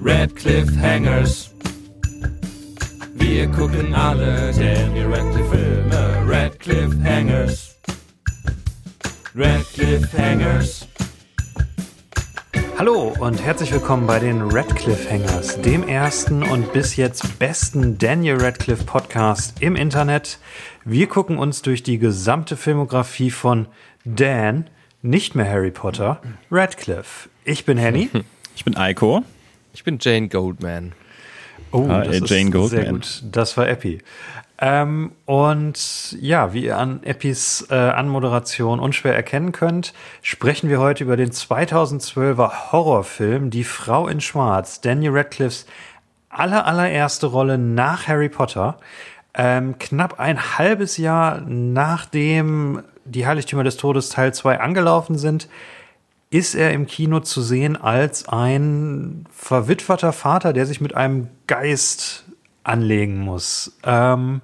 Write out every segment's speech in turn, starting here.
Red Cliffhangers. Wir gucken alle Daniel Radcliffe Filme. Red Cliffhangers. Red Cliffhangers. Hallo und herzlich willkommen bei den Radcliffe Hangers, dem ersten und bis jetzt besten Daniel Radcliffe Podcast im Internet. Wir gucken uns durch die gesamte Filmografie von Dan, nicht mehr Harry Potter, Radcliffe. Ich bin Henny. Ich bin Eiko. Ich bin Jane Goldman. Oh, Ah, das äh, ist Jane Goldman. sehr gut. Das war Epi. Ähm, und ja, wie ihr an Epis äh, Anmoderation unschwer erkennen könnt, sprechen wir heute über den 2012er Horrorfilm Die Frau in Schwarz, Daniel Radcliffes aller, allererste Rolle nach Harry Potter. Ähm, knapp ein halbes Jahr nachdem die Heiligtümer des Todes Teil 2 angelaufen sind, ist er im Kino zu sehen als ein verwitweter Vater, der sich mit einem Geist anlegen muss. Ähm,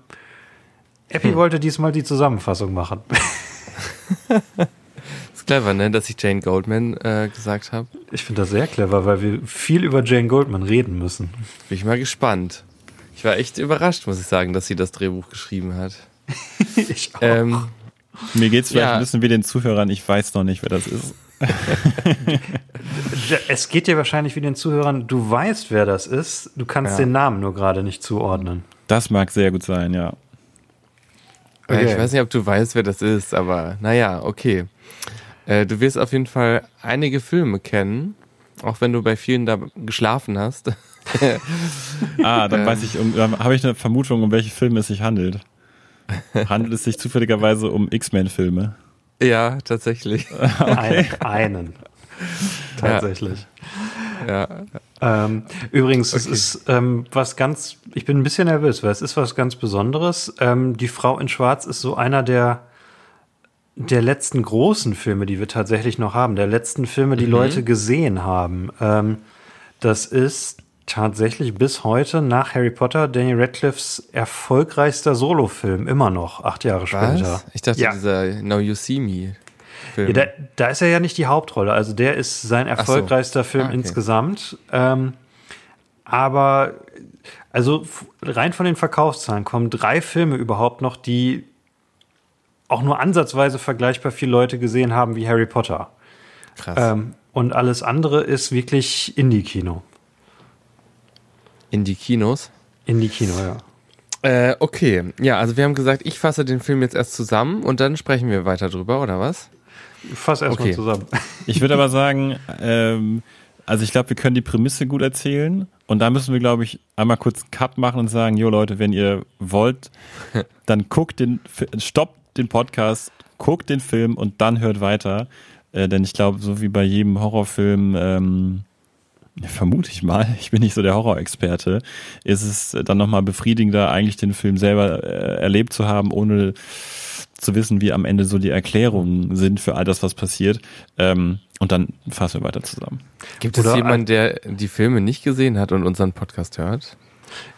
Epi wollte diesmal die Zusammenfassung machen. Ist clever, ne, dass ich Jane Goldman äh, gesagt habe. Ich finde das sehr clever, weil wir viel über Jane Goldman reden müssen. Bin ich mal gespannt. Ich war echt überrascht, muss ich sagen, dass sie das Drehbuch geschrieben hat. Ich auch. Ähm, Mir geht's vielleicht Ja. ein bisschen wie den Zuhörern. Ich weiß noch nicht, wer das ist. es geht dir wahrscheinlich wie den Zuhörern, du weißt, wer das ist, du kannst Ja. den Namen nur gerade nicht zuordnen. Das mag sehr gut sein, ja. äh, Okay. Ich weiß nicht, ob du weißt, wer das ist, aber naja, okay. Äh, du wirst auf jeden Fall einige Filme kennen, auch wenn du bei vielen da geschlafen hast. Ah, dann Ähm. weiß ich, um, dann habe ich eine Vermutung, um welche Filme es sich handelt. Handelt es sich zufälligerweise um X-Men-Filme? Ja, tatsächlich. Ein, einen. Tatsächlich. Ja. Ähm, übrigens, es Okay. ist ähm, was ganz, ich bin ein bisschen nervös, weil es ist was ganz Besonderes. Ähm, die Frau in Schwarz ist so einer der, der letzten großen Filme, die wir tatsächlich noch haben, der letzten Filme, die Leute gesehen haben. Ähm, das ist tatsächlich bis heute nach Harry Potter Daniel Radcliffes erfolgreichster Solofilm, immer noch, acht Jahre später. Was? Ich dachte, Ja. dieser Now You See Me Film. Ja, da, da ist er ja nicht die Hauptrolle. Also der ist sein so. erfolgreichster Film Ah, okay. insgesamt. Ähm, aber also rein von den Verkaufszahlen kommen drei Filme überhaupt noch, die auch nur ansatzweise vergleichbar viele Leute gesehen haben wie Harry Potter. Krass. Ähm, und alles andere ist wirklich Indie-Kino. In die Kinos. Indie-Kino, ja. Äh, okay. Ja, also wir haben gesagt, ich fasse den Film jetzt erst zusammen und dann sprechen wir weiter drüber, oder was? Fass erstmal Okay. zusammen. Ich würde aber sagen, ähm, also ich glaube, wir können die Prämisse gut erzählen. Und da müssen wir, glaube ich, einmal kurz einen Cut machen und sagen, jo Leute, wenn ihr wollt, dann guckt den, stoppt den Podcast, guckt den Film und dann hört weiter. Äh, denn ich glaube, so wie bei jedem Horrorfilm, ähm, vermute ich mal, ich bin nicht so der Horrorexperte, ist es dann nochmal befriedigender, eigentlich den Film selber äh, erlebt zu haben, ohne zu wissen, wie am Ende so die Erklärungen sind für all das, was passiert. Ähm, und dann fassen wir weiter zusammen. Gibt es Oder jemanden, der die Filme nicht gesehen hat und unseren Podcast hört?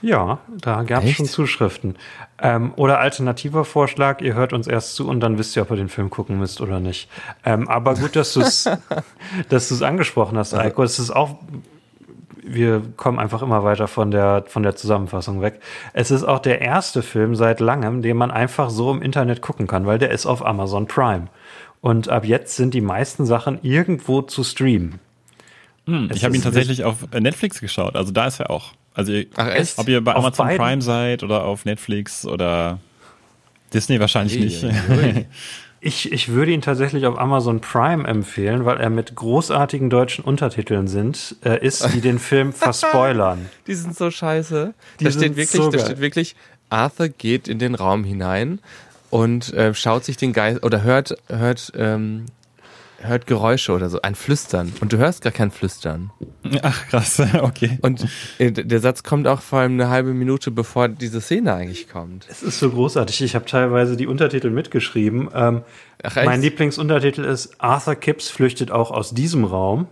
Ja, da gab es schon Zuschriften. Ähm, oder alternativer Vorschlag, ihr hört uns erst zu und dann wisst ihr, ob ihr den Film gucken müsst oder nicht. Ähm, aber gut, dass du es dass du's angesprochen hast, Eiko. Es ist auch, wir kommen einfach immer weiter von der, von der Zusammenfassung weg. Es ist auch der erste Film seit langem, den man einfach so im Internet gucken kann, weil der ist auf Amazon Prime. Und ab jetzt sind die meisten Sachen irgendwo zu streamen. Es ich habe ihn tatsächlich auf Netflix geschaut, also da ist er auch. Also ihr, Ach, echt? ob ihr bei Auf Amazon beiden? Prime seid oder auf Netflix oder Disney wahrscheinlich nicht. Ich, ich würde ihn tatsächlich auf Amazon Prime empfehlen, weil er mit großartigen deutschen Untertiteln sind, äh, ist, die den Film verspoilern. Die sind so scheiße. Die da steht wirklich, so da steht wirklich, Arthur geht in den Raum hinein und äh, schaut sich den Geist oder hört, hört, ähm, hört Geräusche oder so, ein Flüstern. Und du hörst gar kein Flüstern. Ach krass, okay. Und äh, der Satz kommt auch vor allem eine halbe Minute, bevor diese Szene eigentlich kommt. Es ist so großartig. Ich habe teilweise die Untertitel mitgeschrieben. Ähm, Ach, mein Lieblingsuntertitel ist Arthur Kipps flüchtet auch aus diesem Raum.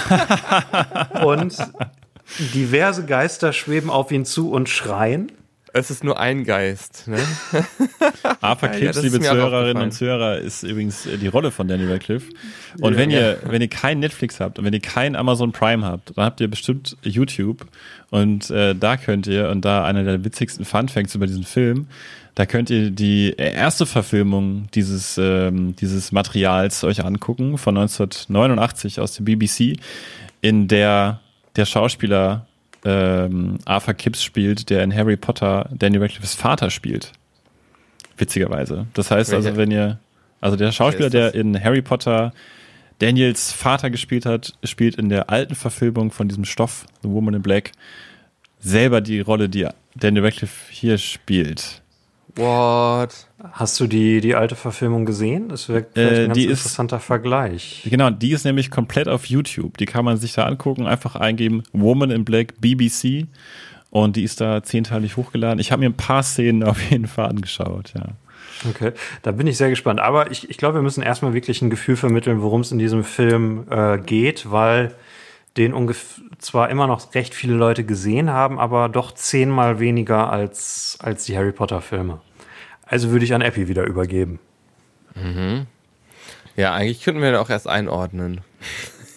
Und diverse Geister schweben auf ihn zu und schreien. Es ist nur ein Geist. Ne? Arthur Ja, ja, liebe Zuhörerinnen und Zuhörer, ist übrigens äh, die Rolle von Danny Radcliffe. Und Ja. wenn ihr, wenn ihr kein Netflix habt und wenn ihr kein Amazon Prime habt, dann habt ihr bestimmt YouTube und äh, da könnt ihr, und da einer der witzigsten Funfacts über diesen Film, da könnt ihr die erste Verfilmung dieses, ähm, dieses Materials euch angucken, von 1989 aus der BBC, in der der Schauspieler ähm, Arthur Kipps spielt, der in Harry Potter Danny Radcliffes Vater spielt. Witzigerweise. Das heißt also, Welcher- wenn ihr, also der Schauspieler, der in Harry Potter Daniels Vater gespielt hat, spielt in der alten Verfilmung von diesem Stoff, The Woman in Black, selber die Rolle, die Daniel Radcliffe hier spielt. What? Hast du die, die alte Verfilmung gesehen? Das wäre vielleicht Äh, ein ganz ist- interessanter Vergleich. Genau, die ist nämlich komplett auf YouTube. Die kann man sich da angucken, einfach eingeben, Woman in Black BBC. Und die ist da zehnteilig hochgeladen. Ich habe mir ein paar Szenen auf jeden Fall angeschaut, ja. Okay, da bin ich sehr gespannt. Aber ich, ich glaube, wir müssen erstmal wirklich ein Gefühl vermitteln, worum es in diesem Film äh, geht, weil den ungef zwar immer noch recht viele Leute gesehen haben, aber doch zehnmal weniger als, als die Harry Potter Filme. Also würde ich an Epi wieder übergeben. Ja, eigentlich könnten wir da auch erst einordnen.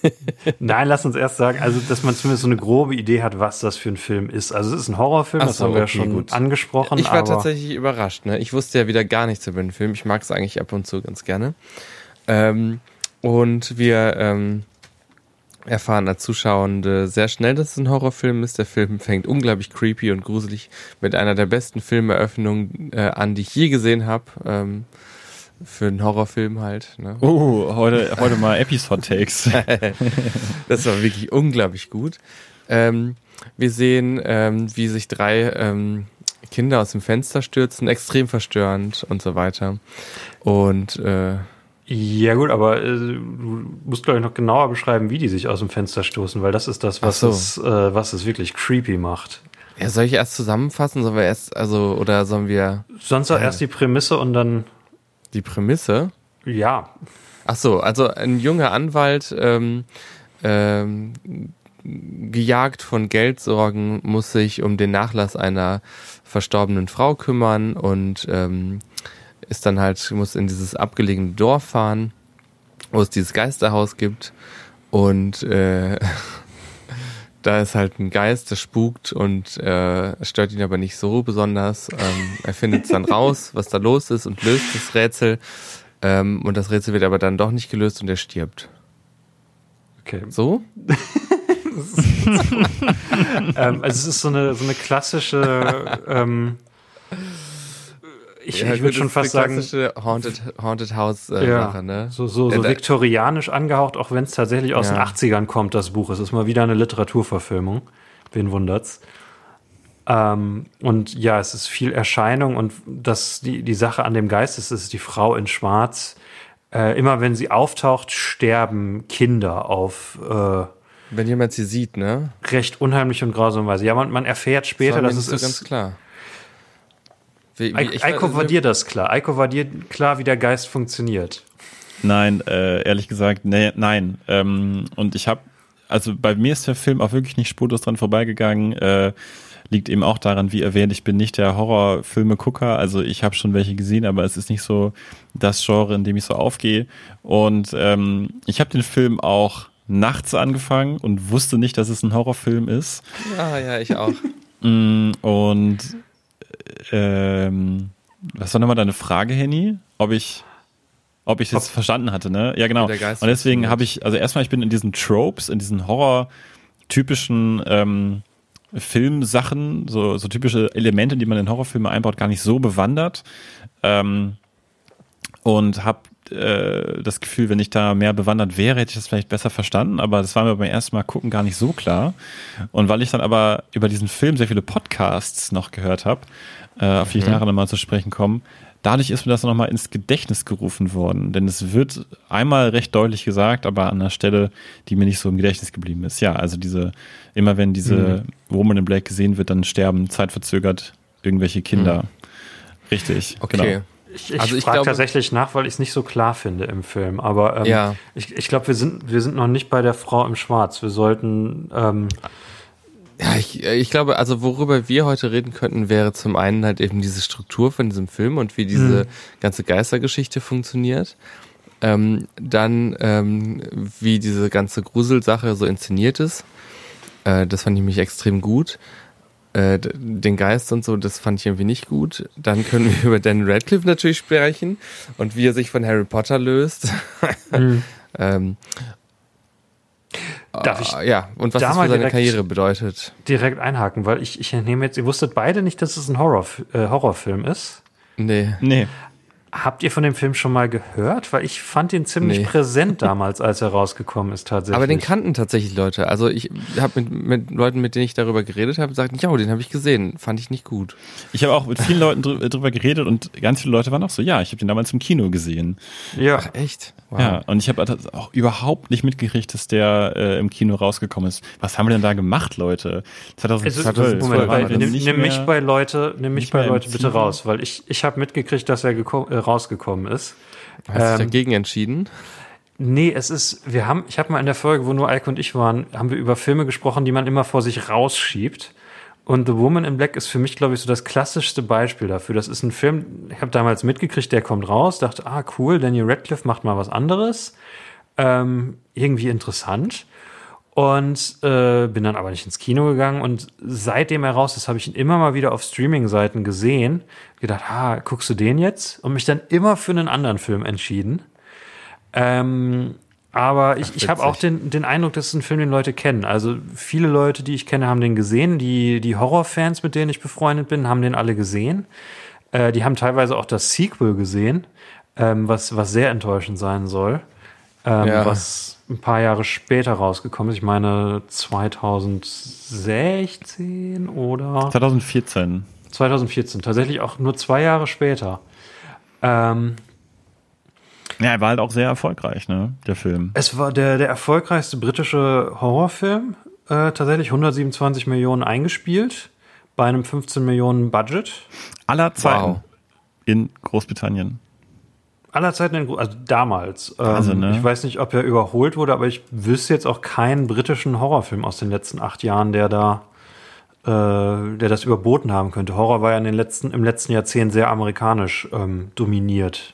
Nein, lass uns erst sagen, also dass man zumindest so eine grobe Idee hat, was das für ein Film ist. Also es ist ein Horrorfilm, Ach das so, haben wir ja okay, schon gut. angesprochen. Ich war tatsächlich überrascht. Ne? Ich wusste ja wieder gar nichts über den Film. Ich mag es eigentlich ab und zu ganz gerne. Ähm, und wir ähm, erfahren als Zuschauende sehr schnell, dass es ein Horrorfilm ist. Der Film fängt unglaublich creepy und gruselig mit einer der besten Filmeröffnungen äh, an, die ich je gesehen habe. Ähm, für einen Horrorfilm halt. Ne? Oh, heute, heute mal Episode Takes. Das war wirklich unglaublich gut. Ähm, wir sehen, ähm, wie sich drei ähm, Kinder aus dem Fenster stürzen, extrem verstörend und so weiter. Und äh, Ja gut, aber äh, du musst glaube ich noch genauer beschreiben, wie die sich aus dem Fenster stoßen, weil das ist das, was, so. es, äh, was es wirklich creepy macht. ja, soll ich erst zusammenfassen? Sollen wir erst, also, oder sollen wir Sonst auch erst die Prämisse und dann, die Prämisse? ja, Ach so, also ein junger Anwalt, ähm, ähm, gejagt von Geldsorgen, muss sich um den Nachlass einer verstorbenen Frau kümmern und ähm, ist dann halt, muss in dieses abgelegene Dorf fahren, wo es dieses Geisterhaus gibt und äh, da ist halt ein Geist, der spukt und äh, stört ihn aber nicht so besonders. Ähm, er findet es dann raus, was da los ist und löst das Rätsel. Ähm, und das Rätsel wird aber dann doch nicht gelöst und er stirbt. okay. So? ähm, also es ist so eine, so eine klassische, ähm, ich, Ja, ich würde schon das fast ist sagen, klassische Haunted, Haunted House äh, ja, ne? so, so, so da- viktorianisch angehaucht, auch wenn es tatsächlich aus Ja. den 80ern kommt, das Buch. Es ist mal wieder eine Literaturverfilmung. Wen wundert's? Ähm, und ja, es ist viel Erscheinung und das, die, die Sache an dem Geist ist, es ist die Frau in Schwarz. Äh, immer wenn sie auftaucht, sterben Kinder auf äh, Wenn jemand sie sieht, ne? recht unheimlich und grausame Weise. Ja, man, man erfährt Das später, mir dass es so ganz ist. klar. Wie, wie, Eiko, ich- Eiko war dir das klar. Eiko war dir klar, wie der Geist funktioniert. Nein, äh, ehrlich gesagt, nee, nein. Ähm, und ich habe, also bei mir ist der Film auch wirklich nicht spurlos dran vorbeigegangen. Äh, liegt eben auch daran, wie erwähnt, ich bin nicht der Horrorfilme-Gucker. Also ich habe schon welche gesehen, aber es ist nicht so das Genre, in dem ich so aufgehe. Und ähm, ich habe den Film auch nachts angefangen und wusste nicht, dass es ein Horrorfilm ist. Ja, ja, ich auch. Mm, Und ähm, was war nochmal deine Frage, Henny? Ob ich, ob ich das Ob- verstanden hatte, ne? Ja, genau. Und deswegen habe ich, also erstmal, ich bin in diesen Tropes, in diesen Horror-typischen ähm, Filmsachen, so, so typische Elemente, die man in Horrorfilme einbaut, gar nicht so bewandert. Ähm, und habe äh, das Gefühl, wenn ich da mehr bewandert wäre, hätte ich das vielleicht besser verstanden, aber das war mir beim ersten Mal gucken gar nicht so klar. Und weil ich dann aber über diesen Film sehr viele Podcasts noch gehört habe, äh, auf die ich nachher nochmal zu sprechen komme, dadurch ist mir das nochmal ins Gedächtnis gerufen worden. Denn es wird einmal recht deutlich gesagt, aber an einer Stelle, die mir nicht so im Gedächtnis geblieben ist. Ja, also diese, immer wenn diese Woman in Black gesehen wird, dann sterben zeitverzögert irgendwelche Kinder. Richtig, Okay. genau. Ich, ich Also ich frage tatsächlich nach, weil ich es nicht so klar finde im Film. Aber ähm, Ja. ich, ich glaube, wir sind, wir sind noch nicht bei der Frau im Schwarz. Wir sollten ähm, Ja, ich, ich glaube, also worüber wir heute reden könnten, wäre zum einen halt eben diese Struktur von diesem Film und wie diese ganze Geistergeschichte funktioniert. Ähm, dann, ähm, wie diese ganze Gruselsache so inszeniert ist. Äh, das fand ich mich extrem gut. Äh, den Geist und so, das fand ich irgendwie nicht gut. Dann können wir über Daniel Radcliffe natürlich sprechen und wie er sich von Harry Potter löst. ähm, Darf ich äh, ja, und was da das für seine direkt- Karriere bedeutet. direkt einhaken? Weil ich, ich nehme jetzt, ihr wusstet beide nicht, dass es ein Horror, äh, Horrorfilm ist. Nee. Nee. Habt ihr von dem Film schon mal gehört? Weil ich fand ihn ziemlich Nee. präsent damals, als er rausgekommen ist, tatsächlich. Aber den kannten tatsächlich Leute. Also ich habe mit, mit Leuten, mit denen ich darüber geredet habe, gesagt, ja, den habe ich gesehen. Fand ich nicht gut. Ich habe auch mit vielen Leuten drü drüber geredet und ganz viele Leute waren auch so, ja, ich habe den damals im Kino gesehen. Ja, Echt? Wow. Ja, und ich habe auch überhaupt nicht mitgekriegt, dass der äh, im Kino rausgekommen ist. Was haben wir denn da gemacht, Leute? 2012. Also, Moment, nimm, nimm mich bei Leute, nimm mich bei Leute bitte Kino? raus, weil ich, ich habe mitgekriegt, dass er geko- äh, rausgekommen ist. Hast du dich Ähm, dagegen entschieden? Nee, es ist, wir haben, ich habe mal in der Folge, wo nur Eike und ich waren, haben wir über Filme gesprochen, die man immer vor sich rausschiebt. Und The Woman in Black ist für mich, glaube ich, so das klassischste Beispiel dafür. Das ist ein Film, ich habe damals mitgekriegt, der kommt raus, dachte, ah, cool, Daniel Radcliffe macht mal was anderes. Ähm, irgendwie interessant. Und äh, bin dann aber nicht ins Kino gegangen. Und seitdem er raus ist, habe ich ihn immer mal wieder auf Streaming-Seiten gesehen. Gedacht, ah, guckst du den jetzt? Und mich dann immer für einen anderen Film entschieden. Ähm, aber ich, ich habe auch den, den Eindruck, dass es ein Film, den Leute kennen. Also viele Leute, die ich kenne, haben den gesehen. Die, die Horrorfans, mit denen ich befreundet bin, haben den alle gesehen. Äh, die haben teilweise auch das Sequel gesehen, ähm, was, was sehr enttäuschend sein soll. Ähm, Ja. Was ein paar Jahre später rausgekommen ist. Ich meine 2016 oder 2014. 2014. Tatsächlich auch nur zwei Jahre später. Ähm, Ja, er war halt auch sehr erfolgreich, ne, der Film. Es war der, der erfolgreichste britische Horrorfilm. Äh, tatsächlich 127 Millionen eingespielt bei einem 15 Millionen Budget. Aller Zeiten Wow. in Großbritannien. Aller Zeiten, in, Gro- also damals. Ähm, Wahnsinn, ne? Ich weiß nicht, ob er überholt wurde, aber ich wüsste jetzt auch keinen britischen Horrorfilm aus den letzten acht Jahren, der da, äh, der das überboten haben könnte. Horror war ja in den letzten, im letzten Jahrzehnt sehr amerikanisch ähm, dominiert.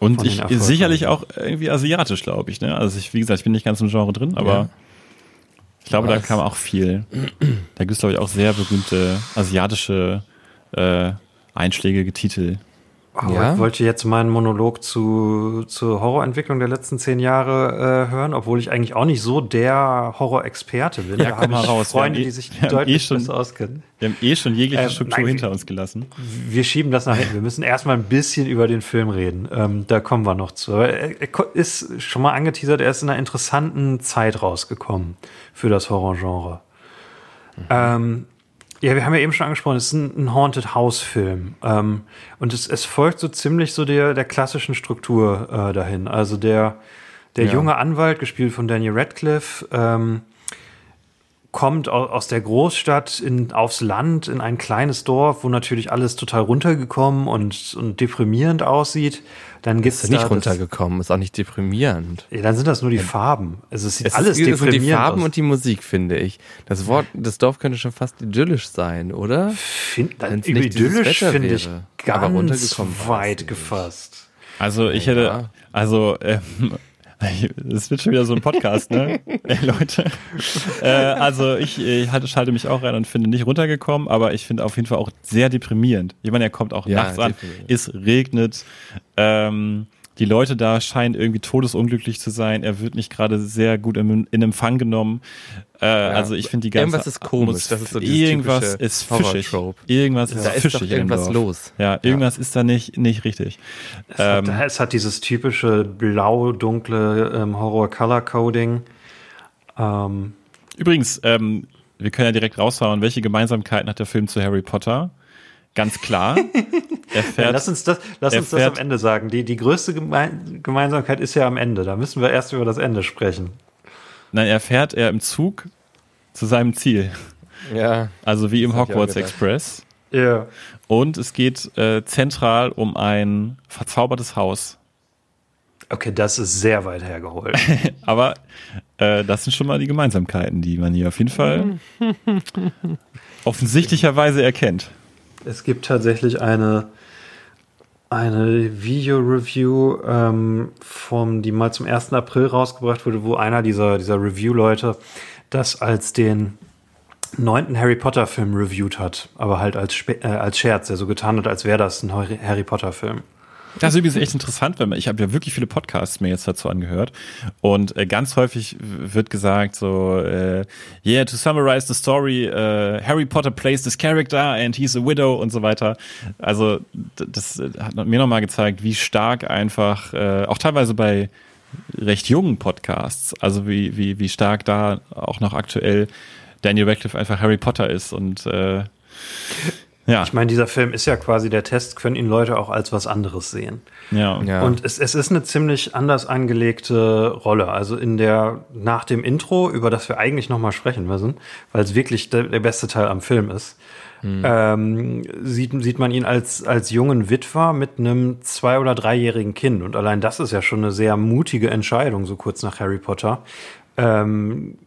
Und ich sicherlich auch irgendwie asiatisch, glaube ich. Ne? Also ich, wie gesagt, ich bin nicht ganz im Genre drin, aber Ja. ich glaube, da Was? kam auch viel. Da gibt es, glaube ich, auch sehr berühmte asiatische äh, einschlägige Titel. Oh, Ja? Ich wollte jetzt meinen Monolog zu, zur Horrorentwicklung der letzten zehn Jahre äh, hören, obwohl ich eigentlich auch nicht so der Horrorexperte bin. Ja, da komm mal raus. Wir Freunde, haben eh- die sich haben eh deutlich schon- besser auskennen. Wir haben eh schon jegliche Ähm, Struktur nein, hinter uns gelassen. Wir schieben das nach hinten. Wir müssen erstmal ein bisschen über den Film reden. Ähm, da kommen wir noch zu. Aber er, er ko- ist schon mal angeteasert, er ist in einer interessanten Zeit rausgekommen für das Horrorgenre. Ähm, ja, wir haben ja eben schon angesprochen, es ist ein, ein Haunted House-Film. Ähm, und es, es folgt so ziemlich so der, der klassischen Struktur äh, dahin. Also der, der Ja. junge Anwalt, gespielt von Daniel Radcliffe, ähm, kommt au- aus der Großstadt in, aufs Land, in ein kleines Dorf, wo natürlich alles total runtergekommen und, und deprimierend aussieht. Dann gibt's Ist nicht da runtergekommen, ist auch nicht deprimierend. Das, ja, dann sind das nur die Farben. Also es sieht Es alles ist, es sind deprimierend die Farben aus. und die Musik, finde ich. Das Wort, das Dorf könnte schon fast idyllisch sein, oder? Find, Wenn's nicht idyllisch finde ich ganz weit gefasst. Also ich Ja. hätte, also ähm, das wird schon wieder so ein Podcast, ne? Ey, Leute. Äh, also ich, ich halte, schalte mich auch rein und finde nicht runtergekommen, aber ich finde auf jeden Fall auch sehr deprimierend. Ich meine, er kommt auch Ja, nachts an, es regnet, ähm, die Leute da scheinen irgendwie todesunglücklich zu sein. Er wird nicht gerade sehr gut im, in Empfang genommen. Äh, Also ich finde die ganze Irgendwas ist komisch. Das ist so dieses irgendwas typische ist fischig. Irgendwas ist Da ist fischig doch in irgendwas los. Ja, irgendwas ist da nicht nicht richtig. Ähm, es hat dieses typische blau-dunkle ähm, Horror-Color-Coding. Ähm, Übrigens, ähm, wir können ja direkt raushauen, welche Gemeinsamkeiten hat der Film zu Harry Potter? Ganz klar. er ja, fährt, lass uns das, lass er uns das am fährt- Ende sagen. Die, die größte Gemein Gemeinsamkeit ist ja am Ende. Da müssen wir erst über das Ende sprechen. nein, er fährt er im Zug zu seinem Ziel. Ja. Also wie im Hogwarts. Express. Ja. Und es geht äh, zentral um ein verzaubertes Haus. Okay, das ist sehr weit hergeholt. Aber Äh, das sind schon mal die Gemeinsamkeiten, die man hier auf jeden Fall offensichtlicherweise erkennt. Es gibt tatsächlich eine, eine Video-Review, ähm, vom, die mal zum 1. April rausgebracht wurde, wo einer dieser, dieser Review-Leute das als den neunten Harry Potter-Film reviewed hat, aber halt als, äh, als Scherz, der so getan hat, als wäre das ein Harry Potter-Film. Das ist übrigens echt interessant, weil ich habe ja wirklich viele Podcasts mir jetzt dazu angehört und äh, ganz häufig wird gesagt so, äh, yeah, to summarize the story, äh, Harry Potter plays this character and he's a widow und so weiter. Also das äh, hat mir nochmal gezeigt, wie stark einfach, äh, auch teilweise bei recht jungen Podcasts, also wie, wie, wie stark da auch noch aktuell Daniel Radcliffe einfach Harry Potter ist und äh, ja, Ich meine, dieser Film ist ja quasi der Test, können ihn Leute auch als was anderes sehen. ja, Ja. Und es, es ist eine ziemlich anders angelegte Rolle. Also in der, nach dem Intro, über das wir eigentlich nochmal sprechen müssen, weil es wirklich der, der beste Teil am Film ist, ähm, sieht, sieht man ihn als, als jungen Witwer mit einem zwei- oder dreijährigen Kind. Und allein das ist ja schon eine sehr mutige Entscheidung, so kurz nach Harry Potter. Ähm,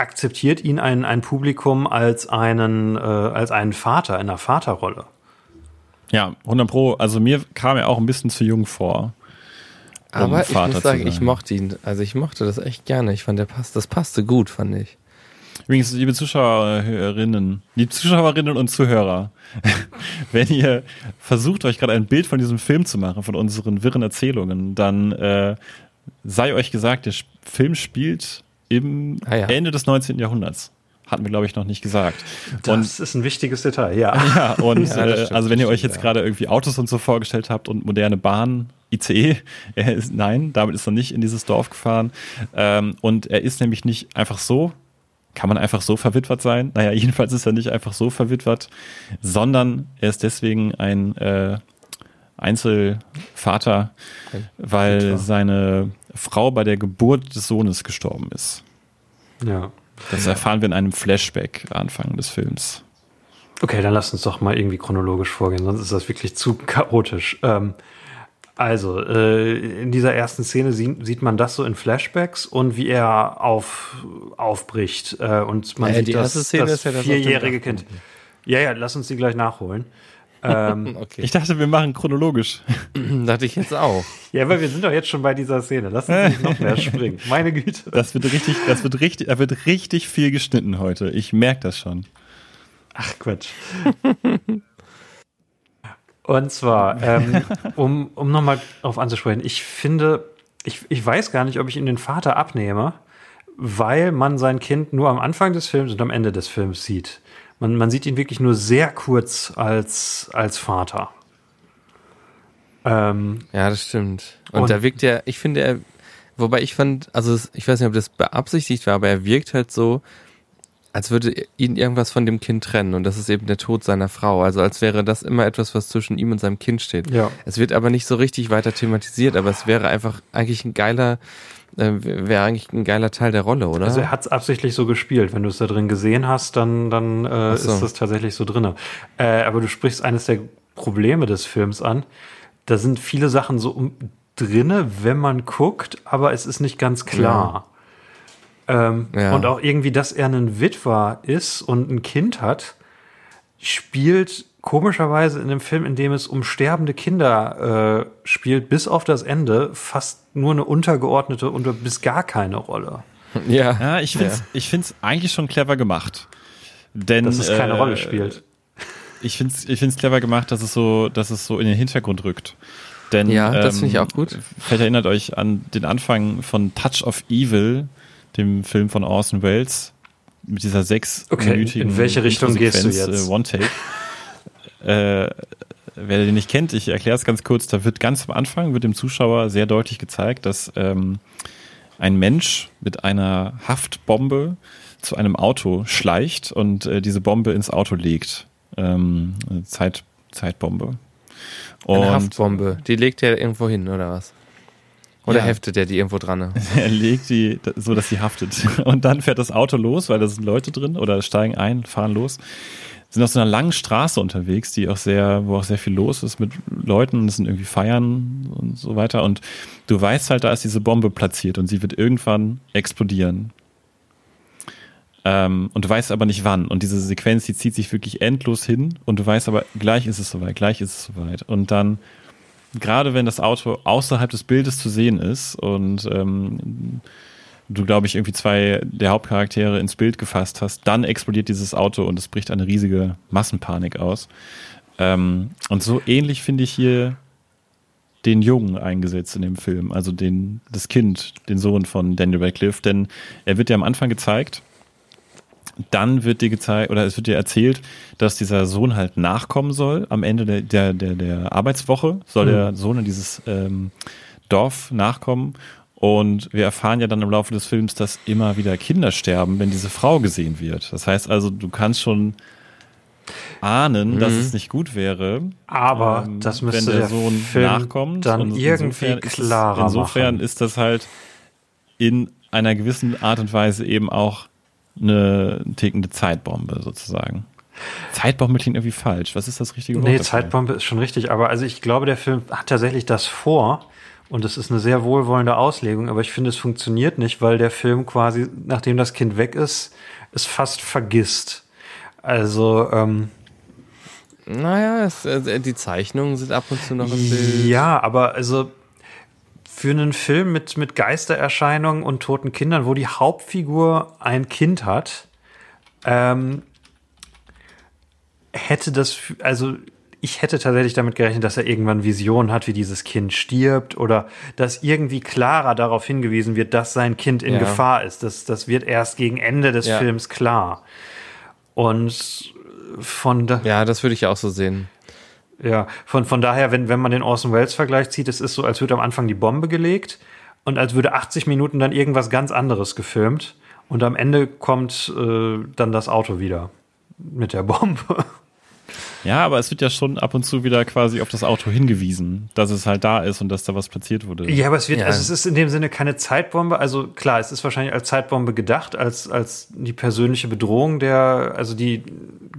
akzeptiert ihn ein, ein Publikum als einen, äh, als einen Vater in einer Vaterrolle. ja, 100 Pro. Also mir kam er auch ein bisschen zu jung vor. um Aber ich Vater muss zu sagen, ich mochte ihn. Also ich mochte das echt gerne. Ich fand, der passt, das passte gut, fand ich. Übrigens, liebe Zuschauerinnen, liebe Zuschauerinnen und Zuhörer, wenn ihr versucht, euch gerade ein Bild von diesem Film zu machen, von unseren wirren Erzählungen, dann äh, sei euch gesagt, der Film spielt im Ah ja. Ende des 19. Jahrhunderts. Hatten wir, glaube ich, noch nicht gesagt. Und Das ist ein wichtiges Detail, ja. ja, und Ja, äh, stimmt, also wenn ihr euch jetzt ja. gerade irgendwie Autos und so vorgestellt habt und moderne Bahn, ICE, er ist, nein, damit ist er nicht in dieses Dorf gefahren. Ähm, und er ist nämlich nicht einfach so, kann man einfach so verwitwet sein? Naja, jedenfalls ist er nicht einfach so verwitwet, sondern er ist deswegen ein äh, Einzelvater, weil seine Frau bei der Geburt des Sohnes gestorben ist. ja. Das erfahren wir in einem Flashback Anfang des Films. Okay, dann lass uns doch mal irgendwie chronologisch vorgehen, sonst ist das wirklich zu chaotisch. Ähm, also, äh, in dieser ersten Szene sieht, sieht man das so in Flashbacks und wie er auf, aufbricht. Äh, und man Ja, sieht die das, erste Szene das ist ja das auf dem vierjährige. Kind. Ja, ja, lass uns die gleich nachholen. Ähm, Okay. Ich dachte, wir machen chronologisch. dachte ich jetzt auch. ja, weil wir sind doch jetzt schon bei dieser Szene. Lass uns nicht noch mehr springen. Meine Güte. Das wird richtig, das wird richtig, da wird richtig viel geschnitten heute. Ich merke das schon. Ach Quatsch. Und zwar, ähm, um, um nochmal drauf anzusprechen, ich finde, ich, ich weiß gar nicht, ob ich ihm den Vater abnehme, weil man sein Kind nur am Anfang des Films und am Ende des Films sieht. Man, man sieht ihn wirklich nur sehr kurz als, als Vater. Ähm, Ja, das stimmt. Und, Und- da wirkt er, ich finde er, wobei ich fand, also ich weiß nicht, ob das beabsichtigt war, aber er wirkt halt so, als würde ihn irgendwas von dem Kind trennen und das ist eben der Tod seiner Frau. Also als wäre das immer etwas, was zwischen ihm und seinem Kind steht. ja. Es wird aber nicht so richtig weiter thematisiert, aber es wäre einfach eigentlich ein geiler, äh, wäre eigentlich ein geiler Teil der Rolle, oder? Also er hat es absichtlich so gespielt. Wenn du es da drin gesehen hast, dann, dann äh, so. ist das tatsächlich so drin. Äh, aber du sprichst eines der Probleme des Films an. Da sind viele Sachen so um, drinne, wenn man guckt, aber es ist nicht ganz klar. Ähm, Ja. Und auch irgendwie, dass er ein Witwer ist und ein Kind hat, spielt komischerweise in einem Film, in dem es um sterbende Kinder äh, spielt, bis auf das Ende fast nur eine untergeordnete und bis gar keine Rolle. ja. Ja, ich finde es ich find's eigentlich schon clever gemacht. Denn, Dass es keine äh, Rolle spielt. Ich finde es ich find's clever gemacht, dass es, so, dass es so in den Hintergrund rückt. Denn, Ja, das finde ich auch gut. Vielleicht erinnert euch an den Anfang von Touch of Evil, dem Film von Orson Welles, mit dieser sechsminütigen Okay, in welche Richtung gehst du jetzt? Äh, One Take. Äh, wer den nicht kennt, ich erkläre es ganz kurz, da wird ganz am Anfang, wird dem Zuschauer sehr deutlich gezeigt, dass ähm, ein Mensch mit einer Haftbombe zu einem Auto schleicht und äh, diese Bombe ins Auto legt. Ähm, Zeit, Zeitbombe. Und Eine Haftbombe. Die legt er irgendwo hin, oder was? Oder Ja. heftet er die irgendwo dran? er legt die so, dass sie haftet. Und dann fährt das Auto los, weil da sind Leute drin oder steigen ein, fahren los. Sind auf so einer langen Straße unterwegs, die auch sehr, wo auch sehr viel los ist mit Leuten es sind irgendwie Feiern und so weiter. Und du weißt halt, da ist diese Bombe platziert und sie wird irgendwann explodieren. Ähm, und du weißt aber nicht wann. Und diese Sequenz, die zieht sich wirklich endlos hin und du weißt aber, gleich ist es soweit, gleich ist es soweit. Und dann, gerade wenn das Auto außerhalb des Bildes zu sehen ist und ähm, du, glaube ich, irgendwie zwei der Hauptcharaktere ins Bild gefasst hast, dann explodiert dieses Auto und es bricht eine riesige Massenpanik aus. Ähm, und so ähnlich finde ich hier den Jungen eingesetzt in dem Film, also den, das Kind, den Sohn von Daniel Radcliffe, denn er wird ja am Anfang gezeigt, dann wird dir gezeigt, oder es wird dir erzählt, dass dieser Sohn halt nachkommen soll. Am Ende der, der, der, der Arbeitswoche soll mhm. der Sohn in dieses ähm, Dorf nachkommen. Und wir erfahren ja dann im Laufe des Films, dass immer wieder Kinder sterben, wenn diese Frau gesehen wird. Das heißt also, du kannst schon ahnen, mhm. dass es nicht gut wäre. Aber ähm, das müsste wenn der, der Sohn Film nachkommt. Dann irgendwie klarer ist, Insofern machen. ist das halt in einer gewissen Art und Weise eben auch eine tickende Zeitbombe sozusagen. Zeitbombe klingt irgendwie falsch. Was ist das richtige Wort? Nee, dafür? Zeitbombe ist schon richtig, aber also ich glaube, der Film hat tatsächlich das vor, und es ist eine sehr wohlwollende Auslegung, aber ich finde, es funktioniert nicht, weil der Film quasi, nachdem das Kind weg ist, es fast vergisst. Also, ähm, naja, es, äh, die Zeichnungen sind ab und zu noch im Bild. Ja, aber also für einen Film mit, mit Geistererscheinungen und toten Kindern, wo die Hauptfigur ein Kind hat, ähm, hätte das, also ich hätte tatsächlich damit gerechnet, dass er irgendwann Visionen hat, wie dieses Kind stirbt oder dass irgendwie klarer darauf hingewiesen wird, dass sein Kind in ja. Gefahr ist. Das, das wird erst gegen Ende des ja. Films klar. Und von da Ja, das würde ich auch so sehen. Ja, von, von daher, wenn, wenn man den Orson Welles-Vergleich zieht, es ist so, als würde am Anfang die Bombe gelegt und als würde 80 Minuten dann irgendwas ganz anderes gefilmt und am Ende kommt äh, dann das Auto wieder mit der Bombe. Ja, aber es wird ja schon ab und zu wieder quasi auf das Auto hingewiesen, dass es halt da ist und dass da was platziert wurde. Ja, aber es wird, ja. also es ist in dem Sinne keine Zeitbombe. Also klar, es ist wahrscheinlich als Zeitbombe gedacht, als, als die persönliche Bedrohung der, also die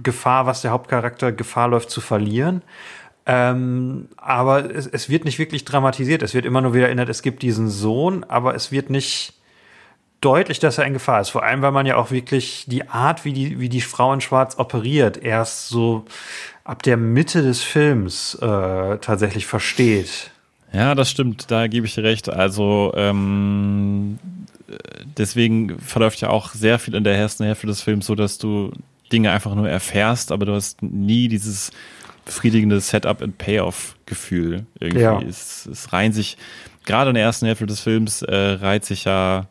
Gefahr, was der Hauptcharakter Gefahr läuft zu verlieren. Ähm, aber es, es wird nicht wirklich dramatisiert. Es wird immer nur wieder erinnert, es gibt diesen Sohn, aber es wird nicht deutlich, dass er in Gefahr ist. Vor allem, weil man ja auch wirklich die Art, wie die, wie die Frau in Schwarz operiert, erst so ab der Mitte des Films äh, tatsächlich versteht. Ja, das stimmt, da gebe ich dir recht. Also ähm, deswegen verläuft ja auch sehr viel in der ersten Hälfte des Films so, dass du Dinge einfach nur erfährst, aber du hast nie dieses befriedigende Setup- and Payoff-Gefühl. Irgendwie. Ja. Es, es reihen sich, gerade in der ersten Hälfte des Films, äh, reiht sich ja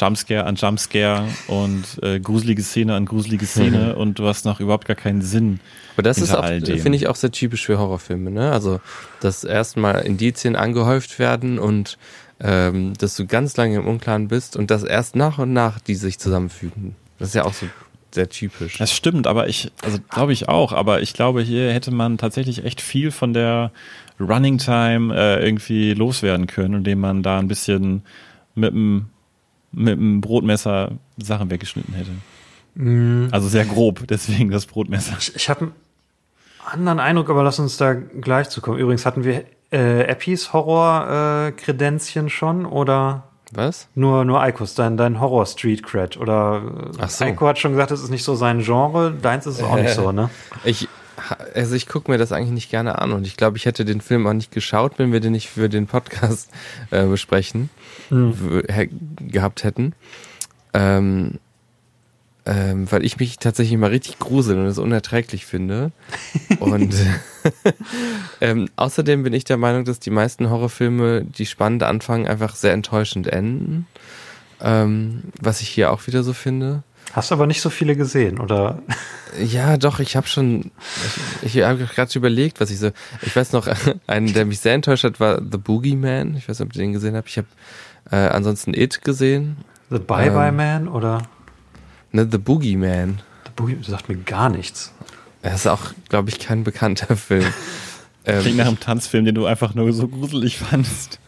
Jumpscare an Jumpscare und äh, gruselige Szene an gruselige Szene mhm. und du hast noch überhaupt gar keinen Sinn. Aber das ist auch, finde ich, auch sehr typisch für Horrorfilme, ne? Also, dass erstmal Indizien angehäuft werden und ähm, dass du ganz lange im Unklaren bist und dass erst nach und nach die sich zusammenfügen. Das ist ja auch so sehr typisch. Das stimmt, aber ich, also glaube ich auch, aber ich glaube, hier hätte man tatsächlich echt viel von der Running Time äh, irgendwie loswerden können, indem man da ein bisschen mit dem mit dem Brotmesser Sachen weggeschnitten hätte. Mm. Also sehr grob, deswegen das Brotmesser. Ich, ich habe einen anderen Eindruck, aber lass uns da gleich zu kommen. Übrigens hatten wir äh, Eppies Horror-Kredenzchen äh, schon oder was? Nur, nur Eikos, dein, dein Horror-Street-Cred. Oder Ach so. Eiko hat schon gesagt, das ist nicht so sein Genre, deins ist es auch nicht so, ne? Ich, also ich gucke mir das eigentlich nicht gerne an und ich glaube, ich hätte den Film auch nicht geschaut, wenn wir den nicht für den Podcast äh, besprechen mhm. gehabt hätten. Ähm, ähm, weil ich mich tatsächlich mal richtig grusel und es unerträglich finde. und ähm, außerdem bin ich der Meinung, dass die meisten Horrorfilme, die spannend anfangen, einfach sehr enttäuschend enden. Ähm, was ich hier auch wieder so finde. Hast aber nicht so viele gesehen, oder? Ja, doch, ich habe schon, ich, ich habe gerade überlegt, was ich so, ich weiß noch, einen, der mich sehr enttäuscht hat, war The Boogeyman. Ich weiß nicht, ob ihr den gesehen habt. Ich habe äh, ansonsten It gesehen. The Bye Bye ähm, Man, oder? Ne, The Boogeyman. The Boogeyman sagt mir gar nichts. Das ist auch, glaube ich, kein bekannter Film. ähm, Klingt nach einem Tanzfilm, den du einfach nur so gruselig fandest.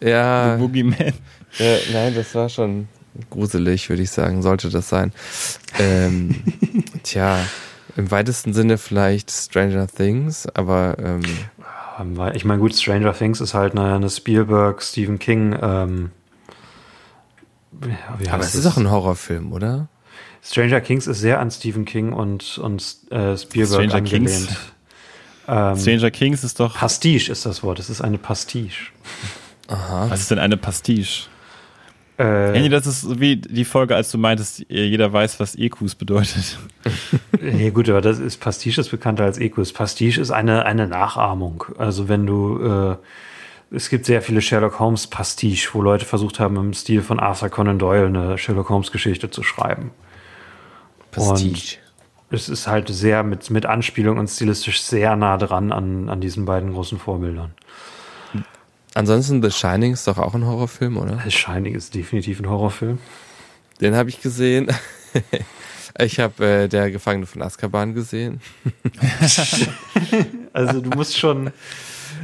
Ja. The Boogeyman. Ja, nein, das war schon gruselig, würde ich sagen, sollte das sein. Ähm, tja, Im weitesten Sinne vielleicht Stranger Things, aber ähm, Ähm, Ich meine, gut, Stranger Things ist halt eine, eine Spielberg, Stephen King. Ähm, ja, wie aber es ist auch ein Horrorfilm, oder? Stranger Kings ist sehr an Stephen King und, und äh, Spielberg Stranger angelehnt. Kings. Ähm, Stranger Kings ist doch. Pastiche ist das Wort. Es ist eine Pastiche. Aha. Was ist denn eine Pastiche? Äh, Henny, das ist so wie die Folge, als du meintest, jeder weiß, was EQs bedeutet. Nee, gut, aber das ist Pastiche ist bekannter als Ecus. Pastiche ist eine, eine Nachahmung. Also wenn du, äh, es gibt sehr viele Sherlock Holmes Pastiche, wo Leute versucht haben, im Stil von Arthur Conan Doyle eine Sherlock Holmes Geschichte zu schreiben. Prestige. Es ist halt sehr mit, mit Anspielung und stilistisch sehr nah dran an, an diesen beiden großen Vorbildern. Ansonsten The Shining ist doch auch ein Horrorfilm, oder? The Shining ist definitiv ein Horrorfilm. Den habe ich gesehen. ich habe äh, der Gefangene von Azkaban gesehen. Also du musst schon.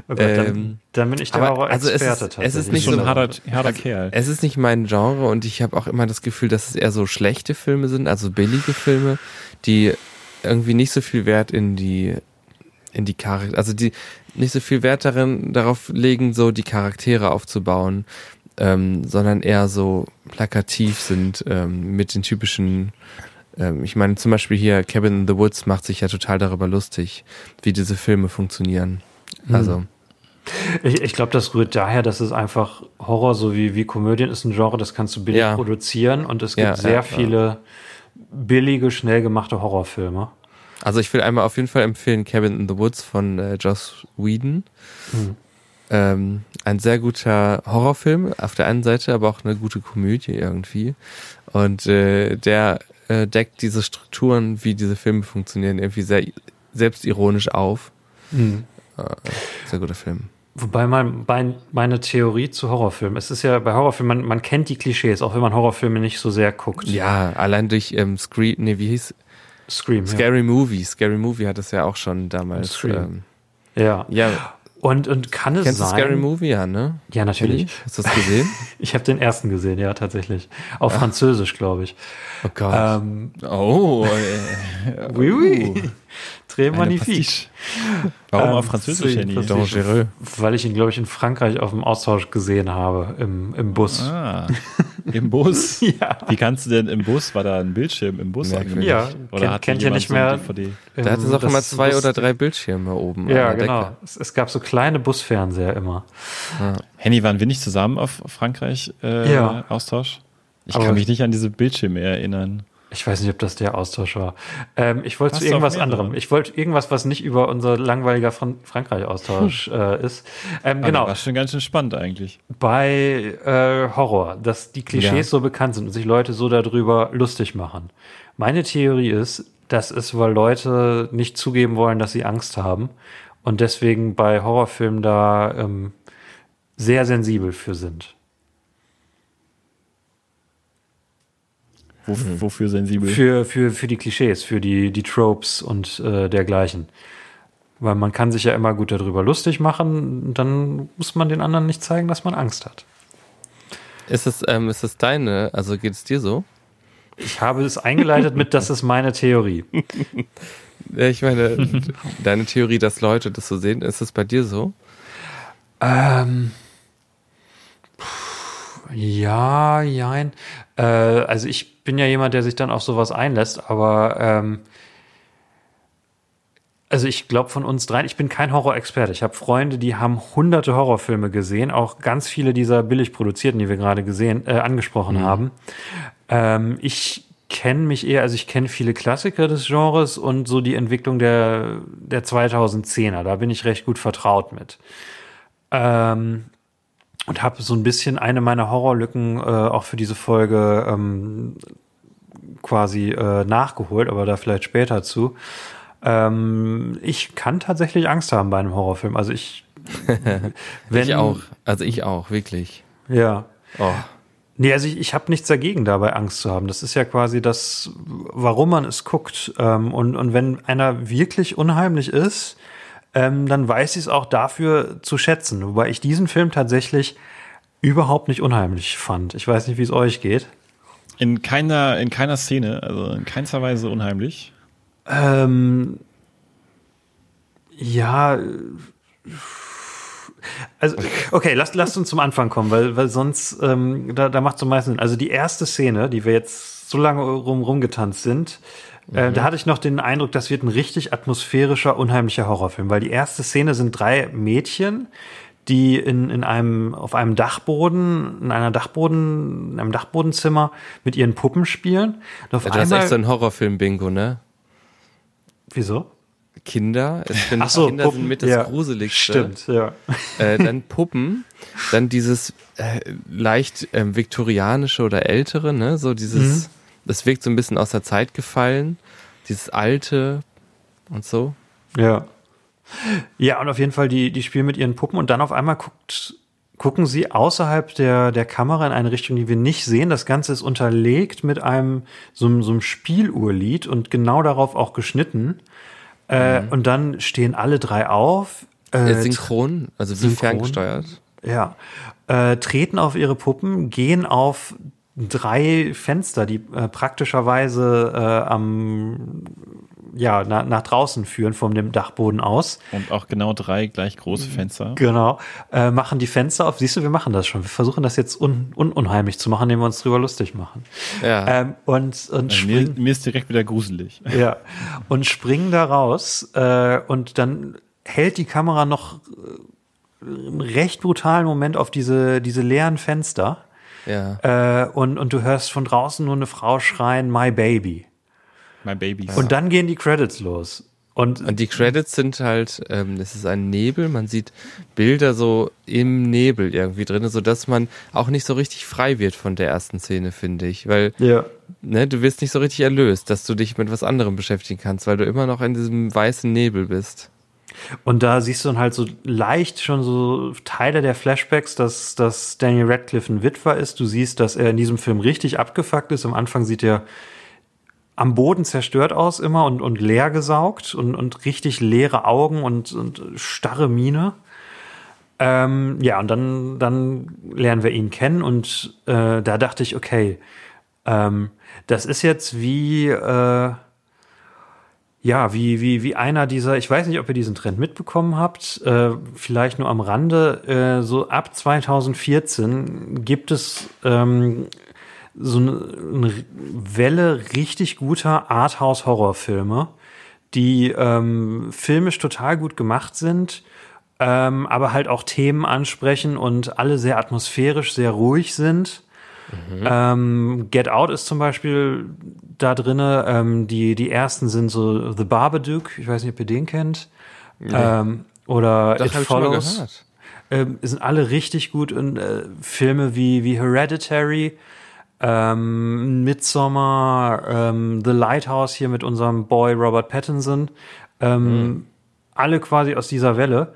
Oh Gott, dann, Ähm, dann bin ich der aber also es Horror-Experte ist- es ist nicht schon so- ein harter, harter Kerl. Es ist nicht mein Genre und ich habe auch immer das Gefühl, dass es eher so schlechte Filme sind, also billige Filme, die irgendwie nicht so viel Wert in die in die Charakter, also die nicht so viel Wert darin darauf legen, so die Charaktere aufzubauen, ähm, sondern eher so plakativ sind ähm, mit den typischen. Ähm, ich meine zum Beispiel hier Cabin in the Woods macht sich ja total darüber lustig, wie diese Filme funktionieren. Also Ich, ich glaube, das rührt daher, dass es einfach Horror sowie wie Komödien ist ein Genre, das kannst du billig Ja. produzieren und es gibt Ja, sehr ja. viele billige, schnell gemachte Horrorfilme. Also ich will einmal auf jeden Fall empfehlen Cabin in the Woods von äh, Joss Whedon. Mhm. Ähm, ein sehr guter Horrorfilm auf der einen Seite, aber auch eine gute Komödie irgendwie. Und äh, der äh, deckt diese Strukturen, wie diese Filme funktionieren, irgendwie sehr selbstironisch auf. Äh, sehr guter Film. Wobei mein, mein, meine Theorie zu Horrorfilmen, es ist ja bei Horrorfilmen, man, man kennt die Klischees, auch wenn man Horrorfilme nicht so sehr guckt. Ja, allein durch ähm, Screen, nee, wie hieß Scream. Ja. Scary Movie. Scary Movie hat es ja auch schon damals. Scream. Ähm, ja. ja, Und, und kann es kennst du sein? Scary Movie, ja, ne? Ja, natürlich. Hast du das gesehen? Ich habe den ersten gesehen, ja, tatsächlich. Auf Französisch, glaube ich. Oh Gott. Ähm, Oh, äh, oui, oui. Très eine magnifique. Pastiche. Warum Ähm, auf Französisch, Henny? Dangereux. Weil ich ihn, glaube ich, in Frankreich auf dem Austausch gesehen habe, im, im Bus. Ah, im Bus. Ja. Wie kannst du denn im Bus? War da ein Bildschirm im Bus? Merkwürdig. Ja, Oder kennt- kennt ihr nicht so mehr- DVD? Da hat es auch Ähm, immer das zwei Bus- oder drei Bildschirme oben. Ja, an der genau. Decke. Es, es gab so kleine Busfernseher immer. Henny, waren wir nicht zusammen auf Frankreich äh, Ja. Austausch? Ich Aber- kann mich nicht an diese Bildschirme erinnern. Ich weiß nicht, ob das der Austausch war. Ähm, ich wollte zu irgendwas anderem. Ich wollte irgendwas, was nicht über unser langweiliger Fran Frankreich-Austausch äh, ist. Ähm, Aber genau. War schon ganz schön spannend eigentlich. bei äh, Horror, dass die Klischees Ja. so bekannt sind und sich Leute so darüber lustig machen. Meine Theorie ist, das ist, weil Leute nicht zugeben wollen, dass sie Angst haben und deswegen bei Horrorfilmen da ähm, sehr sensibel für sind. Wo, Wofür sensibel? Für, für, für die Klischees, für die, die Tropes und äh, dergleichen. Weil man kann sich ja immer gut darüber lustig machen, dann muss man den anderen nicht zeigen, dass man Angst hat. Ist es, ähm, ist es deine, also geht es dir so? Ich habe es eingeleitet mit, das ist meine Theorie. Ja, ich meine, deine Theorie, dass Leute das so sehen, ist es bei dir so? Ähm, pff, ja, jein. Äh, also ich bin ja jemand, der sich dann auf sowas einlässt, aber ähm, also ich glaube von uns dreien, ich bin kein Horrorexperte. Ich habe Freunde, die haben hunderte Horrorfilme gesehen, auch ganz viele dieser billig produzierten, die wir gerade gesehen, äh, angesprochen haben. Ähm, ich kenne mich eher, also ich kenne viele Klassiker des Genres und so die Entwicklung der, der 2010er. Da bin ich recht gut vertraut mit. Ähm, und habe so ein bisschen eine meiner Horrorlücken äh, auch für diese Folge ähm, quasi äh, nachgeholt, aber da vielleicht später zu. Ähm, ich kann tatsächlich Angst haben bei einem Horrorfilm. Also ich, wenn, ich auch. Also ich auch, wirklich. Ja. Oh. Nee, also ich, ich habe nichts dagegen, dabei Angst zu haben. Das ist ja quasi das, warum man es guckt. Ähm, und, und wenn einer wirklich unheimlich ist, ähm, dann weiß ich es auch dafür zu schätzen. Wobei ich diesen Film tatsächlich überhaupt nicht unheimlich fand. Ich weiß nicht, wie es euch geht. In keiner, in keiner Szene, also in keinster Weise unheimlich. Ähm, ja, also, okay, lasst, lasst uns zum Anfang kommen, weil, weil sonst, ähm, da, da macht es am meisten Sinn. Also die erste Szene, die wir jetzt so lange rum, rumgetanzt sind, äh, da hatte ich noch den Eindruck, das wird ein richtig atmosphärischer, unheimlicher Horrorfilm, weil die erste Szene sind drei Mädchen, die in, in einem, auf einem Dachboden, in einer Dachboden, in einem Dachbodenzimmer mit ihren Puppen spielen. Und auf Ja, du hast echt so ein Horrorfilm-Bingo, ne? wieso? Kinder, ich finde, so, Kinder Puppen, sind mit das ja. Gruseligste. Stimmt, ja. Äh, dann Puppen, dann dieses äh, leicht ähm, viktorianische oder ältere, ne? So dieses, das wirkt so ein bisschen aus der Zeit gefallen. Dieses alte und so. Ja. Ja, und auf jeden Fall, die, die spielen mit ihren Puppen und dann auf einmal guckt, gucken sie außerhalb der, der Kamera in eine Richtung, die wir nicht sehen. Das Ganze ist unterlegt mit einem, so, einem- so einem Spieluhrlied und genau darauf auch geschnitten. Äh, und dann stehen alle drei auf. Äh, Äh, synchron, also wie ferngesteuert. ja. Äh, treten auf ihre Puppen, gehen auf drei Fenster, die äh, praktischerweise äh, am ja, na, nach draußen führen von dem Dachboden aus. Und auch genau drei gleich große Fenster. Genau. Äh, machen die Fenster auf. Siehst du, wir machen das schon. Wir versuchen das jetzt un, un, unheimlich zu machen, indem wir uns drüber lustig machen. Ja. Ähm, und und Also mir, springen, mir ist direkt wieder gruselig. ja, und springen da raus. Äh, und dann hält die Kamera noch äh, einen recht brutalen Moment auf diese, diese leeren Fenster. Ja. Äh, und, und du hörst von draußen nur eine Frau schreien, My Baby. My Babies. Und dann gehen die Credits los. Und, Und die Credits sind halt, ähm, es ist ein Nebel, man sieht Bilder so im Nebel irgendwie drin, so dass man auch nicht so richtig frei wird von der ersten Szene, finde ich. Weil, ja. ne, du wirst nicht so richtig erlöst, dass du dich mit was anderem beschäftigen kannst, weil du immer noch in diesem weißen Nebel bist. Und da siehst du dann halt so leicht schon so Teile der Flashbacks, dass, dass Daniel Radcliffe ein Witwer ist. Du siehst, dass er in diesem Film richtig abgefuckt ist. Am Anfang sieht er am Boden zerstört aus immer und, und leer gesaugt und, und richtig leere Augen und, und starre Miene. Ähm, ja, und dann, dann lernen wir ihn kennen und äh, da dachte ich, okay, ähm, das ist jetzt wie, äh, ja, wie, wie, wie einer dieser, ich weiß nicht, ob ihr diesen Trend mitbekommen habt, äh, vielleicht nur am Rande, äh, so ab 2014 gibt es ähm, so eine, eine Welle richtig guter Arthouse-Horrorfilme, die ähm, filmisch total gut gemacht sind, ähm, aber halt auch Themen ansprechen und alle sehr atmosphärisch, sehr ruhig sind. Ähm, Get Out ist zum Beispiel da drinne. Ähm, die, die ersten sind so The Babadook, ich weiß nicht, ob ihr den kennt. Ähm, oder Doch, It Follows. Ähm, sind alle richtig gut und äh, Filme wie, wie Hereditary, ähm, Midsommar, ähm, The Lighthouse hier mit unserem Boy Robert Pattinson, ähm, alle quasi aus dieser Welle.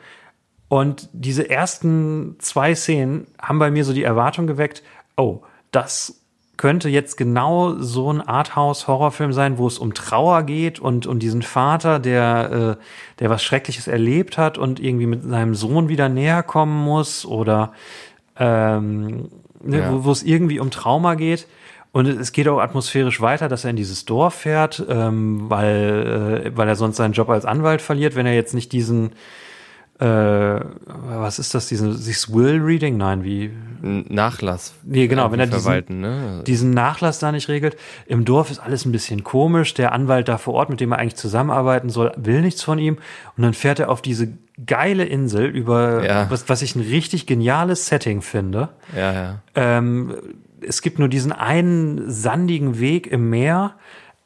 Und diese ersten zwei Szenen haben bei mir so die Erwartung geweckt, oh, das könnte jetzt genau so ein Arthouse-Horrorfilm sein, wo es um Trauer geht und um diesen Vater, der, äh, der was Schreckliches erlebt hat und irgendwie mit seinem Sohn wieder näher kommen muss oder ähm, ne, Ja. wo, wo es irgendwie um Trauma geht. Und es geht auch atmosphärisch weiter, dass er in dieses Dorf fährt, ähm, weil, äh, weil er sonst seinen Job als Anwalt verliert, wenn er jetzt nicht diesen, äh, was ist das, diesen, dieses Will Reading? Nein, wie, Nachlass. Nee, genau, wenn er diesen- ne? diesen Nachlass da nicht regelt. Im Dorf ist alles ein bisschen komisch. Der Anwalt da vor Ort, mit dem er eigentlich zusammenarbeiten soll, will nichts von ihm. Und dann fährt er auf diese geile Insel über, Ja. was, was ich ein richtig geniales Setting finde. Ja, ja. Ähm, es gibt nur diesen einen sandigen Weg im Meer,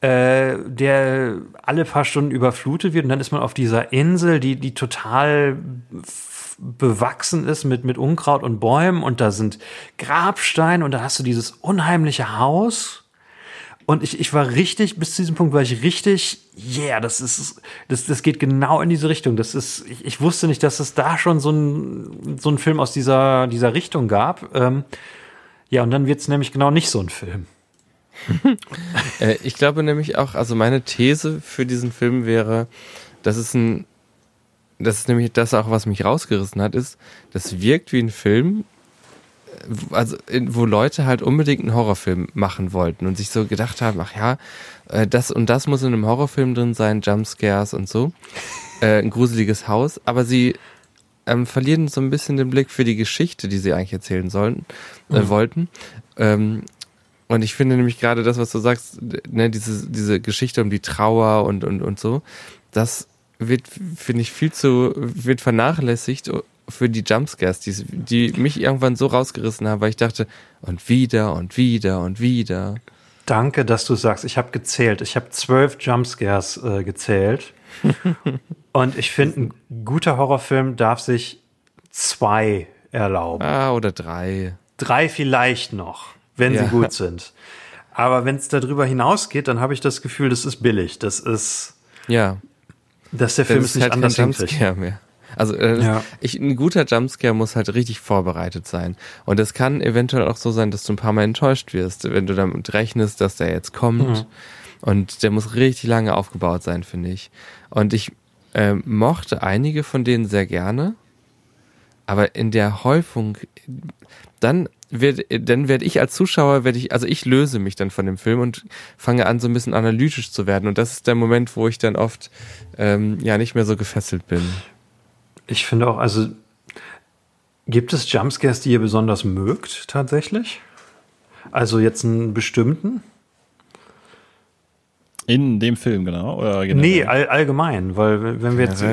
äh, der alle paar Stunden überflutet wird. Und dann ist man auf dieser Insel, die, die total bewachsen ist mit, mit Unkraut und Bäumen. Und da sind Grabsteine und da hast du dieses unheimliche Haus. Und ich, ich war richtig, bis zu diesem Punkt war ich richtig, yeah, das ist, das, das geht genau in diese Richtung. Das ist, ich, ich wusste nicht, dass es da schon so ein, so ein Film aus dieser, dieser Richtung gab. Ähm, ja, und dann wird's nämlich genau nicht so ein Film. Äh, ich glaube nämlich auch, also meine These für diesen Film wäre, dass es ein, das ist nämlich das auch, was mich rausgerissen hat, ist, das wirkt wie ein Film, also wo Leute halt unbedingt einen Horrorfilm machen wollten und sich so gedacht haben, ach ja, äh, das und das muss in einem Horrorfilm drin sein, Jumpscares und so, äh, ein gruseliges Haus, aber sie ähm, verlieren so ein bisschen den Blick für die Geschichte, die sie eigentlich erzählen sollen, äh, mhm. wollten. Ähm, und ich finde nämlich gerade das, was du sagst, ne, diese, diese Geschichte um die Trauer und, und, und so, das wird, finde ich, viel zu, wird vernachlässigt für die Jumpscares, die, die mich irgendwann so rausgerissen haben, weil ich dachte, und wieder und wieder und wieder. Danke, dass du sagst, ich habe gezählt. Ich habe zwölf Jumpscares äh, gezählt. und ich finde, ein guter Horrorfilm darf sich zwei erlauben. Ah, oder drei. Drei vielleicht noch, wenn ja. sie gut sind. Aber wenn es darüber hinausgeht, dann habe ich das Gefühl, das ist billig. Das ist. Ja. Dass der Film das ist nicht halt anders Jumpscare mehr. Also äh, ja. ich, ein guter Jumpscare muss halt richtig vorbereitet sein. Und es kann eventuell auch so sein, dass du ein paar Mal enttäuscht wirst, wenn du damit rechnest, dass der jetzt kommt. Mhm. Und der muss richtig lange aufgebaut sein, finde ich. Und ich äh, mochte einige von denen sehr gerne. Aber in der Häufung, dann wird, dann werde ich als Zuschauer, werde ich, also ich löse mich dann von dem Film und fange an, so ein bisschen analytisch zu werden. Und das ist der Moment, wo ich dann oft ähm, ja nicht mehr so gefesselt bin. Ich finde auch, also gibt es Jumpscares, die ihr besonders mögt, tatsächlich? Also jetzt einen bestimmten? In dem Film, genau? Oder Nee, all, allgemein, weil wenn wir jetzt.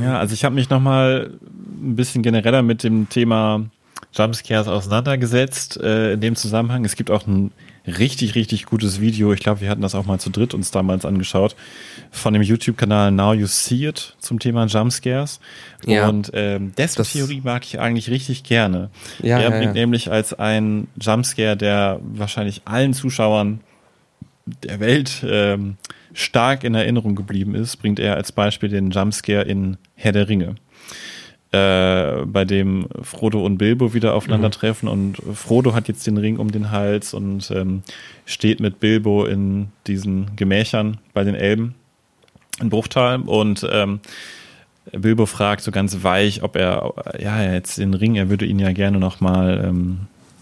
Ja, also ich habe mich nochmal ein bisschen genereller mit dem Thema Jumpscares auseinandergesetzt äh, in dem Zusammenhang. Es gibt auch ein richtig, richtig gutes Video. Ich glaube, wir hatten das auch mal zu dritt uns damals angeschaut von dem YouTube-Kanal Now You See It zum Thema Jumpscares. Ja. Und ähm, dessen Theorie mag ich eigentlich richtig gerne. Ja, er bringt ja, nämlich als ein Jumpscare, der wahrscheinlich allen Zuschauern der Welt ähm, stark in Erinnerung geblieben ist, bringt er als Beispiel den Jumpscare in Herr der Ringe äh, bei dem Frodo und Bilbo wieder aufeinandertreffen mhm. und Frodo hat jetzt den Ring um den Hals und ähm, steht mit Bilbo in diesen Gemächern bei den Elben in Bruchtal und ähm, Bilbo fragt so ganz weich, ob er ja jetzt den Ring, er würde ihn ja gerne noch mal ähm,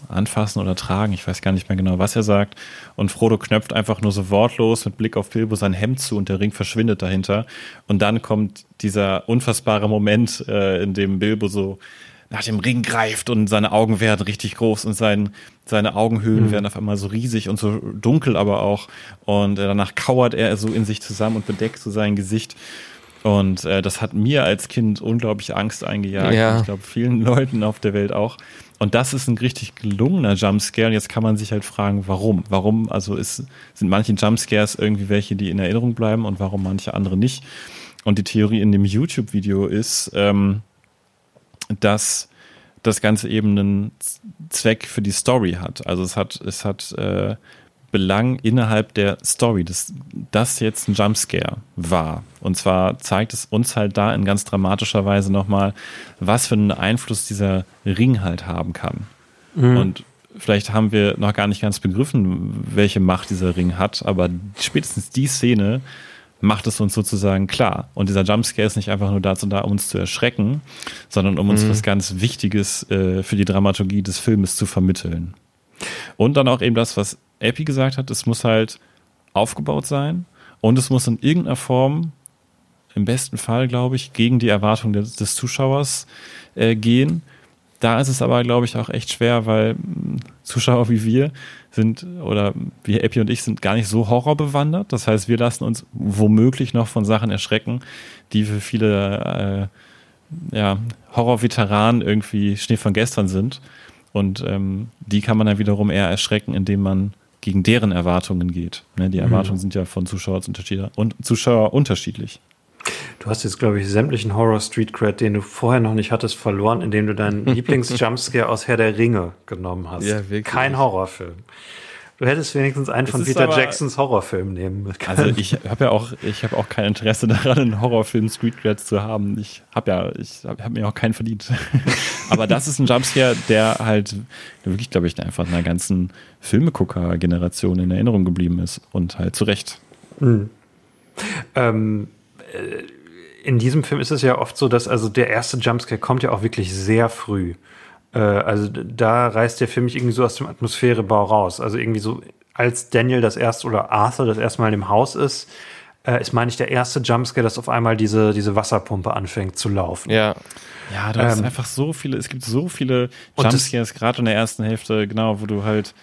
anfassen oder tragen. Ich weiß gar nicht mehr genau, was er sagt. Und Frodo knöpft einfach nur so wortlos mit Blick auf Bilbo sein Hemd zu und der Ring verschwindet dahinter. Und dann kommt dieser unfassbare Moment, äh, in dem Bilbo so nach dem Ring greift und seine Augen werden richtig groß und sein, seine Augenhöhlen mhm. werden auf einmal so riesig und so dunkel aber auch. Und äh, danach kauert er so in sich zusammen und bedeckt so sein Gesicht. Und äh, das hat mir als Kind unglaublich Angst eingejagt. Ja. Ich glaube, vielen Leuten auf der Welt auch. Und das ist ein richtig gelungener Jumpscare. Und jetzt kann man sich halt fragen, warum? Warum, also ist, sind manche Jumpscares irgendwie welche, die in Erinnerung bleiben und warum manche andere nicht? Und die Theorie in dem YouTube-Video ist, ähm, dass das Ganze eben einen Zweck für die Story hat. Also es hat, es hat äh, Belang innerhalb der Story, dass das jetzt ein Jumpscare war. Und zwar zeigt es uns halt da in ganz dramatischer Weise nochmal, was für einen Einfluss dieser Ring halt haben kann. Mhm. Und vielleicht haben wir noch gar nicht ganz begriffen, welche Macht dieser Ring hat, aber spätestens die Szene macht es uns sozusagen klar. Und dieser Jumpscare ist nicht einfach nur dazu da, um uns zu erschrecken, sondern um uns mhm. was ganz Wichtiges äh, für die Dramaturgie des Filmes zu vermitteln. Und dann auch eben das, was Epi gesagt hat, es muss halt aufgebaut sein und es muss in irgendeiner Form, im besten Fall, glaube ich, gegen die Erwartungen des, des Zuschauers äh, gehen. Da ist es aber, glaube ich, auch echt schwer, weil hm, Zuschauer wie wir sind, oder wie Epi und ich sind gar nicht so horrorbewandert. Das heißt, wir lassen uns womöglich noch von Sachen erschrecken, die für viele äh, ja, Horrorveteranen irgendwie Schnee von gestern sind. Und ähm, die kann man dann wiederum eher erschrecken, indem man gegen deren Erwartungen geht. Ne, die Erwartungen mhm. sind ja von Zuschauer zu Zuschauer unterschiedlich. Du hast jetzt, glaube ich, sämtlichen Horror Street Cred, den du vorher noch nicht hattest, verloren, indem du deinen Lieblings-Jumpscare aus Herr der Ringe genommen hast. Ja, wirklich. Kein Horrorfilm. Du hättest wenigstens einen von Peter aber, Jacksons Horrorfilm nehmen können. Also ich habe ja auch, ich habe auch kein Interesse daran, einen Horrorfilm Street Creds zu haben. Ich habe ja, ich habe hab mir auch keinen verdient. aber das ist ein Jumpscare, der halt wirklich, glaube ich, einfach einer ganzen Filmegucker-Generation in Erinnerung geblieben ist und halt zu Recht. Mhm. Ähm, äh, in diesem Film ist es ja oft so, dass also der erste Jumpscare kommt ja auch wirklich sehr früh. Äh, also da reißt der Film mich irgendwie so aus dem Atmosphärebau raus. Also irgendwie so, als Daniel das erste oder Arthur das erste Mal dem Haus ist, äh, ist, meine ich, der erste Jumpscare, dass auf einmal diese, diese Wasserpumpe anfängt zu laufen. Ja. Ja, hast Ähm, einfach so viele, es gibt so viele Und das- Jumpscares, gerade in der ersten Hälfte, genau, wo du halt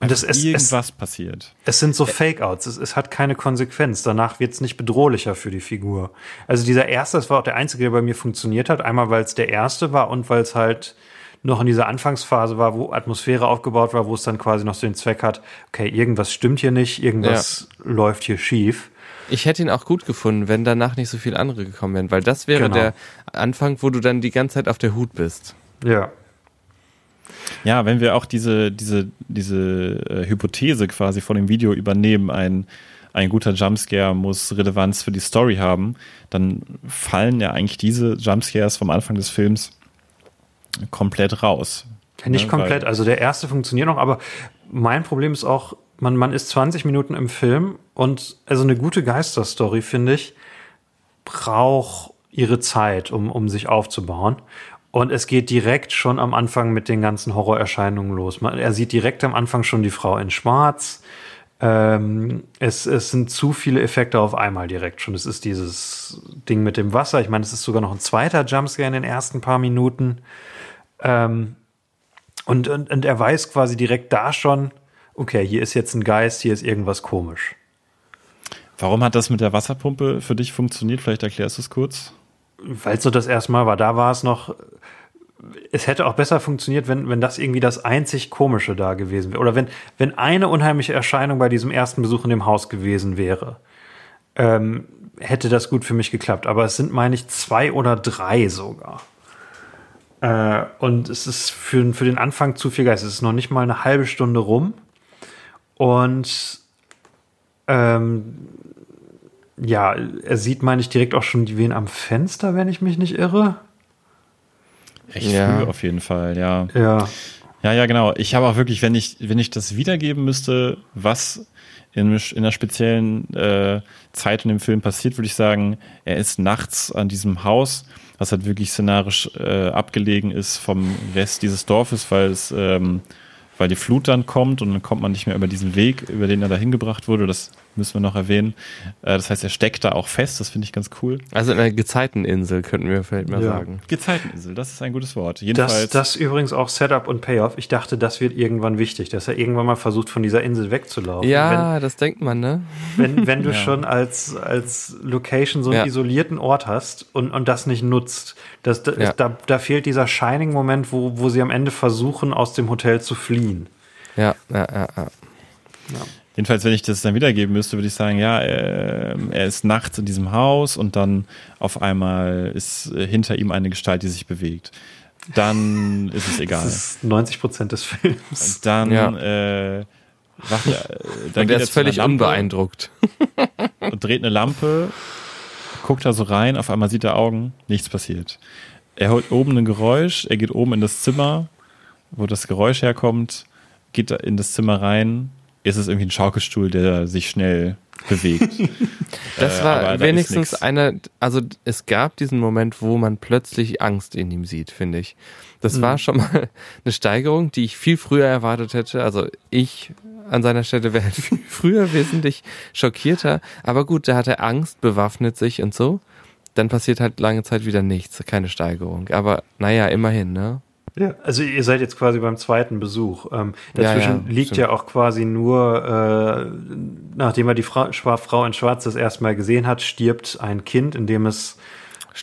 Und das ist, es, irgendwas passiert. es sind so Fake-Outs. Es, es hat keine Konsequenz. Danach wird es nicht bedrohlicher für die Figur. Also dieser erste, das war auch der einzige, der bei mir funktioniert hat. Einmal, weil es der erste war und weil es halt noch in dieser Anfangsphase war, wo Atmosphäre aufgebaut war, wo es dann quasi noch so den Zweck hat, okay, irgendwas stimmt hier nicht, irgendwas läuft hier schief. Ich hätte ihn auch gut gefunden, wenn danach nicht so viele andere gekommen wären, weil das wäre Genau. der Anfang, wo du dann die ganze Zeit auf der Hut bist. Ja. Ja, wenn wir auch diese, diese, diese äh, Hypothese quasi von dem Video übernehmen, ein, ein guter Jumpscare muss Relevanz für die Story haben, dann fallen ja eigentlich diese Jumpscares vom Anfang des Films komplett raus. Nicht Ne, komplett. Also der erste funktioniert noch, aber mein Problem ist auch, man, man ist 20 Minuten im Film und also eine gute Geisterstory, finde ich, braucht ihre Zeit, um, um sich aufzubauen. Und es geht direkt schon am Anfang mit den ganzen Horrorerscheinungen los. Man, er sieht direkt am Anfang schon die Frau in Schwarz. Ähm, es, es sind zu viele Effekte auf einmal direkt schon. Es ist dieses Ding mit dem Wasser. Ich meine, es ist sogar noch ein zweiter Jumpscare in den ersten paar Minuten. Ähm, und, und, und er weiß quasi direkt da schon, okay, hier ist jetzt ein Geist, hier ist irgendwas komisch. Warum hat das mit der Wasserpumpe für dich funktioniert? Vielleicht erklärst du es kurz. Weil es so das erste Mal war, da war es noch. Es hätte auch besser funktioniert, wenn, wenn das irgendwie das einzig Komische da gewesen wäre. Oder wenn, wenn eine unheimliche Erscheinung bei diesem ersten Besuch in dem Haus gewesen wäre, ähm, hätte das gut für mich geklappt. Aber es sind, meine ich, zwei oder drei sogar. Äh, und es ist für, für den Anfang zu viel Geist. Es ist noch nicht mal eine halbe Stunde rum. Und ähm, ja, er sieht, meine ich, direkt auch schon die Wen am Fenster, wenn ich mich nicht irre. Recht Ja. früh auf jeden Fall, ja. Ja. Ja, ja, genau. Ich habe auch wirklich, wenn ich, wenn ich das wiedergeben müsste, was in, in einer speziellen äh, Zeit in dem Film passiert, würde ich sagen, er ist nachts an diesem Haus, was halt wirklich szenarisch äh, abgelegen ist vom Rest dieses Dorfes, weil es, ähm, weil die Flut dann kommt und dann kommt man nicht mehr über diesen Weg, über den er da hingebracht wurde. Das müssen wir noch erwähnen. Äh, das heißt, er steckt da auch fest. Das finde ich ganz cool. Also in einer Gezeiteninsel, könnten wir vielleicht mal Ja. sagen. Gezeiteninsel, das ist ein gutes Wort. Das, Jedenfalls. das übrigens auch Setup und Payoff. Ich dachte, das wird irgendwann wichtig, dass er irgendwann mal versucht, von dieser Insel wegzulaufen. Ja, das denkt man, ne? Wenn, wenn, wenn du Ja. schon als, als Location so einen Ja. isolierten Ort hast und, und das nicht nutzt, das, das, Ja. da, da fehlt dieser Shining-Moment, wo, wo sie am Ende versuchen, aus dem Hotel zu fliehen. Ja, ja, ja, ja. Jedenfalls, wenn ich das dann wiedergeben müsste, würde ich sagen, ja, äh, er ist nachts in diesem Haus und dann auf einmal ist äh, hinter ihm eine Gestalt, die sich bewegt. Dann ist es egal. Das ist 90 Prozent des Films. Und dann, Ja. äh, wacht er, äh, dann Und geht der ist völlig unbeeindruckt. und dreht eine Lampe, guckt da so rein, auf einmal sieht er Augen, nichts passiert. Er holt oben ein Geräusch, er geht oben in das Zimmer, wo das Geräusch herkommt, geht da in das Zimmer rein, ist es irgendwie ein Schaukelstuhl, der sich schnell bewegt. Das Äh, war wenigstens einer, also es gab diesen Moment, wo man plötzlich Angst in ihm sieht, finde ich. Das war schon mal eine Steigerung, die ich viel früher erwartet hätte. Also ich an seiner Stelle wäre halt viel früher wesentlich schockierter. Aber gut, da hat er Angst, bewaffnet sich und so. Dann passiert halt lange Zeit wieder nichts, keine Steigerung. Aber naja, immerhin, ne? Ja, also ihr seid jetzt quasi beim zweiten Besuch. Ähm, dazwischen Ja, ja, liegt stimmt. ja auch quasi nur, äh, nachdem er die Frau, Schwa- Frau in Schwarz das erste Mal gesehen hat, stirbt ein Kind, in dem es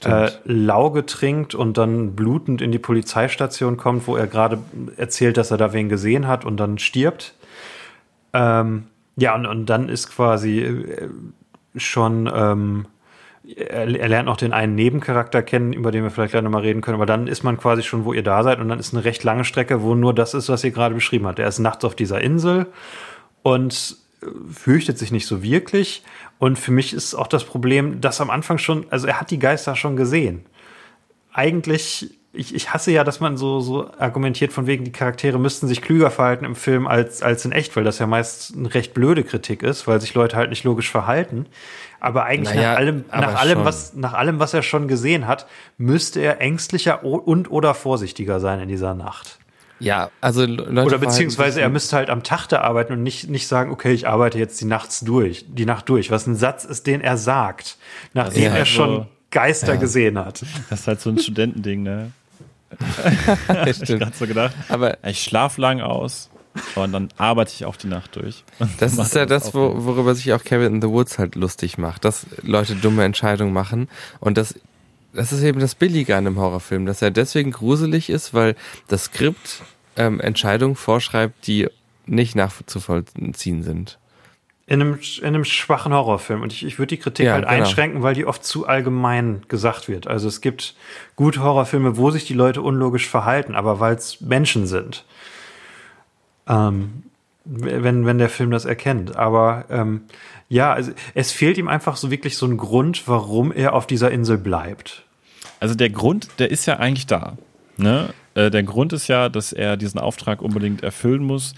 äh. Lauge trinkt und dann blutend in die Polizeistation kommt, wo er gerade erzählt, dass er da wen gesehen hat und dann stirbt. Ähm, ja, und, und dann ist quasi äh, schon, ähm, er, er lernt noch den einen Nebencharakter kennen, über den wir vielleicht gleich nochmal reden können, aber dann ist man quasi schon, wo ihr da seid und dann ist eine recht lange Strecke, wo nur das ist, was ihr gerade beschrieben habt. Er ist nachts auf dieser Insel und äh, fürchtet sich nicht so wirklich. Und für mich ist auch das Problem, dass am Anfang schon, also er hat die Geister schon gesehen. Eigentlich ich, ich hasse ja, dass man so, so argumentiert von wegen, die Charaktere müssten sich klüger verhalten im Film als, als in echt, weil das ja meist eine recht blöde Kritik ist, weil sich Leute halt nicht logisch verhalten. Aber eigentlich Naja, nach allem, nach allem, schon. was, nach allem, was er schon gesehen hat, müsste er ängstlicher und oder vorsichtiger sein in dieser Nacht. Ja, also Leute Oder beziehungsweise er müsste halt am Tag da arbeiten und nicht, nicht sagen, okay, ich arbeite jetzt die Nachts durch, die Nacht durch, was ein Satz ist, den er sagt, nachdem Ja, er so- schon Geister gesehen hat. Das ist halt so ein Studentending, ne? Ja, Ich gerade so gedacht. Aber Ich schlaf lang aus und dann arbeite ich auch die Nacht durch. Das ist ja das, auch wo, worüber sich auch Kevin in the Woods halt lustig macht, dass Leute dumme Entscheidungen machen und das, das ist eben das Billige an einem Horrorfilm, dass er deswegen gruselig ist, weil das Skript ähm, Entscheidungen vorschreibt, die nicht nachzuvollziehen sind. In einem, in einem schwachen Horrorfilm. Und ich, ich würde die Kritik Ja, halt genau. einschränken, weil die oft zu allgemein gesagt wird. Also es gibt gute Horrorfilme, wo sich die Leute unlogisch verhalten, aber weil es Menschen sind. Ähm, wenn, wenn der Film das erkennt. Aber ähm, ja, also es fehlt ihm einfach so wirklich so ein Grund, warum er auf dieser Insel bleibt. Also der Grund, der ist ja eigentlich da. Ne? Äh, Der Grund ist ja, dass er diesen Auftrag unbedingt erfüllen muss,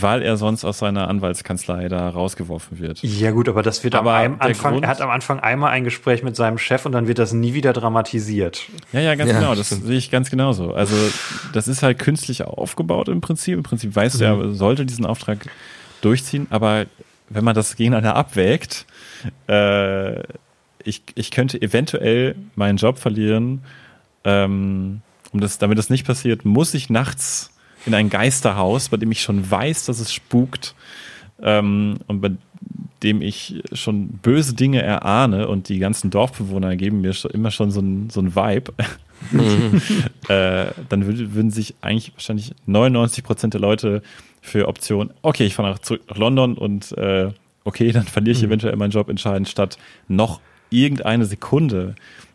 weil er sonst aus seiner Anwaltskanzlei da rausgeworfen wird. Ja gut, aber das wird Aber am Anfang, Grund- er hat am Anfang einmal ein Gespräch mit seinem Chef und dann wird das nie wieder dramatisiert. Ja, ja, ganz Ja, genau. Das stimmt. sehe ich ganz genauso. Also das ist halt künstlich aufgebaut im Prinzip. Im Prinzip weiß er, er sollte diesen Auftrag durchziehen, aber wenn man das gegeneinander abwägt, äh, ich, ich könnte eventuell meinen Job verlieren. Ähm, um das, damit das nicht passiert, muss ich nachts in ein Geisterhaus, bei dem ich schon weiß, dass es spukt ähm, und bei dem ich schon böse Dinge erahne und die ganzen Dorfbewohner geben mir schon, immer schon so ein, so ein Vibe, äh, dann würd, würden sich eigentlich wahrscheinlich 99 Prozent der Leute für Option, okay, ich fahre zurück nach London und äh, okay, dann verliere ich eventuell meinen Job entscheidend, statt noch irgendeine Sekunde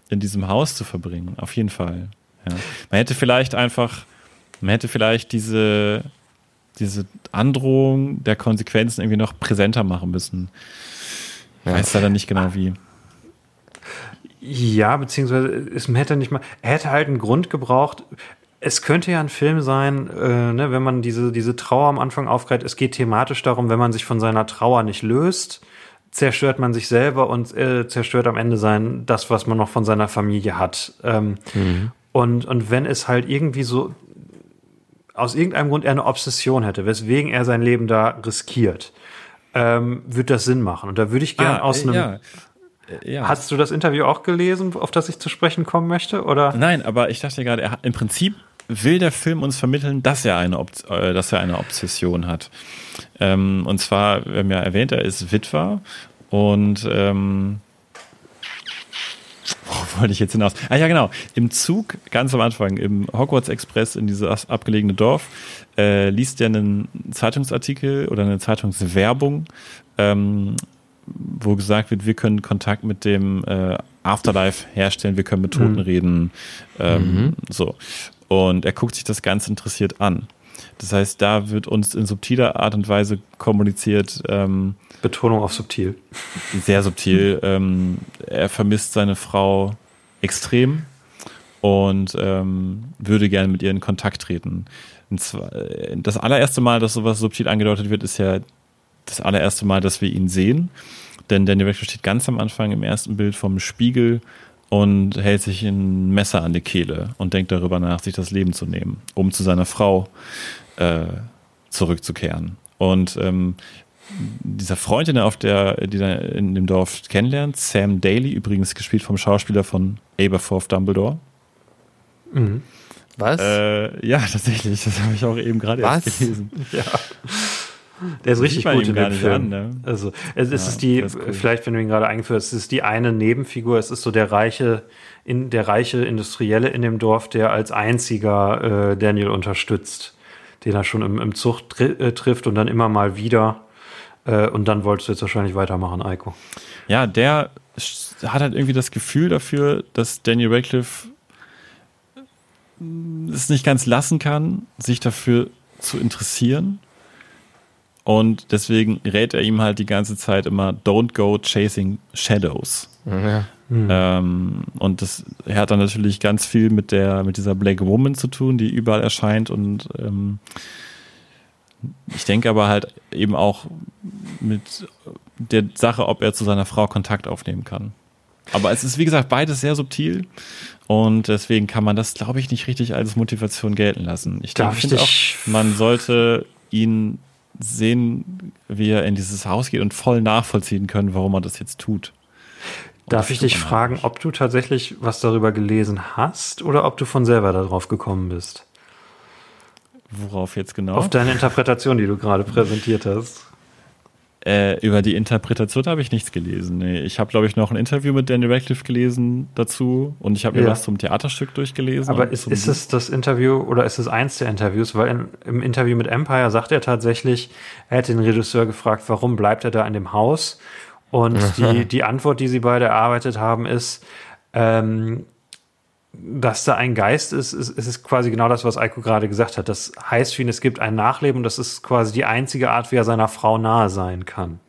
in diesem Haus zu verbringen. Auf jeden Fall. Ja. Man hätte vielleicht einfach, man hätte vielleicht diese, diese Androhung der Konsequenzen irgendwie noch präsenter machen müssen. Ich weiß leider nicht genau wie. Ja, beziehungsweise es hätte nicht mal, er hätte halt einen Grund gebraucht. Es könnte ja ein Film sein, äh, ne, wenn man diese, diese Trauer am Anfang aufgreift. Es geht thematisch darum, wenn man sich von seiner Trauer nicht löst, zerstört man sich selber und äh, zerstört am Ende sein, das, was man noch von seiner Familie hat. Ähm, und, und wenn es halt irgendwie so aus irgendeinem Grund er eine Obsession hätte, weswegen er sein Leben da riskiert, ähm, würde das Sinn machen. Und da würde ich gern aus äh, einem. ja. Äh, ja. Hast du das Interview auch gelesen, auf das ich zu sprechen kommen möchte? Oder? Nein, aber ich dachte gerade, er im Prinzip will der Film uns vermitteln, dass er eine, Ob äh, dass er eine Obsession hat. Ähm, und zwar, wir haben ja erwähnt, er ist Witwer und ähm, wo wollte ich jetzt hinaus? Ah ja, genau. Im Zug, ganz am Anfang, im Hogwarts Express in dieses abgelegene Dorf, äh, liest er einen Zeitungsartikel oder eine Zeitungswerbung, ähm, wo gesagt wird, wir können Kontakt mit dem äh, Afterlife herstellen, wir können mit Toten reden, ähm, so. Und er guckt sich das ganz interessiert an. Das heißt, da wird uns in subtiler Art und Weise kommuniziert, ähm, Betonung auf subtil. sehr subtil. ähm, er vermisst seine Frau extrem und ähm, würde gerne mit ihr in Kontakt treten. Zwar, äh, das allererste Mal, dass sowas subtil angedeutet wird, ist ja das allererste Mal, dass wir ihn sehen. Denn Daniel Radcliffe steht ganz am Anfang im ersten Bild vom Spiegel und hält sich ein Messer an die Kehle und denkt darüber nach, sich das Leben zu nehmen, um zu seiner Frau äh, zurückzukehren. Und ähm, dieser Freund, den er auf der, den er in dem Dorf kennenlernt, Sam Daly, übrigens gespielt vom Schauspieler von Aberforth Dumbledore. Was? Äh, ja, tatsächlich, das habe ich auch eben gerade erst gelesen. Ja. Der ist richtig gut in dem Film. an, ne? Also es, es Ja, ist die, cool. vielleicht wenn du ihn gerade eingeführt hast, es ist die eine Nebenfigur, es ist so der reiche, in, der reiche Industrielle in dem Dorf, der als einziger äh, Daniel unterstützt, den er schon im, im Zug tri äh, trifft und dann immer mal wieder. Äh, und dann wolltest du jetzt wahrscheinlich weitermachen, Eiko. Ja, der hat halt irgendwie das Gefühl dafür, dass Daniel Radcliffe es nicht ganz lassen kann, sich dafür zu interessieren. Und deswegen rät er ihm halt die ganze Zeit immer, don't go chasing shadows. ja. Mhm. Ähm, und das hat dann natürlich ganz viel mit der, mit dieser Black Woman zu tun, die überall erscheint und ähm, ich denke aber halt eben auch mit der Sache, ob er zu seiner Frau Kontakt aufnehmen kann. Aber es ist, wie gesagt, beides sehr subtil und deswegen kann man das, glaube ich, nicht richtig als Motivation gelten lassen. Ich denke ich auch, man sollte ihn sehen, wie er in dieses Haus geht und voll nachvollziehen können, warum er das jetzt tut. Darf ich dich fragen, ob du tatsächlich was darüber gelesen hast oder ob du von selber darauf gekommen bist? Worauf jetzt genau? Auf deine Interpretation, die du gerade präsentiert hast. Äh, über die Interpretation habe ich nichts gelesen. Nee, ich habe, glaube ich, noch ein Interview mit Daniel Radcliffe gelesen dazu und ich habe mir ja. was zum Theaterstück durchgelesen. Aber ist, ist es das Interview oder ist es eins der Interviews? Weil in, im Interview mit Empire sagt er tatsächlich, er hätte den Regisseur gefragt, warum bleibt er da in dem Haus? Und die, die Antwort, die sie beide erarbeitet haben, ist, ähm, dass da ein Geist ist, ist, ist quasi genau das, was Eiko gerade gesagt hat. Das heißt für ihn, es gibt ein Nachleben und das ist quasi die einzige Art, wie er seiner Frau nahe sein kann.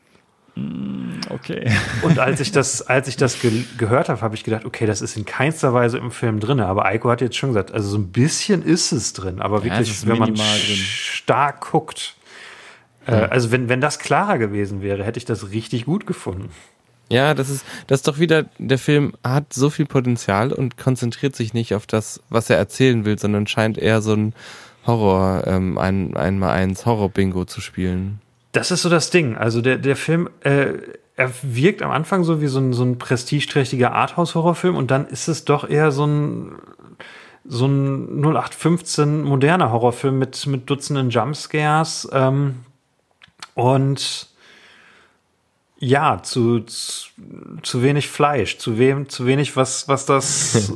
Mm, okay. Und als ich das, als ich das ge gehört habe, habe ich gedacht, okay, das ist in keinster Weise im Film drin. Aber Eiko hat jetzt schon gesagt, also so ein bisschen ist es drin, aber wirklich, ja, wenn man drin. stark guckt. Äh, also wenn, wenn das klarer gewesen wäre, hätte ich das richtig gut gefunden. Ja, das ist, das ist doch wieder, der Film hat so viel Potenzial und konzentriert sich nicht auf das, was er erzählen will, sondern scheint eher so ein Horror, ähm, ein, einmal eins Horror-Bingo zu spielen. Das ist so das Ding. Also der, der Film, äh, er wirkt am Anfang so wie so ein, so ein prestigeträchtiger Arthouse-Horrorfilm und dann ist es doch eher so ein, so ein 0815 moderner Horrorfilm mit, mit Dutzenden Jumpscares, ähm, und ja, zu, zu, zu wenig Fleisch, zu, wem, zu wenig, was, was das,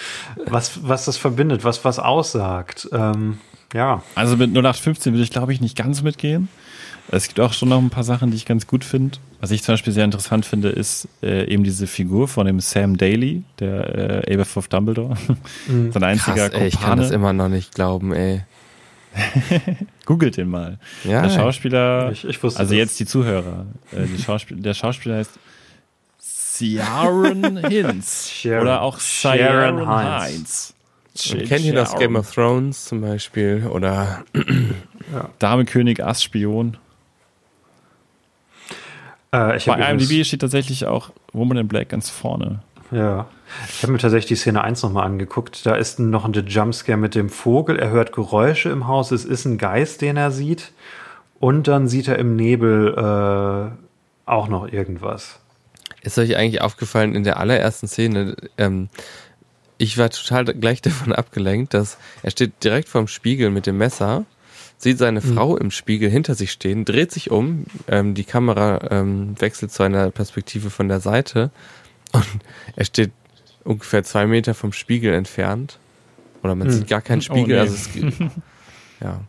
was, was das verbindet, was, was aussagt. Ähm, ja. Also mit 0815 würde ich, glaube ich, nicht ganz mitgehen. Es gibt auch schon noch ein paar Sachen, die ich ganz gut finde. Was ich zum Beispiel sehr interessant finde, ist äh, eben diese Figur von dem Sam Daly, der äh, Aberforth Dumbledore. Mhm. Sein einziger Krass, ey, Ich kann das immer noch nicht glauben, ey. Googelt den mal. Ja, der Schauspieler, ich, ich wusste also das. jetzt die Zuhörer, äh, Schauspiel, der Schauspieler heißt Ciaran Hinz Sharon, oder auch Sharon Heinz. Man kennt ihn aus Game of Thrones zum Beispiel oder ja. Dame König Ass Spion. Äh, Bei IMDb steht tatsächlich auch Woman in Black ganz vorne. Ja. Ich habe mir tatsächlich die Szene 1 nochmal angeguckt. Da ist noch ein Jumpscare mit dem Vogel. Er hört Geräusche im Haus. Es ist ein Geist, den er sieht. Und dann sieht er im Nebel äh, auch noch irgendwas. Ist euch eigentlich aufgefallen in der allerersten Szene? Ähm, ich war total gleich davon abgelenkt, dass er steht direkt vorm Spiegel mit dem Messer, sieht seine mhm. Frau im Spiegel hinter sich stehen, dreht sich um, ähm, die Kamera ähm, wechselt zu einer Perspektive von der Seite und er steht ungefähr zwei Meter vom Spiegel entfernt. Oder man hm. sieht gar keinen oh, Spiegel. Oh, nee. Also es, ja.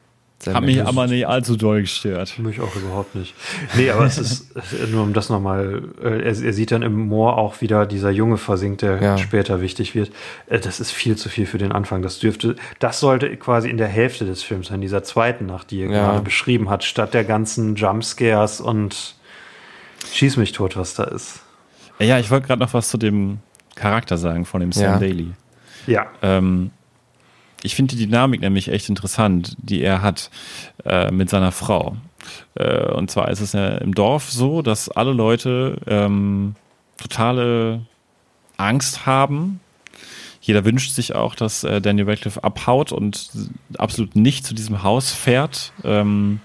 Hat mich aber nicht allzu doll gestört. Mich auch überhaupt nicht. Nee, aber es ist, nur um das nochmal, äh, er, er, sieht dann im Moor auch wieder dieser Junge versinkt, der ja. später wichtig wird. Äh, das ist viel zu viel für den Anfang. Das dürfte, das sollte quasi in der Hälfte des Films sein, dieser zweiten Nacht, die er ja. gerade beschrieben hat, statt der ganzen Jumpscares und Schieß mich tot, was da ist. Ja, ich wollte gerade noch was zu dem Charakter sagen von dem Sam ja. Daly. Ja. Ähm, ich finde die Dynamik nämlich echt interessant, die er hat äh, mit seiner Frau. Äh, und zwar ist es ja im Dorf so, dass alle Leute ähm, totale Angst haben. Jeder wünscht sich auch, dass äh, Daniel Radcliffe abhaut und absolut nicht zu diesem Haus fährt. Ähm,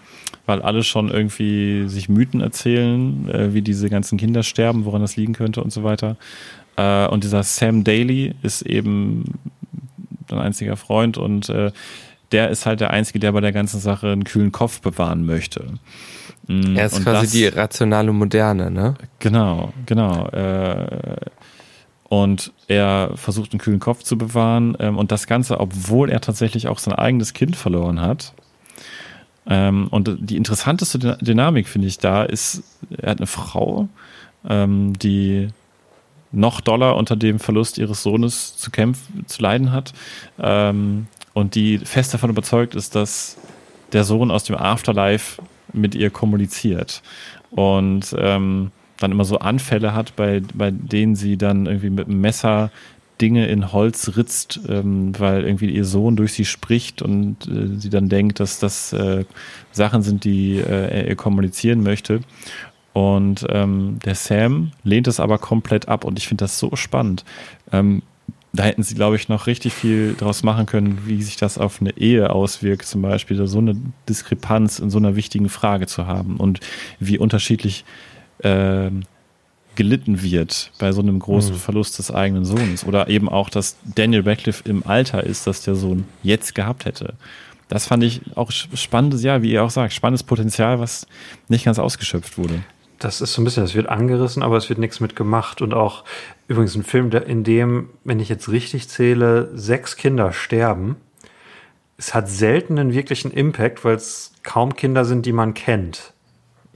weil alle schon irgendwie sich Mythen erzählen, äh, wie diese ganzen Kinder sterben, woran das liegen könnte und so weiter. Äh, und dieser Sam Daly ist eben dein einziger Freund und äh, der ist halt der Einzige, der bei der ganzen Sache einen kühlen Kopf bewahren möchte. Mhm. Er ist und quasi das, die rationale Moderne, ne? Genau, genau. Äh, und er versucht einen kühlen Kopf zu bewahren ähm, und das Ganze, obwohl er tatsächlich auch sein eigenes Kind verloren hat. Ähm, und die interessanteste Dynamik, finde ich, da ist, er hat eine Frau, ähm, die noch doller unter dem Verlust ihres Sohnes zu kämpfen, zu leiden hat ähm, und die fest davon überzeugt ist, dass der Sohn aus dem Afterlife mit ihr kommuniziert. Und ähm, dann immer so Anfälle hat, bei, bei denen sie dann irgendwie mit einem Messer Dinge in Holz ritzt, ähm, weil irgendwie ihr Sohn durch sie spricht und äh, sie dann denkt, dass das äh, Sachen sind, die äh, er kommunizieren möchte. Und ähm, der Sam lehnt es aber komplett ab und ich finde das so spannend. Ähm, da hätten sie, glaube ich, noch richtig viel draus machen können, wie sich das auf eine Ehe auswirkt, zum Beispiel so eine Diskrepanz in so einer wichtigen Frage zu haben und wie unterschiedlich äh, gelitten wird bei so einem großen mhm. Verlust des eigenen Sohnes. Oder eben auch, dass Daniel Radcliffe im Alter ist, das der Sohn jetzt gehabt hätte. Das fand ich auch spannendes, ja, wie ihr auch sagt, spannendes Potenzial, was nicht ganz ausgeschöpft wurde. Das ist so ein bisschen, es wird angerissen, aber es wird nichts mit gemacht. Und auch übrigens ein Film, in dem, wenn ich jetzt richtig zähle, sechs Kinder sterben. Es hat selten einen wirklichen Impact, weil es kaum Kinder sind, die man kennt.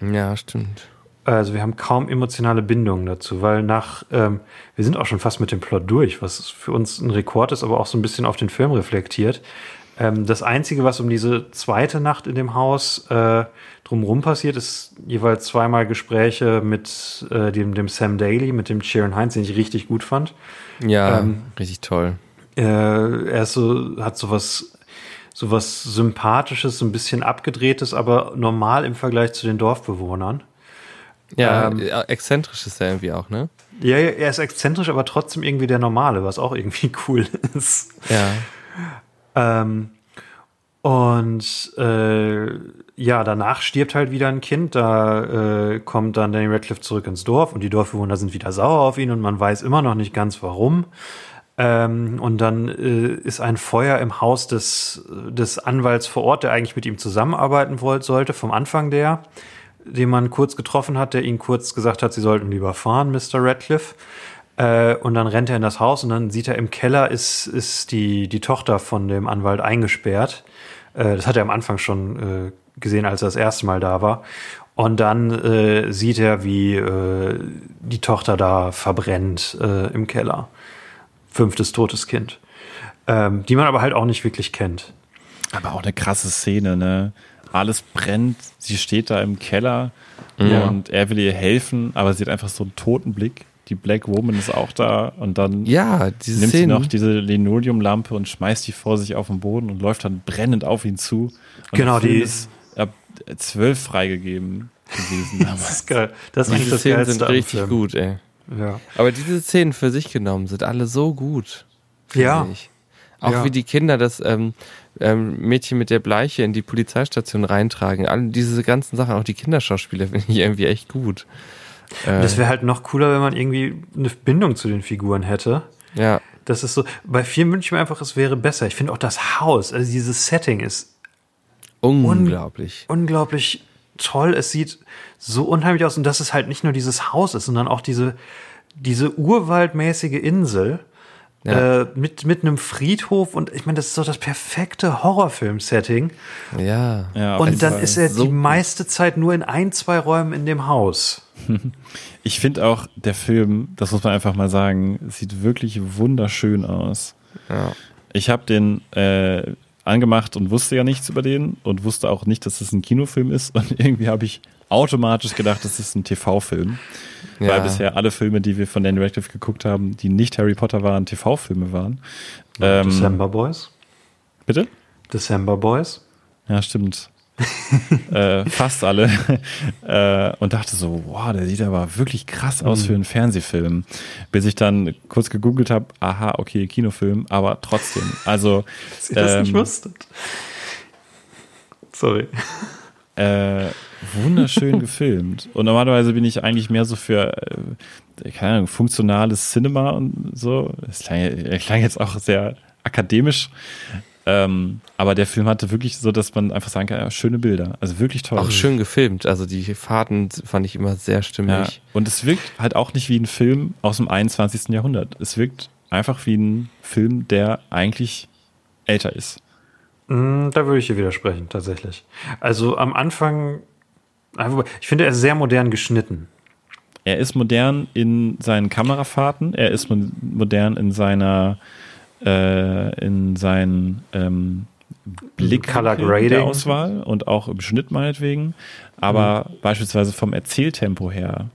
Ja, stimmt. Also wir haben kaum emotionale Bindungen dazu, weil nach, ähm, wir sind auch schon fast mit dem Plot durch, was für uns ein Rekord ist, aber auch so ein bisschen auf den Film reflektiert. Ähm, das Einzige, was um diese zweite Nacht in dem Haus äh, drumherum passiert, ist jeweils zweimal Gespräche mit äh, dem, dem Sam Daly, mit dem Sharon Heinz, den ich richtig gut fand. Ja, ähm, richtig toll. Äh, er ist so, hat sowas, sowas Sympathisches, so ein bisschen abgedrehtes, aber normal im Vergleich zu den Dorfbewohnern. Ja, ähm, exzentrisch ist er irgendwie auch, ne? Ja, er ist exzentrisch, aber trotzdem irgendwie der Normale, was auch irgendwie cool ist. Ja. Ähm, und äh, ja, danach stirbt halt wieder ein Kind. Da äh, kommt dann Danny Radcliffe zurück ins Dorf und die Dorfbewohner sind wieder sauer auf ihn und man weiß immer noch nicht ganz warum. Ähm, und dann äh, ist ein Feuer im Haus des, des Anwalts vor Ort, der eigentlich mit ihm zusammenarbeiten wollte, sollte, vom Anfang der, den man kurz getroffen hat, der ihn kurz gesagt hat, sie sollten lieber fahren, Mr. Radcliffe. Äh, und dann rennt er in das Haus und dann sieht er im Keller ist, ist die, die Tochter von dem Anwalt eingesperrt. Äh, das hat er am Anfang schon äh, gesehen, als er das erste Mal da war. Und dann äh, sieht er, wie äh, die Tochter da verbrennt äh, im Keller. Fünftes totes Kind. Ähm, die man aber halt auch nicht wirklich kennt. Aber auch eine krasse Szene, ne? Alles brennt, sie steht da im Keller ja. und er will ihr helfen, aber sie hat einfach so einen toten Blick die Black Woman ist auch da und dann ja, nimmt Szenen. sie noch diese Linoleumlampe und schmeißt die vor sich auf den Boden und läuft dann brennend auf ihn zu. Und genau, die ist zwölf freigegeben gewesen. das ist geil. Das diese Szenen sind richtig Film. gut, ey. Ja. Aber diese Szenen für sich genommen sind alle so gut. Ja. Ich. Auch ja. wie die Kinder das ähm, ähm, Mädchen mit der Bleiche in die Polizeistation reintragen. All diese ganzen Sachen, auch die Kinderschauspieler finde ich irgendwie echt gut. Äh, das wäre halt noch cooler, wenn man irgendwie eine Bindung zu den Figuren hätte. Ja. Das ist so, bei vielen wünsche ich mir einfach, es wäre besser. Ich finde auch das Haus, also dieses Setting ist unglaublich. Un unglaublich toll. Es sieht so unheimlich aus und dass es halt nicht nur dieses Haus ist, sondern auch diese, diese urwaldmäßige Insel ja. äh, mit, mit einem Friedhof und ich meine, das ist doch das perfekte Horrorfilm-Setting. Ja. ja und dann ist er so die meiste Zeit nur in ein, zwei Räumen in dem Haus. Ich finde auch, der Film, das muss man einfach mal sagen, sieht wirklich wunderschön aus. Ja. Ich habe den äh, angemacht und wusste ja nichts über den und wusste auch nicht, dass es das ein Kinofilm ist. Und irgendwie habe ich automatisch gedacht, das ist ein TV-Film. Ja. Weil bisher alle Filme, die wir von Daniel Radcliffe geguckt haben, die nicht Harry Potter waren, TV-Filme waren. Ähm, December Boys? Bitte? December Boys? Ja, stimmt. äh, fast alle. äh, und dachte so, wow, der sieht aber wirklich krass aus mhm. für einen Fernsehfilm. Bis ich dann kurz gegoogelt habe, aha, okay, Kinofilm, aber trotzdem. Also. Dass ihr ähm, das nicht ähm, wusstet. Sorry. Äh, wunderschön gefilmt. Und normalerweise bin ich eigentlich mehr so für, äh, keine Ahnung, funktionales Cinema und so. Das klang, klang jetzt auch sehr akademisch. Ähm, aber der Film hatte wirklich so, dass man einfach sagen kann, ja, schöne Bilder. Also wirklich toll. Auch schön gefilmt. Also die Fahrten fand ich immer sehr stimmig. Ja. Und es wirkt halt auch nicht wie ein Film aus dem 21. Jahrhundert. Es wirkt einfach wie ein Film, der eigentlich älter ist. Mm, da würde ich hier widersprechen, tatsächlich. Also am Anfang, ich finde, er ist sehr modern geschnitten. Er ist modern in seinen Kamerafahrten, er ist modern in seiner, äh, in seinen ähm, Blick Color Grading. der Auswahl und auch im Schnitt meinetwegen. Aber mhm. beispielsweise vom Erzähltempo her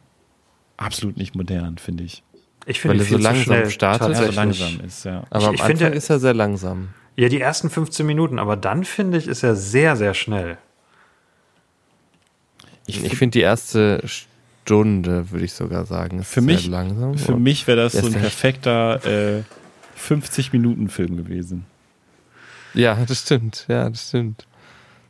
absolut nicht modern, finde ich. Ich finde Weil er so langsam startet. Ja, so langsam ist, ja. Aber Ich- am ich Anfang finde- ist er sehr langsam. Ja, die ersten 15 Minuten, aber dann finde ich, ist er sehr, sehr schnell. Ich, ich finde die erste Stunde, würde ich sogar sagen, ist Für sehr mich- langsam. Für mich wäre das Ja, so ein perfekter äh, 50-Minuten-Film gewesen. Ja, das stimmt. Ja, das stimmt.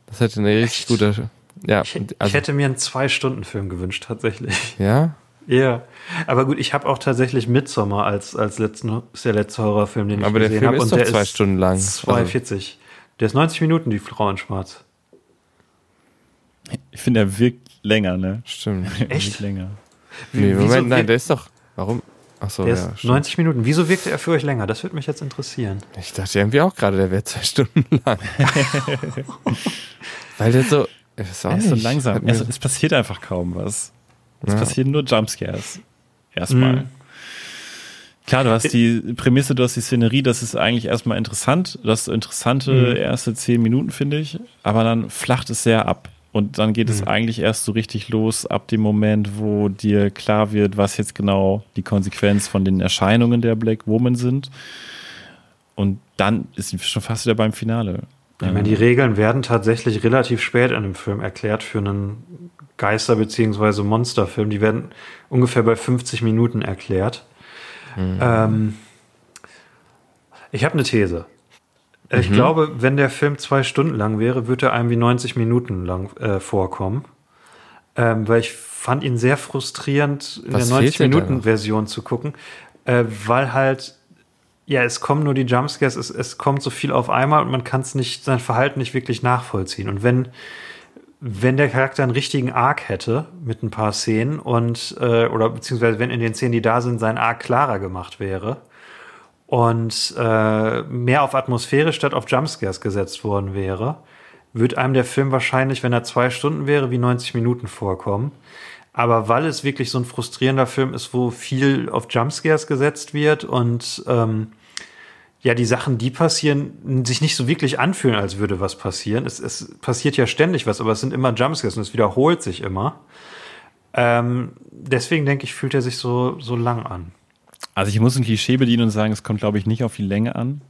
Das hätte eine richtig Echt? gute. Ja, Ich, ich also, hätte mir einen Zwei-Stunden-Film gewünscht, tatsächlich. ja. Ja. Aber gut, ich habe auch tatsächlich Midsommar als, als letzten, ist der letzte Horrorfilm, den ich Aber der gesehen Film habe. ist und doch der zwei ist Stunden lang. Also, 2,40. Der ist 90 Minuten, die Frau in Schwarz. Ich finde, er wirkt länger, ne? Stimmt. Echt? länger. Nee, wieso Moment, nein, der ist doch. Warum? Ach so, Der ja. ist stimmt. 90 Minuten. Wieso wirkte er für euch länger? Das würde mich jetzt interessieren. Ich dachte irgendwie auch gerade, der wäre zwei Stunden lang. Weil der so. Auch Er ist so langsam. Es, es passiert einfach kaum was. Es Ja. passieren nur Jumpscares. Erstmal. Mhm. Klar, du hast die Prämisse, du hast die Szenerie, das ist eigentlich erstmal interessant. Du hast so interessante Mhm. erste zehn Minuten, finde ich. Aber dann flacht es sehr ab. Und dann geht Mhm. es eigentlich erst so richtig los ab dem Moment, wo dir klar wird, was jetzt genau die Konsequenz von den Erscheinungen der Black Woman sind. Und dann ist sie schon fast wieder beim Finale. Ich meine, die Regeln werden tatsächlich relativ spät in dem Film erklärt für einen Geister- bzw. Monsterfilm. Die werden ungefähr bei 50 Minuten erklärt. Ähm, ich habe eine These. Ich glaube, wenn der Film zwei Stunden lang wäre, würde er einem wie 90 Minuten lang äh, vorkommen. Ähm, weil ich fand ihn sehr frustrierend, in Was der fehlt dir da noch? 90-Minuten-Version zu gucken, äh, weil halt ja, es kommen nur die Jumpscares, es, es kommt so viel auf einmal und man kann es nicht, sein Verhalten nicht wirklich nachvollziehen. Und wenn, wenn der Charakter einen richtigen Arc hätte mit ein paar Szenen und, äh, oder beziehungsweise wenn in den Szenen, die da sind, sein Arc klarer gemacht wäre und äh, mehr auf Atmosphäre statt auf Jumpscares gesetzt worden wäre, würde einem der Film wahrscheinlich, wenn er zwei Stunden wäre, wie 90 Minuten vorkommen. Aber weil es wirklich so ein frustrierender Film ist, wo viel auf Jumpscares gesetzt wird und ähm, ja, die Sachen, die passieren, sich nicht so wirklich anfühlen, als würde was passieren. Es, es passiert ja ständig was, aber es sind immer Jumpscares und es wiederholt sich immer. Ähm, deswegen denke ich, fühlt er sich so, so lang an. Also ich muss ein Klischee bedienen und sagen, es kommt, glaube ich, nicht auf die Länge an.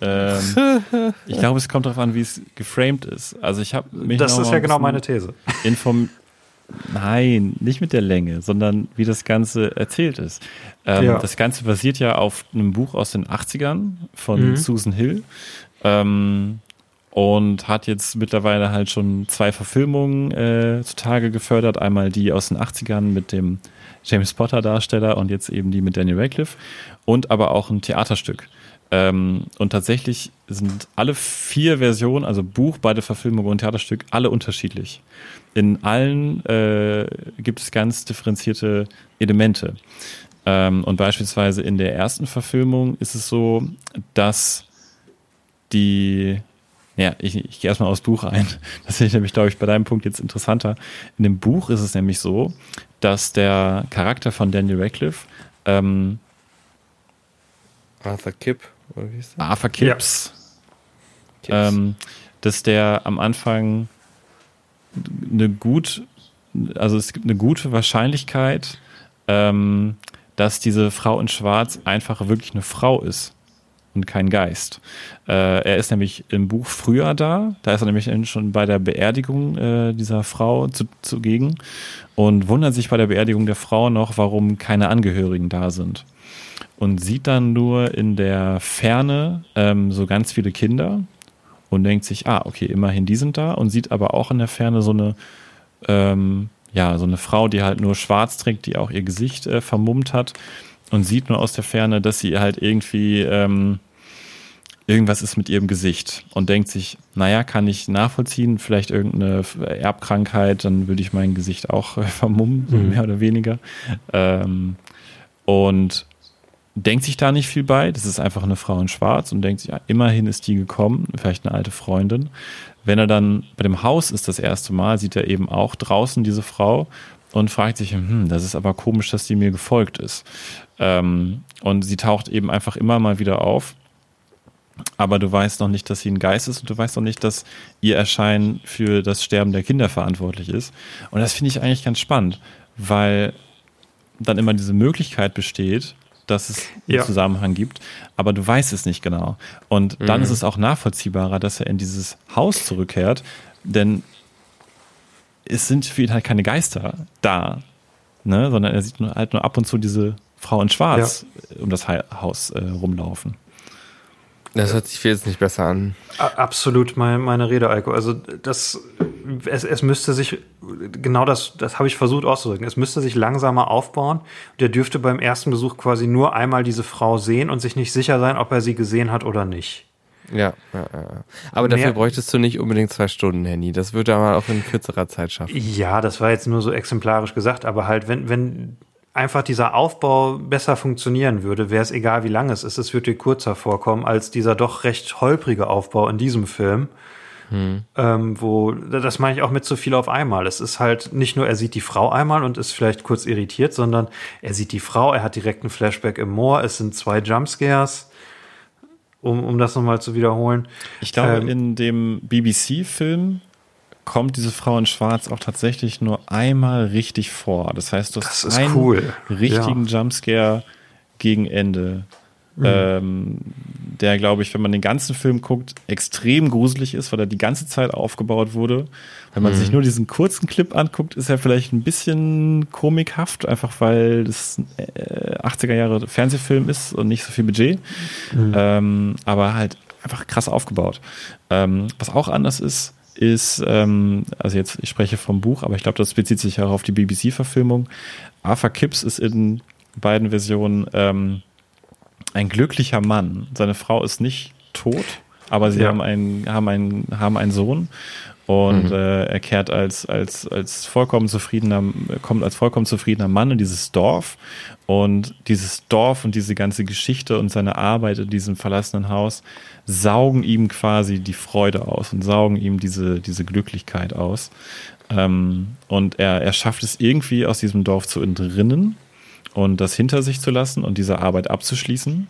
Ähm, ich glaube, es kommt darauf an, wie es geframed ist. Also ich habe mich Das ist ja genau meine These. Inform Nein, nicht mit der Länge, sondern wie das Ganze erzählt ist. Ähm, Ja. Das Ganze basiert ja auf einem Buch aus den 80ern von Mhm. Susan Hill. Ähm, und hat jetzt mittlerweile halt schon zwei Verfilmungen äh, zutage gefördert. Einmal die aus den 80ern mit dem James Potter Darsteller und jetzt eben die mit Daniel Radcliffe und aber auch ein Theaterstück. Ähm, und tatsächlich sind alle vier Versionen, also Buch, beide Verfilmungen und Theaterstück, alle unterschiedlich. In allen äh, gibt es ganz differenzierte Elemente. Ähm, und beispielsweise in der ersten Verfilmung ist es so, dass die, ja, ich, ich gehe erstmal aufs Buch ein. Das finde ich nämlich, glaube ich, bei deinem Punkt jetzt interessanter. In dem Buch ist es nämlich so, dass der Charakter von Daniel Radcliffe, ähm, Arthur Kipp, oder wie ist der? Arthur Kipps, Kipps. ähm, dass der am Anfang eine gut, also es gibt eine gute Wahrscheinlichkeit, ähm, dass diese Frau in Schwarz einfach wirklich eine Frau ist und kein Geist. Äh, er ist nämlich im Buch früher da, da ist er nämlich schon bei der Beerdigung äh, dieser Frau zu, zugegen und wundert sich bei der Beerdigung der Frau noch, warum keine Angehörigen da sind. Und sieht dann nur in der Ferne ähm, so ganz viele Kinder und denkt sich, ah, okay, immerhin die sind da und sieht aber auch in der Ferne so eine, ähm, ja, so eine Frau, die halt nur schwarz trägt, die auch ihr Gesicht äh, vermummt hat und sieht nur aus der Ferne, dass sie halt irgendwie ähm, irgendwas ist mit ihrem Gesicht und denkt sich, naja, kann ich nachvollziehen, vielleicht irgendeine Erbkrankheit, dann würde ich mein Gesicht auch vermummen, Mhm. mehr oder weniger. Ähm, und denkt sich da nicht viel bei. Das ist einfach eine Frau in Schwarz und denkt sich, ja, immerhin ist die gekommen, vielleicht eine alte Freundin. Wenn er dann bei dem Haus ist das erste Mal, sieht er eben auch draußen diese Frau und fragt sich, hm, das ist aber komisch, dass die mir gefolgt ist. Ähm, und sie taucht eben einfach immer mal wieder auf. Aber du weißt noch nicht, dass sie ein Geist ist und du weißt noch nicht, dass ihr Erscheinen für das Sterben der Kinder verantwortlich ist. Und das finde ich eigentlich ganz spannend, weil dann immer diese Möglichkeit besteht, dass es einen Ja. Zusammenhang gibt, aber du weißt es nicht genau. Und dann Mhm. ist es auch nachvollziehbarer, dass er in dieses Haus zurückkehrt, denn es sind für ihn halt keine Geister da, ne? sondern er sieht nur, halt nur ab und zu diese Frau in Schwarz um das Haus äh, rumlaufen. Das hört sich jetzt nicht besser an. Absolut mein, meine Rede, Eiko. Also das, es, es müsste sich, genau das, das habe ich versucht auszudrücken, es müsste sich langsamer aufbauen. Der dürfte beim ersten Besuch quasi nur einmal diese Frau sehen und sich nicht sicher sein, ob er sie gesehen hat oder nicht. Ja, ja, ja. Aber dafür Mehr- bräuchtest du nicht unbedingt zwei Stunden, Handy. Das würde er mal auch in kürzerer Zeit schaffen. Ja, das war jetzt nur so exemplarisch gesagt, aber halt, wenn, wenn einfach dieser Aufbau besser funktionieren würde, wäre es egal, wie lang es ist, es würde dir kurzer vorkommen als dieser doch recht holprige Aufbau in diesem Film. Ähm, wo, das meine ich auch mit zu viel auf einmal. Es ist halt nicht nur, er sieht die Frau einmal und ist vielleicht kurz irritiert, sondern er sieht die Frau, er hat direkt einen Flashback im Moor, es sind zwei Jumpscares, um, um das nochmal zu wiederholen. Ich glaube, Ähm, in dem BBC-Film kommt diese Frau in Schwarz auch tatsächlich nur einmal richtig vor. Das heißt, du hast Das ist einen cool. richtigen Jumpscare gegen Ende, Mhm. ähm, der, glaube ich, wenn man den ganzen Film guckt, extrem gruselig ist, weil er die ganze Zeit aufgebaut wurde. Wenn man sich nur diesen kurzen Clip anguckt, ist er vielleicht ein bisschen komikhaft, einfach weil das äh, 80er Jahre Fernsehfilm ist und nicht so viel Budget. Ähm, aber halt einfach krass aufgebaut. Ähm, was auch anders ist, ist, ähm, also jetzt, ich spreche vom Buch, aber ich glaube, das bezieht sich auch auf die BBC-Verfilmung. Arthur Kipps ist in beiden Versionen ähm, ein glücklicher Mann. Seine Frau ist nicht tot, aber sie Ja. haben, einen, haben, einen, haben einen Sohn und äh, er kehrt als, als, als vollkommen zufriedener, kommt als vollkommen zufriedener Mann in dieses Dorf und dieses Dorf und diese ganze Geschichte und seine Arbeit in diesem verlassenen Haus saugen ihm quasi die Freude aus und saugen ihm diese, diese Glücklichkeit aus. Ähm, und er, er schafft es irgendwie aus diesem Dorf zu entrinnen und das hinter sich zu lassen und diese Arbeit abzuschließen.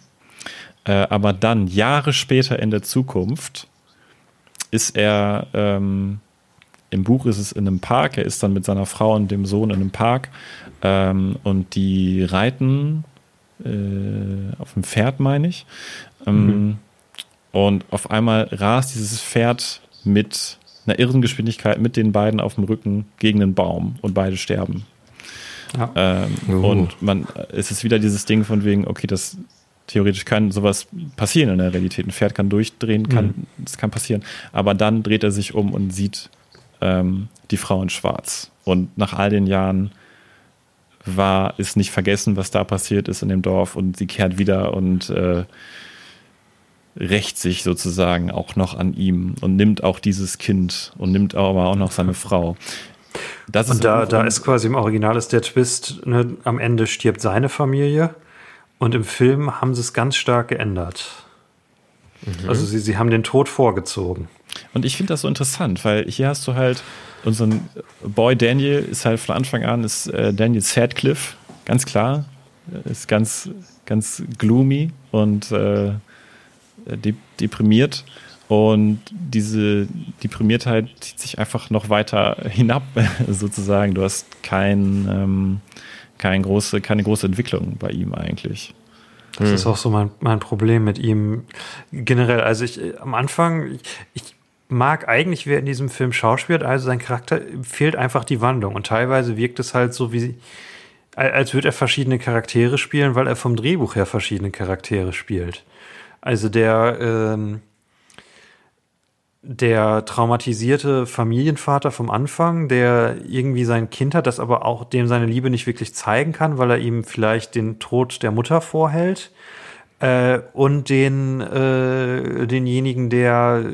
Äh, aber dann, Jahre später in der Zukunft, ist er, ähm, im Buch ist es in einem Park, er ist dann mit seiner Frau und dem Sohn in einem Park ähm, und die reiten äh, auf dem Pferd, meine ich. Ähm, Und auf einmal rast dieses Pferd mit einer irren Geschwindigkeit mit den beiden auf dem Rücken gegen den Baum und beide sterben. Ja. Ähm, Uh. Und man, es ist wieder dieses Ding von wegen, okay, das theoretisch kann sowas passieren in der Realität. Ein Pferd kann durchdrehen, kann, das kann passieren. Aber dann dreht er sich um und sieht ähm, die Frau in Schwarz. Und nach all den Jahren war, ist nicht vergessen, was da passiert ist in dem Dorf und sie kehrt wieder und äh, rächt sich sozusagen auch noch an ihm und nimmt auch dieses Kind und nimmt aber auch noch seine Frau. Das Und da, im Buch- da ist quasi im Original ist der Twist, ne, am Ende stirbt seine Familie und im Film haben sie es ganz stark geändert. Also sie, sie haben den Tod vorgezogen. Und ich finde das so interessant, weil hier hast du halt unseren Boy Daniel ist halt von Anfang an ist äh, Daniel Sadcliffe, ganz klar, ist ganz ganz gloomy und äh, de deprimiert und diese Deprimiertheit zieht sich einfach noch weiter hinab sozusagen. Du hast kein ähm, kein große, keine große Entwicklung bei ihm eigentlich. Das ist auch so mein, mein Problem mit ihm generell. Also ich äh, am Anfang, ich, ich mag eigentlich, wer in diesem Film schauspielt, also sein Charakter fehlt einfach die Wandlung. Und teilweise wirkt es halt so wie, als würde er verschiedene Charaktere spielen, weil er vom Drehbuch her verschiedene Charaktere spielt. Also der, ähm, der traumatisierte Familienvater vom Anfang, der irgendwie sein Kind hat, das aber auch dem seine Liebe nicht wirklich zeigen kann, weil er ihm vielleicht den Tod der Mutter vorhält. Äh, und den, äh, denjenigen, der,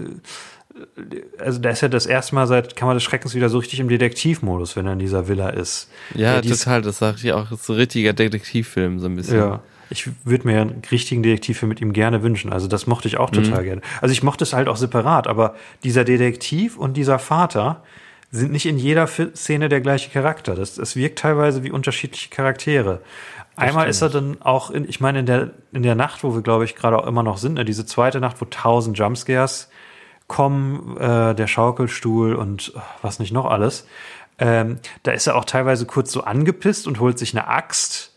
also der ist ja das erste Mal seit Kammer des Schreckens wieder so richtig im Detektivmodus, wenn er in dieser Villa ist. Ja, dies- total. Das sagt ich auch. Das ist so ein richtiger Detektivfilm, so ein bisschen. Ja. Ich würde mir einen richtigen Detektiv mit ihm gerne wünschen. Also das mochte ich auch total gerne. Also ich mochte es halt auch separat, aber dieser Detektiv und dieser Vater sind nicht in jeder Szene der gleiche Charakter. Das, das wirkt teilweise wie unterschiedliche Charaktere. Einmal ist er dann auch in, ich meine, in der, in der Nacht, wo wir, glaube ich, gerade auch immer noch sind, ne, diese zweite Nacht, wo tausend Jumpscares kommen, äh, der Schaukelstuhl und äh, was nicht noch alles. Ähm, da ist er auch teilweise kurz so angepisst und holt sich eine Axt.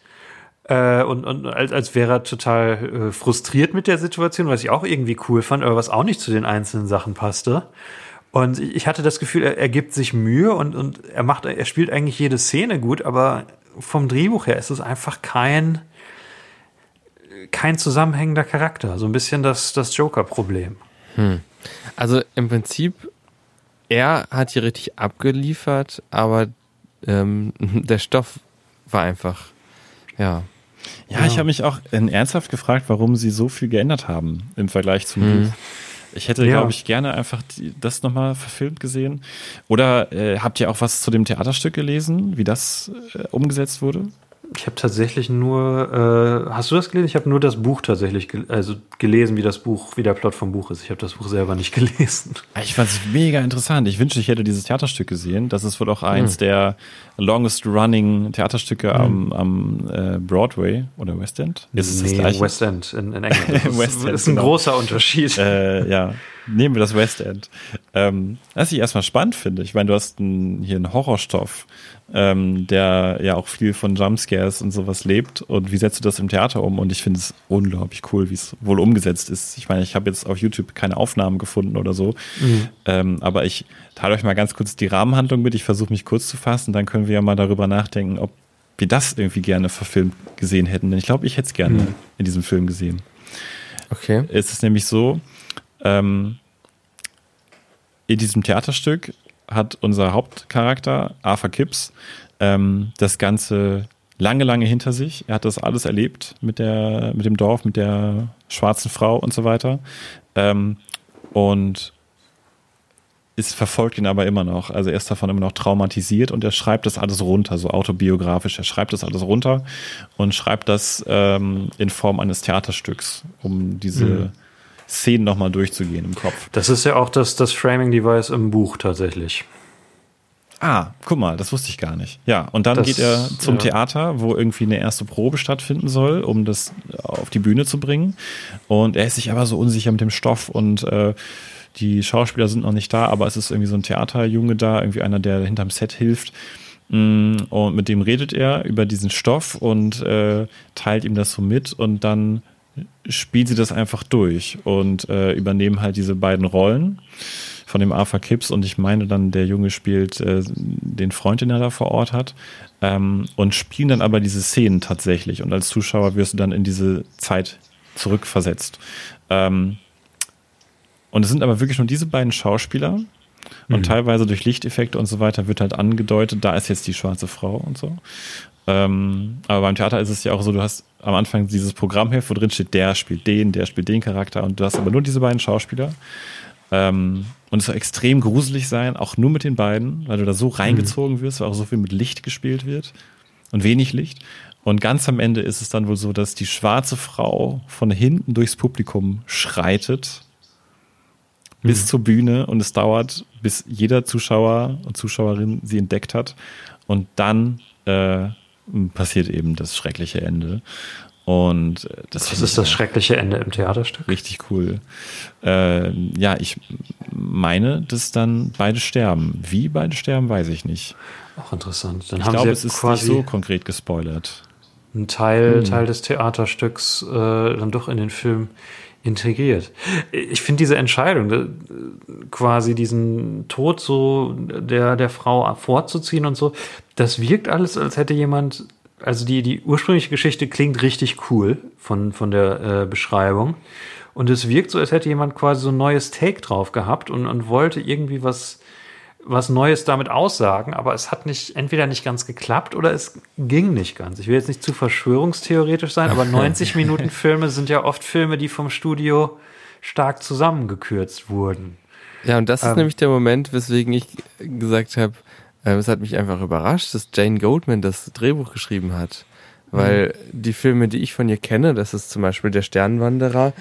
Äh, und, und als, als wäre er total äh, frustriert mit der Situation, was ich auch irgendwie cool fand, aber was auch nicht zu den einzelnen Sachen passte. Und ich hatte das Gefühl, er, er gibt sich Mühe und, und er macht, er spielt eigentlich jede Szene gut, aber vom Drehbuch her ist es einfach kein, kein zusammenhängender Charakter. So ein bisschen das, das Joker-Problem. Hm. Also im Prinzip, er hat hier richtig abgeliefert, aber ähm, der Stoff war einfach, ja. Ja, ich habe mich auch äh, ernsthaft gefragt, warum sie so viel geändert haben im Vergleich zum Hm. Buch. Ich hätte, Ja. glaube ich, gerne einfach die, das nochmal verfilmt gesehen. Oder äh, habt ihr auch was zu dem Theaterstück gelesen, wie das äh, umgesetzt wurde? Ich habe tatsächlich nur, äh, hast du das gelesen? Ich habe nur das Buch tatsächlich, gel also gelesen, wie das Buch, wie der Plot vom Buch ist. Ich habe das Buch selber nicht gelesen. Ich fand es mega interessant. Ich wünschte, ich hätte dieses Theaterstück gesehen. Das ist wohl auch eins der longest running Theaterstücke am, am äh, Broadway oder West End. Ist es das gleiche? West End in, in England. Das ist, West End, ist ein genau. großer Unterschied. äh, ja, nehmen wir das West End. Ähm, was ich erstmal spannend finde, ich meine, du hast einen, hier einen Horrorstoff, ähm, der ja auch viel von Jumpscares und sowas lebt. Und wie setzt du das im Theater um? Und ich finde es unglaublich cool, wie es wohl umgesetzt ist. Ich meine, ich habe jetzt auf YouTube keine Aufnahmen gefunden oder so. Ähm, aber ich teile euch mal ganz kurz die Rahmenhandlung mit. Ich versuche mich kurz zu fassen, dann können wir ja mal darüber nachdenken, ob wir das irgendwie gerne verfilmt gesehen hätten. Denn ich glaube, ich hätte es gerne in diesem Film gesehen Okay. ist es nämlich so, ähm, in diesem Theaterstück hat unser Hauptcharakter, Arthur Kipps, ähm, das Ganze lange, lange hinter sich. Er hat das alles erlebt mit, der, mit dem Dorf, mit der schwarzen Frau und so weiter. Ähm, und es verfolgt ihn aber immer noch. Also er ist davon immer noch traumatisiert und er schreibt das alles runter, so autobiografisch. Er schreibt das alles runter und schreibt das ähm, in Form eines Theaterstücks, um diese Mhm. Szenen nochmal durchzugehen im Kopf. Das ist ja auch das, das Framing-Device im Buch tatsächlich. Ah, guck mal, das wusste ich gar nicht. Ja, und dann Das- geht er zum ja. Theater, wo irgendwie eine erste Probe stattfinden soll, um das auf die Bühne zu bringen. Und er ist sich aber so unsicher mit dem Stoff und äh, die Schauspieler sind noch nicht da, aber es ist irgendwie so ein Theaterjunge da, irgendwie einer, der hinterm Set hilft. Mm, Und mit dem redet er über diesen Stoff und äh, teilt ihm das so mit und dann spielt sie das einfach durch und äh, übernehmen halt diese beiden Rollen von dem Arthur Kipps und ich meine dann, der Junge spielt äh, den Freund, den er da vor Ort hat ähm, und spielen dann aber diese Szenen tatsächlich und als Zuschauer wirst du dann in diese Zeit zurückversetzt. Ähm, und es sind aber wirklich nur diese beiden Schauspieler und teilweise durch Lichteffekte und so weiter wird halt angedeutet, da ist jetzt die schwarze Frau und so. Ähm, aber beim Theater ist es ja auch so, du hast am Anfang dieses Programmheft, wo drin steht, der spielt den, der spielt den Charakter und du hast aber nur diese beiden Schauspieler. Ähm, und es soll extrem gruselig sein, auch nur mit den beiden, weil du da so reingezogen wirst, weil auch so viel mit Licht gespielt wird und wenig Licht. Und ganz am Ende ist es dann wohl so, dass die schwarze Frau von hinten durchs Publikum schreitet bis zur Bühne und es dauert, bis jeder Zuschauer und Zuschauerin sie entdeckt hat. Und dann äh, passiert eben das schreckliche Ende. Und äh, das, Das ist das schreckliche Ende im Theaterstück. richtig cool. Äh, ja, ich meine, dass dann beide sterben. Wie beide sterben, weiß ich nicht. Auch interessant. Dann Ich haben glaube, sie es ist nicht so konkret gespoilert. einen Teil, Teil des Theaterstücks äh, dann doch in den Film integriert. Ich finde diese Entscheidung, äh, quasi diesen Tod so der, der Frau vorzuziehen und so, das wirkt alles, als hätte jemand, also die, die ursprüngliche Geschichte klingt richtig cool von, von der äh, Beschreibung. Und es wirkt so, als hätte jemand quasi so ein neues Take drauf gehabt und, und wollte irgendwie was, was Neues damit aussagen, aber es hat nicht, entweder nicht ganz geklappt oder es ging nicht ganz. Ich will jetzt nicht zu verschwörungstheoretisch sein, aber 90 Minuten Filme sind ja oft Filme, die vom Studio stark zusammengekürzt wurden. Ja, und das ist Ähm. nämlich der Moment, weswegen ich gesagt habe, äh, es hat mich einfach überrascht, dass Jane Goldman das Drehbuch geschrieben hat. Weil die Filme, die ich von ihr kenne, das ist zum Beispiel Der Sternwanderer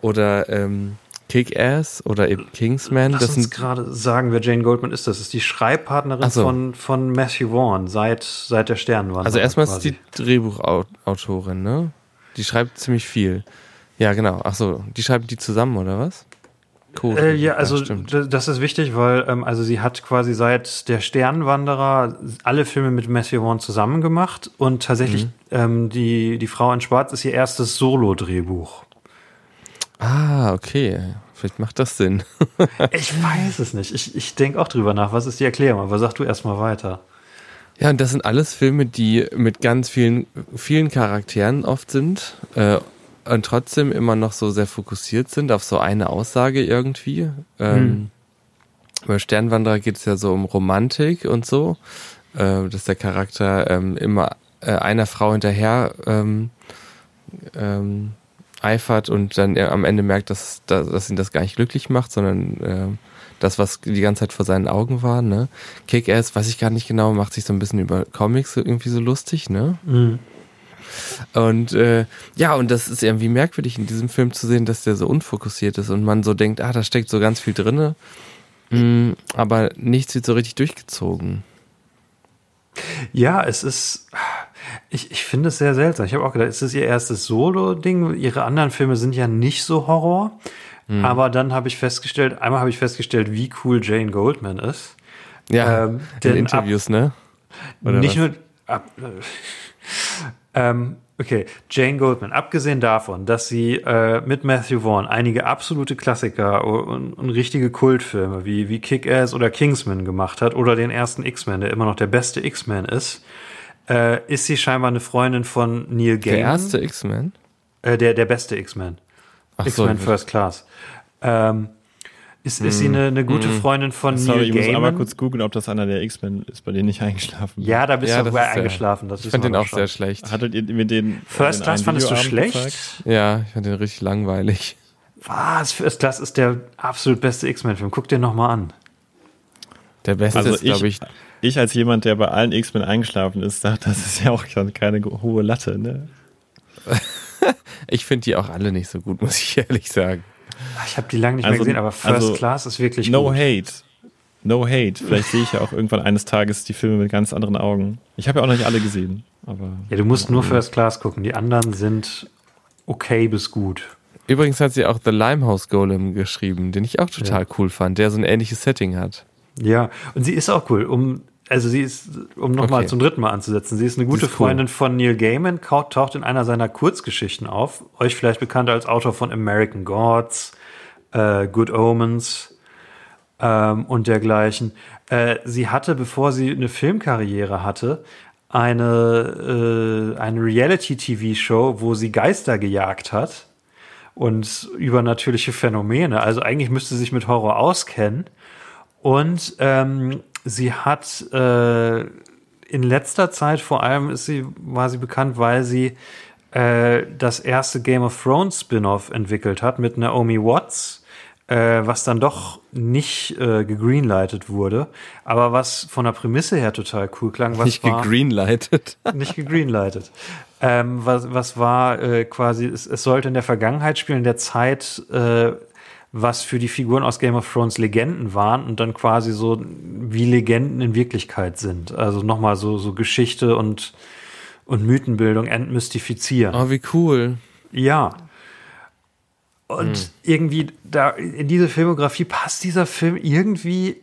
oder ähm, Kick-Ass oder eben Kingsman, Lass das uns gerade sagen, wer Jane Goldman ist. Das ist die Schreibpartnerin so. von, von Matthew Vaughn seit, seit der Sternwanderer. Also erstmal ist die Drehbuchautorin, ne? Die schreibt ziemlich viel. Ja, genau. Ach so, die schreiben die zusammen oder was? Code. Äh, ja, also d- das ist wichtig, weil ähm, also sie hat quasi seit der Sternwanderer alle Filme mit Matthew Vaughn zusammen gemacht und tatsächlich ähm, die die Frau in Schwarz ist ihr erstes Solo-Drehbuch. Ah, okay. Vielleicht macht das Sinn. Ich weiß es nicht. Ich, ich denke auch drüber nach. Was ist die Erklärung? Aber sag du erst mal weiter. Ja, und das sind alles Filme, die mit ganz vielen, vielen Charakteren oft sind äh, und trotzdem immer noch so sehr fokussiert sind auf so eine Aussage irgendwie. Ähm, Bei Sternwanderer geht es ja so um Romantik und so, äh, dass der Charakter ähm, immer äh, einer Frau hinterher ähm, ähm, eifert und dann am Ende merkt, dass, dass, dass ihn das gar nicht glücklich macht, sondern ähm, das, was die ganze Zeit vor seinen Augen war, ne? Kick-Ass, weiß ich gar nicht genau, macht sich so ein bisschen über Comics irgendwie so lustig, ne? Und äh, ja, und das ist irgendwie merkwürdig in diesem Film zu sehen, dass der so unfokussiert ist und man so denkt, ah, da steckt so ganz viel drinne, mm, aber nichts wird so richtig durchgezogen. Ja, es ist. Ich, ich finde es sehr seltsam. Ich habe auch gedacht, es ist ihr erstes Solo-Ding. Ihre anderen Filme sind ja nicht so Horror. Aber dann habe ich festgestellt, einmal habe ich festgestellt, wie cool Jane Goldman ist. Ja, Ähm, in Interviews, ne? Oder nicht was? nur. Ab, ähm, okay, Jane Goldman, abgesehen davon, dass sie äh, mit Matthew Vaughn einige absolute Klassiker und, und richtige Kultfilme wie, wie Kick-Ass oder Kingsman gemacht hat oder den ersten X-Men, der immer noch der beste X-Men ist, äh, ist sie scheinbar eine Freundin von Neil Der Gaiman. erste X-Men? Äh, der, der beste X-Men. Ach so, X-Men First Class. Ähm, ist, ist sie eine, eine gute Freundin von Sorry, Neil ich muss Gaiman? einmal kurz googeln, ob das einer der X-Men ist, bei denen ich eingeschlafen bin. ja, da bist Ja, du das sogar ist der- eingeschlafen. Das Ich fand den auch schon. sehr schlecht. Hattet ihr mir den First den Class fandest du schlecht? gezeigt? Ja, ich fand den richtig langweilig. Was? First Class ist der absolut beste X-Men-Film. Guck dir noch mal an. Der beste Also ist, glaube ich, ich, ich als jemand, der bei allen X-Men eingeschlafen ist, dachte, das ist ja auch schon keine hohe Latte, ne? ich finde die auch alle nicht so gut, muss ich ehrlich sagen. Ich habe die lange nicht Also- mehr gesehen, aber First also, Class ist wirklich No gut. hate. No hate. Vielleicht sehe ich ja auch irgendwann eines Tages die Filme mit ganz anderen Augen. Ich habe ja auch noch nicht alle gesehen, aber Ja, du musst nur First Class gucken. Die anderen sind okay bis gut. Übrigens hat sie auch The Limehouse Golem geschrieben, den ich auch total cool fand, der so ein ähnliches Setting hat. Ja, und sie ist auch cool. Um, also sie ist, um nochmal Okay. zum dritten Mal anzusetzen, sie ist eine gute ist cool. Freundin von Neil Gaiman, taucht in einer seiner Kurzgeschichten auf. Euch vielleicht bekannt als Autor von American Gods, äh, Good Omens ähm, und dergleichen. Äh, sie hatte, bevor sie eine Filmkarriere hatte, eine, äh, eine Reality-TV-Show, wo sie Geister gejagt hat und übernatürliche Phänomene. Also eigentlich müsste sie sich mit Horror auskennen. Und ähm, sie hat äh, in letzter Zeit vor allem ist sie, war sie bekannt, weil sie äh, das erste Game of Thrones Spin-off entwickelt hat mit Naomi Watts, äh, was dann doch nicht äh, gegreenlightet wurde, aber was von der Prämisse her total cool klang. Was Nicht war, gegreenlightet. nicht gegreenlightet. Ähm, was, was war äh, quasi, es, es sollte in der Vergangenheit spielen, in der Zeit, äh, was für die Figuren aus Game of Thrones Legenden waren und dann quasi so, wie Legenden in Wirklichkeit sind. Also nochmal so, so Geschichte und, und Mythenbildung entmystifizieren. Oh, wie cool. Ja. Und irgendwie da in diese Filmografie passt dieser Film irgendwie,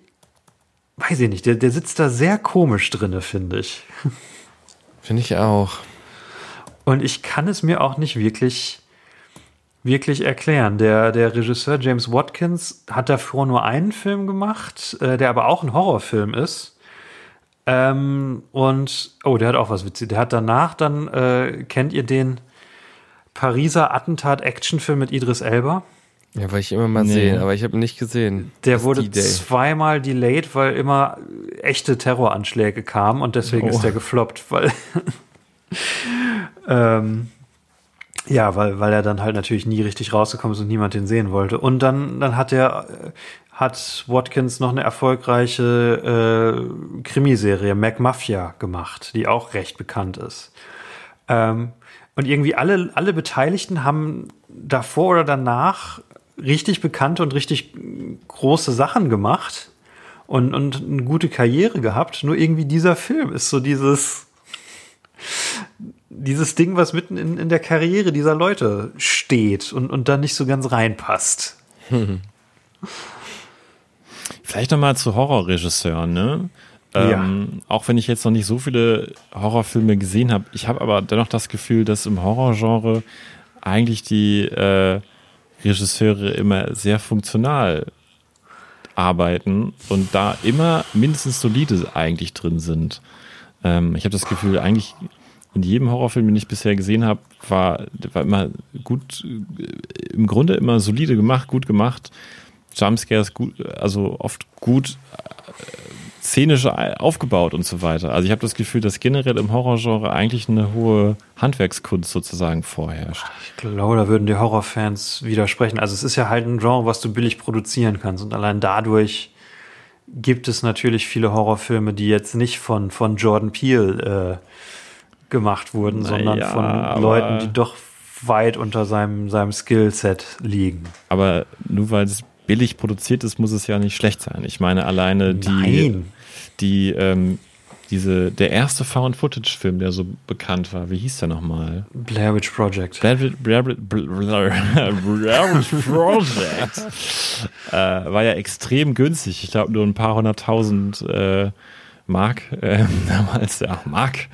weiß ich nicht, der, der sitzt da sehr komisch drinne, finde ich. Finde ich auch. Und ich kann es mir auch nicht wirklich, wirklich erklären. Der, der Regisseur James Watkins hat davor nur einen Film gemacht, äh, der aber auch ein Horrorfilm ist. Ähm, und, oh, der hat auch was Witziges. Der hat danach dann, äh, kennt ihr den Pariser Attentat-Actionfilm mit Idris Elba? Ja, weil ich immer mal Nee. sehen, aber ich habe nicht gesehen. Der wurde zweimal delayed, weil immer echte Terroranschläge kamen und deswegen Oh. ist der gefloppt, weil ähm, ja, weil, weil er dann halt natürlich nie richtig rausgekommen ist und niemand den sehen wollte. Und dann, dann hat er äh, hat Watkins noch eine erfolgreiche äh, Krimiserie Mac Mafia gemacht, die auch recht bekannt ist. Ähm, und irgendwie alle, alle Beteiligten haben davor oder danach richtig bekannte und richtig große Sachen gemacht und, und eine gute Karriere gehabt. Nur irgendwie dieser Film ist so dieses, dieses Ding, was mitten in, in der Karriere dieser Leute steht und, und da nicht so ganz reinpasst. Vielleicht nochmal zu Horrorregisseuren, ne? Ähm, auch wenn ich jetzt noch nicht so viele Horrorfilme gesehen habe, ich habe aber dennoch das Gefühl, dass im Horrorgenre eigentlich die äh, Regisseure immer sehr funktional arbeiten und da immer mindestens solide eigentlich drin sind. Ähm, ich habe das Gefühl, eigentlich in jedem Horrorfilm, den ich bisher gesehen habe, war, war immer gut, äh, im Grunde immer solide gemacht, gut gemacht. Jumpscares gut, also oft gut äh, szenisch aufgebaut und so weiter. Also ich habe das Gefühl, dass generell im Horrorgenre eigentlich eine hohe Handwerkskunst sozusagen vorherrscht. Ich glaube, da würden die Horrorfans widersprechen. Also es ist ja halt ein Genre, was du billig produzieren kannst und allein dadurch gibt es natürlich viele Horrorfilme, die jetzt nicht von, von Jordan Peele äh, gemacht wurden, Na sondern ja, von Leuten, die doch weit unter seinem, seinem Skillset liegen. Aber nur weil es billig produziert ist, muss es ja nicht schlecht sein. Ich meine, alleine die, Nein. die, ähm, diese, der erste Found-Footage-Film, der so bekannt war, wie hieß der nochmal? Blair Witch Project. Blair, Blair, Blair, Blair, Blair Witch Project äh, war ja extrem günstig. Ich glaube nur ein paar hunderttausend äh, Mark äh, damals, ja, Mark.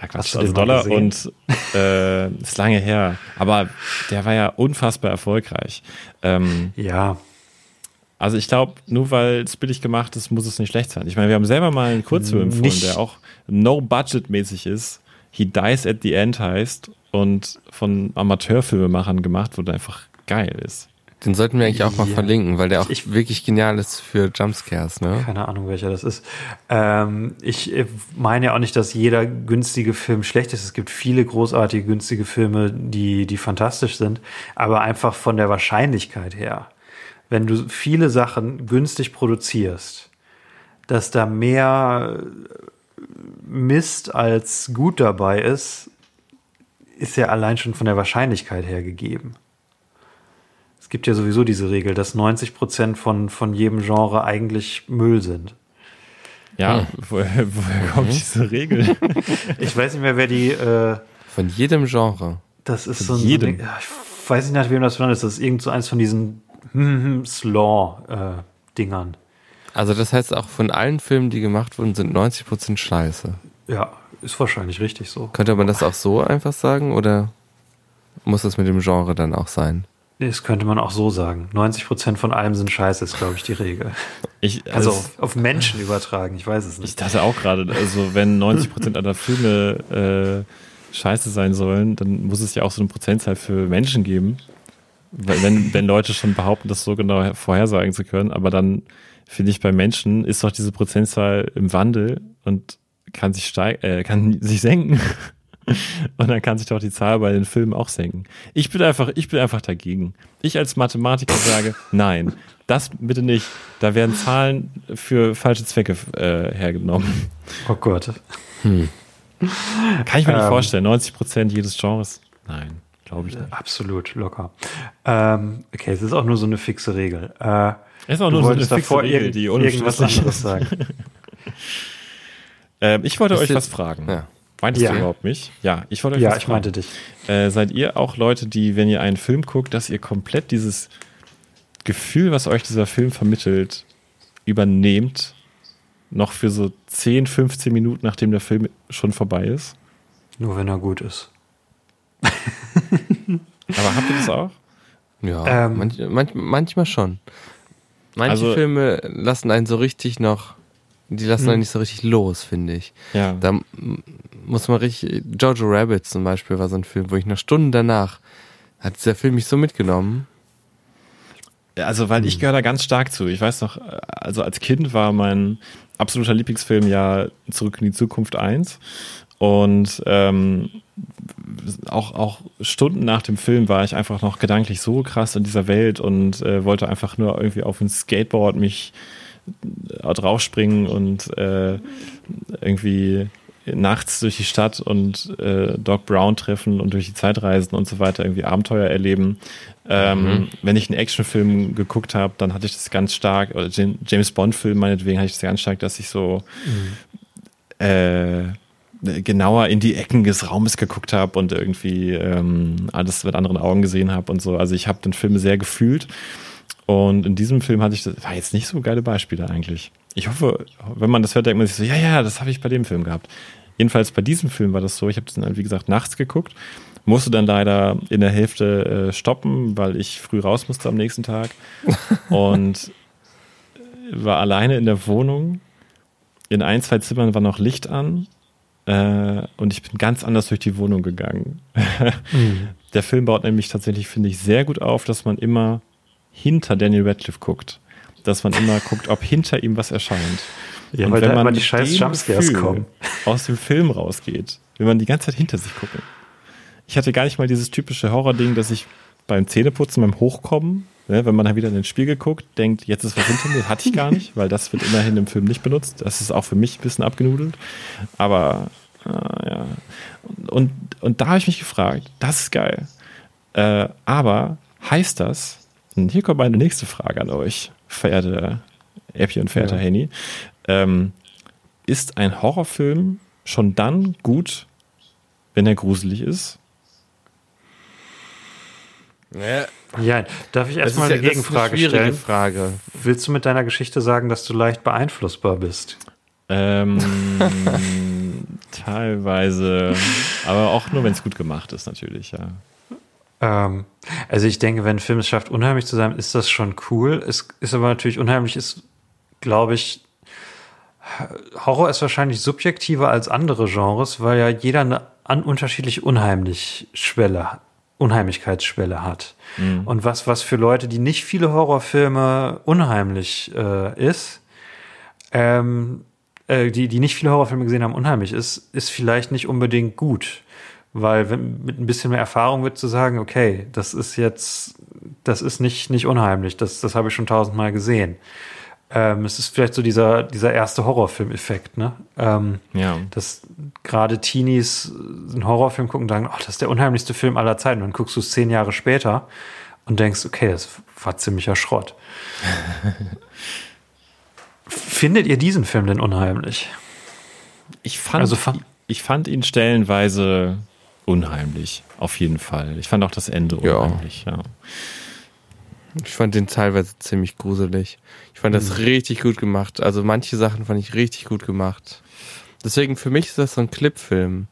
Ja, Quatsch, Hast du also Dollar und äh, ist lange her. Aber der war ja unfassbar erfolgreich. Ähm, Ja, also ich glaube, nur weil es billig gemacht ist, muss es nicht schlecht sein. Ich meine, wir haben selber mal einen Kurzfilm empfohlen, Nicht- der auch no-budget-mäßig ist. He Dies at the End heißt und von Amateurfilmemachern gemacht wurde, einfach geil ist. Den sollten wir eigentlich auch mal Ja. verlinken, weil der auch Ich- wirklich genial ist für Jumpscares, ne? keine Ahnung, welcher das ist. Ähm, ich äh, meine ja auch nicht, dass jeder günstige Film schlecht ist. Es gibt viele großartige günstige Filme, die, die fantastisch sind, aber einfach von der Wahrscheinlichkeit her. Wenn du viele Sachen günstig produzierst, dass da mehr Mist als gut dabei ist, ist ja allein schon von der Wahrscheinlichkeit her gegeben. Es gibt ja sowieso diese Regel, dass 90 Prozent von, von jedem Genre eigentlich Müll sind. Ja, woher, woher kommt diese Regel? Ich weiß nicht mehr, wer die, äh, Von jedem Genre. das ist Von so ein, jedem. So eine, ich weiß nicht, nach wem das benannt ist. Das ist irgend so eins von diesen Slaw-Dingern. Also das heißt auch von allen Filmen, die gemacht wurden, sind 90% scheiße. ja, ist wahrscheinlich richtig so. Könnte man das auch so einfach sagen oder muss das mit dem Genre dann auch sein? Das könnte man auch so sagen. 90 Prozent von allem sind scheiße, ist, glaube ich, die Regel. Ich, Also es- auf, auf Menschen übertragen, ich weiß es Ich nicht. dachte auch gerade, also wenn 90% aller Filme äh, scheiße sein sollen, dann muss es ja auch so eine Prozentzahl für Menschen geben. Wenn, wenn Leute schon behaupten, das so genau vorhersagen zu können, aber dann finde ich, bei Menschen ist doch diese Prozentzahl im Wandel und kann sich steig äh, kann sich senken. Und dann kann sich doch die Zahl bei den Filmen auch senken. Ich bin einfach, ich bin einfach dagegen. Ich als Mathematiker sage, nein, das bitte nicht. Da werden Zahlen für falsche Zwecke äh, hergenommen. Oh Gott. Kann ich mir nicht Ähm. vorstellen. 90 Prozent jedes Genres? Nein, glaube ich nicht. Absolut, locker. Ähm, okay, es ist auch nur so eine fixe Regel. Äh, Ist auch nur so eine fixe Regel, die irgendwas anderes ist. sagen. Ähm, ich wollte Ist euch jetzt- was fragen. Ja. Meintest Ja. du überhaupt mich? Ja, ich wollte euch Ja, was ich fragen. meinte dich. Äh, seid ihr auch Leute, die, wenn ihr einen Film guckt, dass ihr komplett dieses Gefühl, was euch dieser Film vermittelt, übernehmt, noch für so 10, 15 Minuten, nachdem der Film schon vorbei ist? Nur wenn er gut ist. Aber habt ihr das auch? Ja, Ähm. manch, manch, manchmal schon. Manche Also- Filme lassen einen so richtig noch, die lassen Hm. einen nicht so richtig los, finde ich. Ja. Da muss man richtig, Jojo Rabbit zum Beispiel war so ein Film, wo ich noch Stunden danach, hat dieser Film mich so mitgenommen. Also, weil ich gehöre da ganz stark zu. Ich weiß noch, also als Kind war mein absoluter Lieblingsfilm ja Zurück in die Zukunft 1. Und ähm, auch, auch Stunden nach dem Film war ich einfach noch gedanklich so krass in dieser Welt und äh, wollte einfach nur irgendwie auf ein Skateboard mich draufspringen und äh, irgendwie nachts durch die Stadt und äh, Doc Brown treffen und durch die Zeit reisen und so weiter, irgendwie Abenteuer erleben. Ähm, Wenn ich einen Actionfilm geguckt habe, dann hatte ich das ganz stark, oder Jam- James Bond-Film meinetwegen hatte ich das ganz stark, dass ich so äh, genauer in die Ecken des Raumes geguckt habe und irgendwie ähm, alles mit anderen Augen gesehen habe und so. Also ich habe den Film sehr gefühlt. Und in diesem Film hatte ich, das war jetzt nicht so geile Beispiele eigentlich. Ich hoffe, wenn man das hört, denkt man sich so, ja, ja, das habe ich bei dem Film gehabt. Jedenfalls bei diesem Film war das so, ich habe den, wie gesagt, nachts geguckt, musste dann leider in der Hälfte äh, stoppen, weil ich früh raus musste am nächsten Tag und war alleine in der Wohnung. In ein, zwei Zimmern war noch Licht an äh, und ich bin ganz anders durch die Wohnung gegangen. Der Film baut nämlich tatsächlich, finde ich, sehr gut auf, dass man immer hinter Daniel Radcliffe guckt. Dass man immer guckt, ob hinter ihm was erscheint. Ja, Und weil wenn da man immer die scheiß Jumpscares kommen. Aus dem Film rausgeht, will man die ganze Zeit hinter sich gucken. Ich hatte gar nicht mal dieses typische Horror-Ding, dass ich beim Zähneputzen, beim Hochkommen, ne, wenn man dann wieder in den Spiegel guguckt, denkt, jetzt ist was hinter mir. Hatte ich gar nicht, weil das wird immerhin im Film nicht benutzt. Das ist auch für mich ein bisschen abgenudelt. Aber ah, ja. Und, und, und da habe ich mich gefragt, das ist geil. Äh, aber heißt das, und hier kommt meine nächste Frage an euch, verehrte Epi und verehrter Ja. Henny, ähm, ist ein Horrorfilm schon dann gut, wenn er gruselig ist? Ja, darf ich erstmal ja, eine eine Gegenfrage schwierige stellen? Frage. Willst du mit deiner Geschichte sagen, dass du leicht beeinflussbar bist? Ähm, teilweise, aber auch nur, wenn es gut gemacht ist, natürlich, ja. Ähm, also ich denke, wenn ein Film es schafft, unheimlich zu sein, ist das schon cool. Es ist aber natürlich unheimlich, ist, glaube ich, Horror ist wahrscheinlich subjektiver als andere Genres, weil ja jeder eine an unterschiedliche unheimlich Schwelle, Unheimlichkeitsschwelle hat. Und was, was für Leute, die nicht viele Horrorfilme unheimlich äh, ist, ähm, äh, die, die nicht viele Horrorfilme gesehen haben, unheimlich ist, ist vielleicht nicht unbedingt gut. Weil wenn, mit ein bisschen mehr Erfahrung wird zu sagen, okay, das ist jetzt, das ist nicht, nicht unheimlich, das, das habe ich schon tausendmal gesehen. Ähm, es ist vielleicht so dieser, dieser erste Horrorfilm-Effekt, ne? Ähm, Ja. dass gerade Teenies einen Horrorfilm gucken und sagen, oh, das ist der unheimlichste Film aller Zeiten. Und dann guckst du es zehn Jahre später und denkst, okay, das war ziemlicher Schrott. Findet ihr diesen Film denn unheimlich? Ich fand, Also ich fand ihn stellenweise unheimlich, auf jeden Fall. Ich fand auch das Ende Ja. unheimlich, ja. Ich fand den teilweise ziemlich gruselig. Ich fand das richtig gut gemacht. Also manche Sachen fand ich richtig gut gemacht. Deswegen für mich ist das so ein Clipfilm.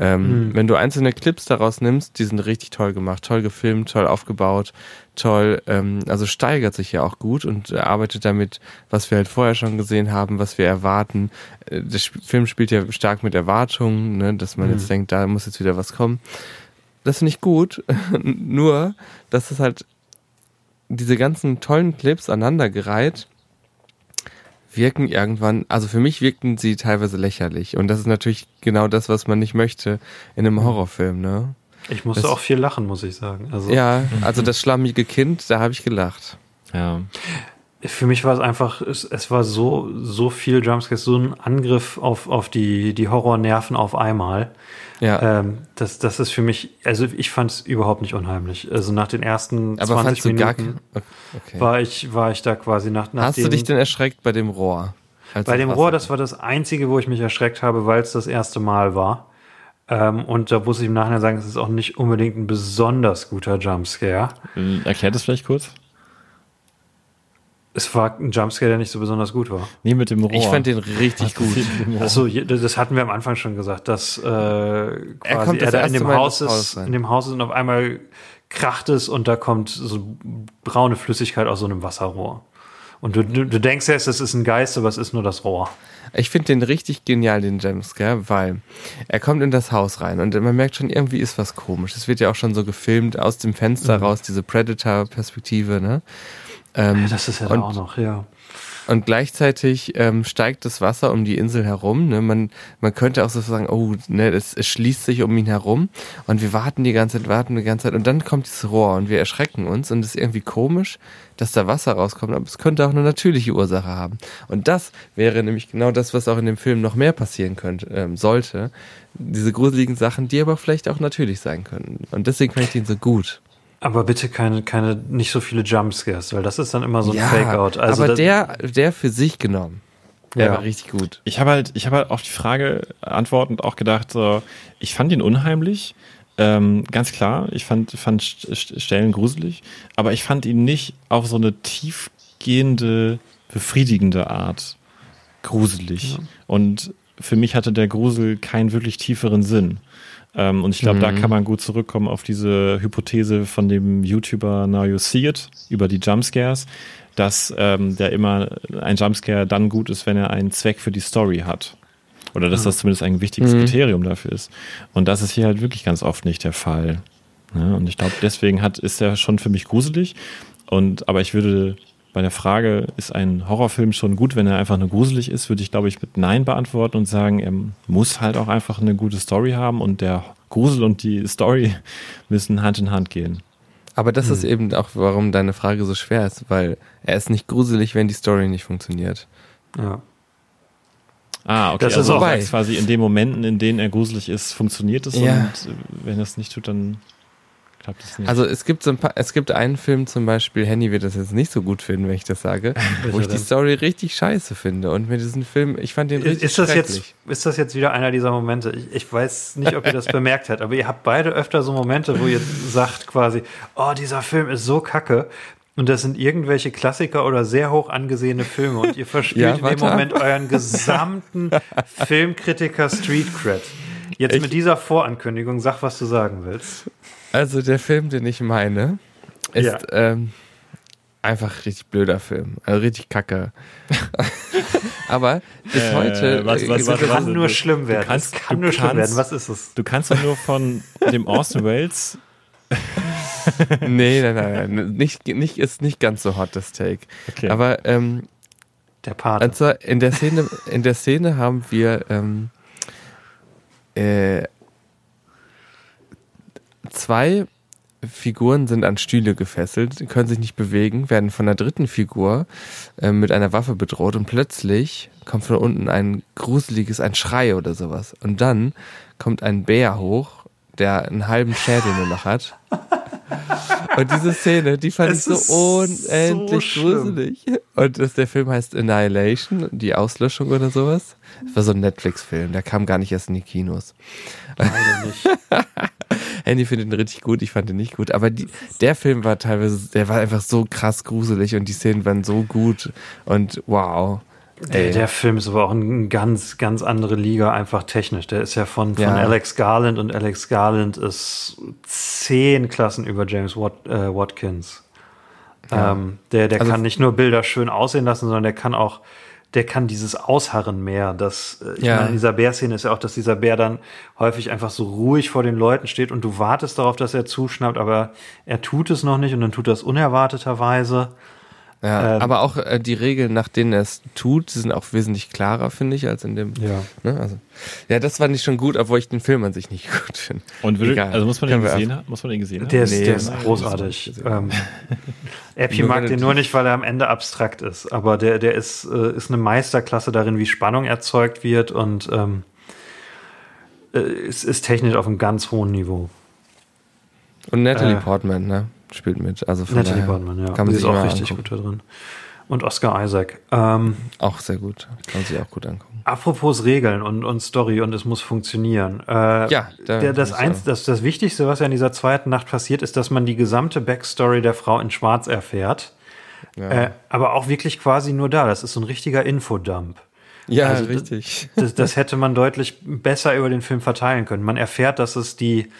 Ähm, Wenn du einzelne Clips daraus nimmst, die sind richtig toll gemacht, toll gefilmt, toll aufgebaut, toll, ähm, also steigert sich ja auch gut und arbeitet damit, was wir halt vorher schon gesehen haben, was wir erwarten. Äh, Der Film spielt ja stark mit Erwartungen, ne, dass man jetzt denkt, da muss jetzt wieder was kommen. Das finde ich gut, nur, dass es halt diese ganzen tollen Clips aneinandergereiht wirken irgendwann, also für mich wirkten sie teilweise lächerlich. Und das ist natürlich genau das, was man nicht möchte in einem Horrorfilm, ne? Ich musste Das- auch viel lachen, muss ich sagen. Also Ja, also das schlammige Kind, da habe ich gelacht. Ja. Für mich war es einfach, es, es war so, so viel Jumpscares, so ein Angriff auf, auf die, die Horrornerven auf einmal. Ja. Ähm, das, das ist für mich, also ich fand es überhaupt nicht unheimlich. Also nach den ersten aber 20 fandst du gar Minuten okay. war ich, war ich da quasi nach, nach Hast du dich denn erschreckt bei dem Rohr? Bei dem Rohr, das war das einzige, wo ich mich erschreckt habe, weil es das erste Mal war. Ähm, und da muss ich im Nachhinein sagen, es ist auch nicht unbedingt ein besonders guter Jumpscare. Äh, Erklärt das vielleicht kurz? Es war ein Jumpscare, der nicht so besonders gut war. Nee, mit dem Rohr. Ich fand den richtig gut. Achso, das hatten wir am Anfang schon gesagt, dass äh, quasi kommt das er da in dem Mal Haus das Haus ist, in dem Haus ist und auf einmal kracht es und da kommt so braune Flüssigkeit aus so einem Wasserrohr. Und du, du, du denkst erst, es ist ein Geist, aber es ist nur das Rohr. Ich finde den richtig genial, den Jumpscare, weil er kommt in das Haus rein und man merkt schon, irgendwie ist was komisch. Es wird ja auch schon so gefilmt aus dem Fenster Mhm. raus, diese Predator-Perspektive, ne? Ähm, Das ist ja und, auch noch, ja. Und gleichzeitig ähm, steigt das Wasser um die Insel herum. Ne? Man, man könnte auch so sagen, oh, ne, es, es schließt sich um ihn herum. Und wir warten die ganze Zeit, warten die ganze Zeit. Und dann kommt dieses Rohr und wir erschrecken uns. Und es ist irgendwie komisch, dass da Wasser rauskommt. Aber es könnte auch eine natürliche Ursache haben. Und das wäre nämlich genau das, was auch in dem Film noch mehr passieren könnte, ähm, sollte. Diese gruseligen Sachen, die aber vielleicht auch natürlich sein können. Und deswegen fand ich den so gut. Aber bitte keine, keine, nicht so viele Jumpscares, weil das ist dann immer so ein Fake-out. Also aber der, der für sich genommen, der Ja. war richtig gut. Ich habe halt, ich habe halt auf die Frage antwortend auch gedacht, so, ich fand ihn unheimlich, Ähm, ganz klar, ich fand, fand Stellen gruselig, aber ich fand ihn nicht auf so eine tiefgehende, befriedigende Art gruselig. Ja. Und für mich hatte der Grusel keinen wirklich tieferen Sinn. Ähm, und ich glaube, mhm. da kann man gut zurückkommen auf diese Hypothese von dem YouTuber Now You See It über die Jumpscares, dass ähm, der immer ein Jumpscare dann gut ist, wenn er einen Zweck für die Story hat. Oder dass das zumindest ein wichtiges mhm. Kriterium dafür ist. Und das ist hier halt wirklich ganz oft nicht der Fall. Ja, und ich glaube, deswegen hat, ist er schon für mich gruselig. Und, aber ich würde bei der Frage, ist ein Horrorfilm schon gut, wenn er einfach nur gruselig ist, würde ich, glaube ich, mit Nein beantworten und sagen, er muss halt auch einfach eine gute Story haben und der Grusel und die Story müssen Hand in Hand gehen. Aber das hm. ist eben auch, warum deine Frage so schwer ist, weil er ist nicht gruselig, wenn die Story nicht funktioniert. Ja. Ah, okay. Das also ist auch quasi in den Momenten, in denen er gruselig ist, funktioniert es ja. und wenn er es nicht tut, dann klappt es nicht. Also es gibt so ein paar, es gibt einen Film zum Beispiel, Henny wird das jetzt nicht so gut finden, wenn ich das sage, wo ich die Story richtig scheiße finde und mit diesem Film, ich fand den richtig ist das jetzt Ist das jetzt wieder einer dieser Momente? Ich, ich weiß nicht, ob ihr das bemerkt habt, aber ihr habt beide öfter so Momente, wo ihr sagt quasi, oh, dieser Film ist so kacke, und das sind irgendwelche Klassiker oder sehr hoch angesehene Filme und ihr verspielt ja, in dem Moment euren gesamten Filmkritiker Street Cred. Jetzt ich, mit dieser Vorankündigung, sag, was du sagen willst. Also der Film, den ich meine, ist ja. ähm, einfach richtig blöder Film. Also richtig kacke. Aber bis äh, heute. Was, was, was, kann nur schlimm werden. Kannst, kann nur kannst, schlimm werden. Was ist es? Du kannst doch nur von dem Orson Welles nee, nein, nein, nein. Nicht, nicht, ist nicht ganz so hot, das Take. Okay. Aber ähm, der Part. Also in der Szene, in der Szene haben wir ähm, äh, zwei Figuren sind an Stühle gefesselt, können sich nicht bewegen, werden von der dritten Figur äh, mit einer Waffe bedroht und plötzlich kommt von unten ein gruseliges, ein Schrei oder sowas. Und dann kommt ein Bär hoch, der einen halben Schädel nur noch hat und diese Szene, die fand es ich so unendlich so gruselig. Und das, der Film heißt Annihilation, die Auslöschung oder sowas. Das war so ein Netflix-Film, der kam gar nicht erst in die Kinos. Leider nicht. Andy findet ihn richtig gut, ich fand ihn nicht gut. Aber die, der Film war teilweise, der war einfach so krass gruselig und die Szenen waren so gut und wow. Der, der, Film ist aber auch eine ganz, ganz andere Liga, einfach technisch. Der ist ja von, von ja. Alex Garland und Alex Garland ist zehn Klassen über James Wat, äh, Watkins. Ja. Ähm, der der also, kann nicht nur Bilder schön aussehen lassen, sondern der kann auch, der kann dieses Ausharren mehr. Das, äh, ich ja. meine, in dieser Bärszene ist ja auch, dass dieser Bär dann häufig einfach so ruhig vor den Leuten steht und du wartest darauf, dass er zuschnappt, aber er tut es noch nicht und dann tut er es unerwarteterweise. Ja, ähm, aber auch äh, die Regeln, nach denen er es tut, sind auch wesentlich klarer, finde ich, als in dem. Ja. Ne, also, ja, das fand ich schon gut, obwohl ich den Film an sich nicht gut finde. Und würde, Egal. also muss man den gesehen haben? Muss man den gesehen haben? Der ist, nee, der ist großartig. Ähm, Epi mag den nur nicht, weil er am Ende abstrakt ist, aber der, der ist, äh, ist eine Meisterklasse darin, wie Spannung erzeugt wird und ähm, äh, es ist technisch auf einem ganz hohen Niveau. Und Natalie äh, Portman, ne? Spielt mit. Also von Natalie Portman, ja. Kann man sich auch richtig angucken. gut da drin. Und Oscar Isaac. Ähm, auch sehr gut. Kann man sich auch gut angucken. Apropos Regeln und, und Story und es muss funktionieren. Äh, ja, da der, das, eins, das, das Wichtigste, was ja in dieser zweiten Nacht passiert, ist, dass man die gesamte Backstory der Frau in Schwarz erfährt. Ja. Äh, aber auch wirklich quasi nur da. Das ist so ein richtiger Infodump. Ja, also richtig. Das, das hätte man deutlich besser über den Film verteilen können. Man erfährt, dass es die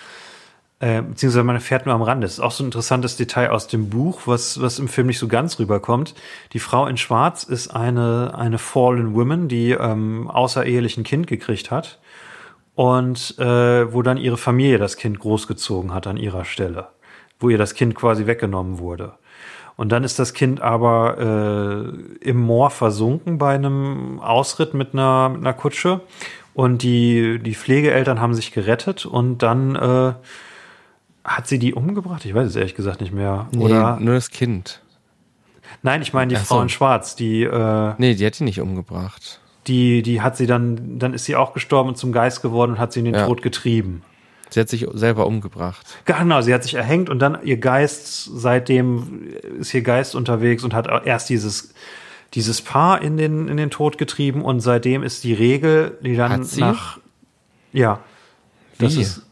äh, beziehungsweise man erfährt nur am Rande. Das ist auch so ein interessantes Detail aus dem Buch, was, was im Film nicht so ganz rüberkommt. Die Frau in Schwarz ist eine, eine Fallen Woman, die ähm, außerehelich ein Kind gekriegt hat und äh, wo dann ihre Familie das Kind großgezogen hat an ihrer Stelle, wo ihr das Kind quasi weggenommen wurde. Und dann ist das Kind aber äh, im Moor versunken bei einem Ausritt mit einer, mit einer Kutsche. Und die, die Pflegeeltern haben sich gerettet und dann äh, hat sie die umgebracht? Ich weiß es ehrlich gesagt nicht mehr. Nee, Oder? nur das Kind. Nein, ich meine die Ach Frau so. in Schwarz, die. Äh, nee, die hat die nicht umgebracht. Die, die hat sie dann, dann ist sie auch gestorben und zum Geist geworden und hat sie in den ja. Tod getrieben. Sie hat sich selber umgebracht. Genau, sie hat sich erhängt und dann ihr Geist, seitdem ist ihr Geist unterwegs und hat erst dieses, dieses Paar in den, in den Tod getrieben und seitdem ist die Regel, die dann nach. Ja. Wie? Das ist,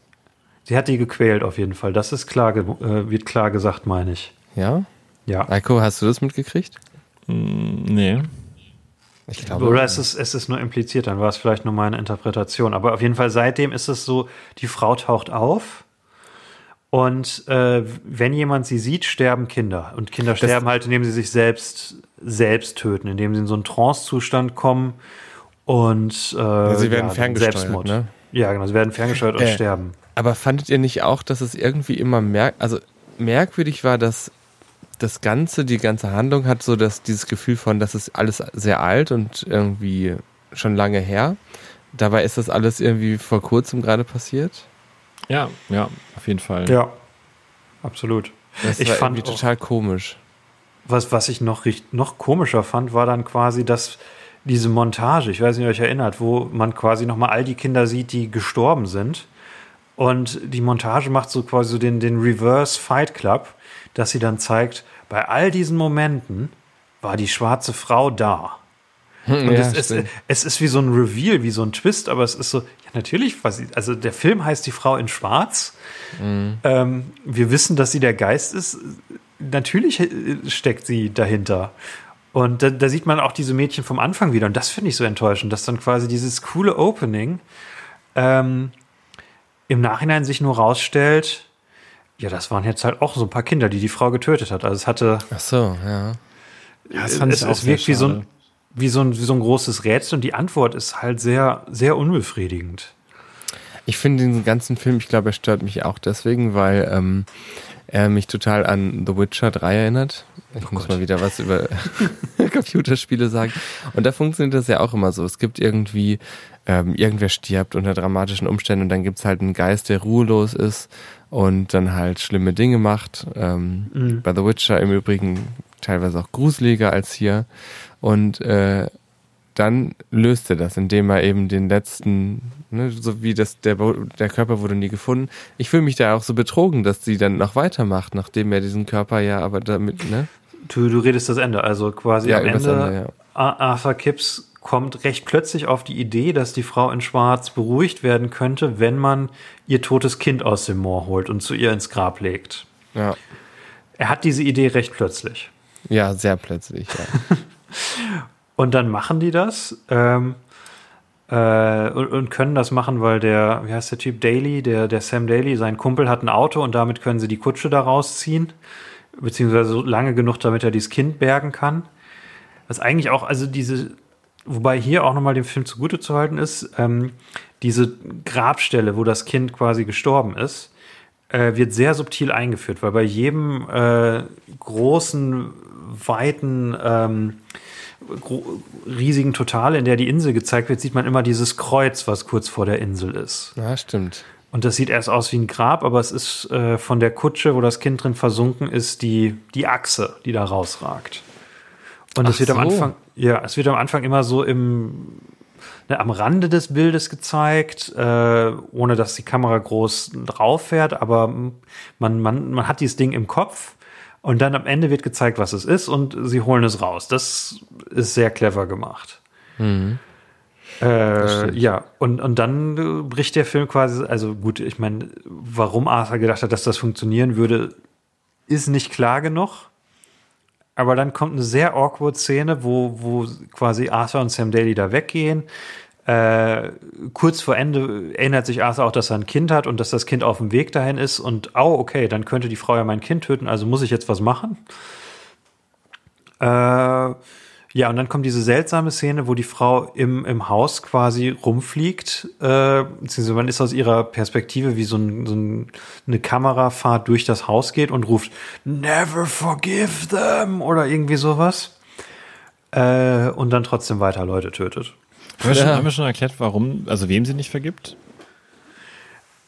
Sie hat die gequält auf jeden Fall. Das ist klar, ge- äh, wird klar gesagt, meine ich. Ja? Ja. Eiko, hast du das mitgekriegt? Nee. Ich glaube. Oder es ist, es ist nur impliziert, dann war es vielleicht nur meine Interpretation. Aber auf jeden Fall seitdem ist es so, die Frau taucht auf und äh, wenn jemand sie sieht, sterben Kinder. Und Kinder sterben halt, indem sie sich selbst, selbst töten, indem sie in so einen Trance-Zustand kommen und äh, sie werden ja, ferngesteuert, Selbstmord. ne? Ja, genau, sie werden ferngesteuert und Äh, sterben. Aber fandet ihr nicht auch, dass es irgendwie immer merk also merkwürdig war, dass das Ganze, die ganze Handlung hat so dass dieses Gefühl von, das ist alles sehr alt und irgendwie schon lange her. Dabei ist das alles irgendwie vor kurzem gerade passiert. Ja, ja, auf jeden Fall. Ja, absolut. Das Ich war fand irgendwie total komisch. Was, was ich noch, noch komischer fand, war dann quasi, dass diese Montage, ich weiß nicht, ob ihr euch erinnert, wo man quasi nochmal all die Kinder sieht, die gestorben sind. Und die Montage macht so quasi so den, den Reverse Fight Club, dass sie dann zeigt, bei all diesen Momenten war die schwarze Frau da. Und Ja, es, stimmt. es ist wie so ein Reveal, wie so ein Twist, aber es ist so, ja, natürlich, was also der Film heißt Die Frau in Schwarz. Ähm, wir wissen, dass sie der Geist ist. Natürlich äh, steckt sie dahinter. Und da, da sieht man auch diese Mädchen vom Anfang wieder. Und das finde ich so enttäuschend, dass dann quasi dieses coole Opening ähm, im Nachhinein sich nur rausstellt, ja, das waren jetzt halt auch so ein paar Kinder, die die Frau getötet hat. Also es hatte, Ach so, ja. Ja, das fand es, ich auch es wirkt wie so, ein, wie, so ein, wie so ein großes Rätsel und die Antwort ist halt sehr, sehr unbefriedigend. Ich finde den ganzen Film, ich glaube, er stört mich auch deswegen, weil ähm, er mich total an The Witcher 3 erinnert. Ich muss mal wieder was über Computerspiele sagen. Und da funktioniert das ja auch immer so. Es gibt irgendwie, ähm, irgendwer stirbt unter dramatischen Umständen und dann gibt's halt einen Geist, der ruhelos ist und dann halt schlimme Dinge macht. Ähm, Bei The Witcher im Übrigen teilweise auch gruseliger als hier. Und äh, dann löst er das, indem er eben den letzten, ne, so wie das, der, der Körper wurde nie gefunden. Ich fühle mich da auch so betrogen, dass sie dann noch weitermacht, nachdem er diesen Körper ja, aber damit, ne? Du, du redest das Ende, also quasi Ja, am Ende, Ende, ja. Ar- Arthur Kipps kommt recht plötzlich auf die Idee, dass die Frau in Schwarz beruhigt werden könnte, wenn man ihr totes Kind aus dem Moor holt und zu ihr ins Grab legt. Ja, Er hat diese Idee recht plötzlich. ja sehr plötzlich, ja. Und dann machen die das ähm, äh, und, und können das machen, weil der, wie heißt der Typ, Daly, der, der Sam Daly, sein Kumpel hat ein Auto und damit können sie die Kutsche da rausziehen, beziehungsweise so lange genug, damit er dieses Kind bergen kann. Was eigentlich auch, also diese, wobei hier auch nochmal dem Film zugute zu halten ist, ähm, diese Grabstelle, wo das Kind quasi gestorben ist, äh, wird sehr subtil eingeführt, weil bei jedem äh, großen, weiten, ähm, riesigen Total, in der die Insel gezeigt wird, sieht man immer dieses Kreuz, was kurz vor der Insel ist. Ja, stimmt. Und das sieht erst aus wie ein Grab, aber es ist äh, von der Kutsche, wo das Kind drin versunken ist, die, die Achse, die da rausragt. Und es wird am so. Anfang, ja, es wird am Anfang immer so im, ne, am Rande des Bildes gezeigt, äh, ohne dass die Kamera groß drauf fährt, aber man, man, man hat dieses Ding im Kopf und dann am Ende wird gezeigt, was es ist und sie holen es raus. Das ist sehr clever gemacht. Äh, ja, und, und dann äh, bricht der Film quasi, also gut, ich meine, warum Arthur gedacht hat, dass das funktionieren würde, ist nicht klar genug. Aber dann kommt eine sehr awkward Szene, wo, wo quasi Arthur und Sam Daly da weggehen. Äh, kurz vor Ende erinnert sich Arthur auch, dass er ein Kind hat und dass das Kind auf dem Weg dahin ist. Und, oh, okay, dann könnte die Frau ja mein Kind töten, also muss ich jetzt was machen. Äh, ja, und dann kommt diese seltsame Szene, wo die Frau im, im Haus quasi rumfliegt. Äh, beziehungsweise man ist aus ihrer Perspektive wie so, ein, so ein, eine Kamerafahrt durch das Haus geht und ruft Never forgive them oder irgendwie sowas. Äh, und dann trotzdem weiter Leute tötet. Haben wir, schon, Ja. haben wir schon erklärt, warum, also wem sie nicht vergibt?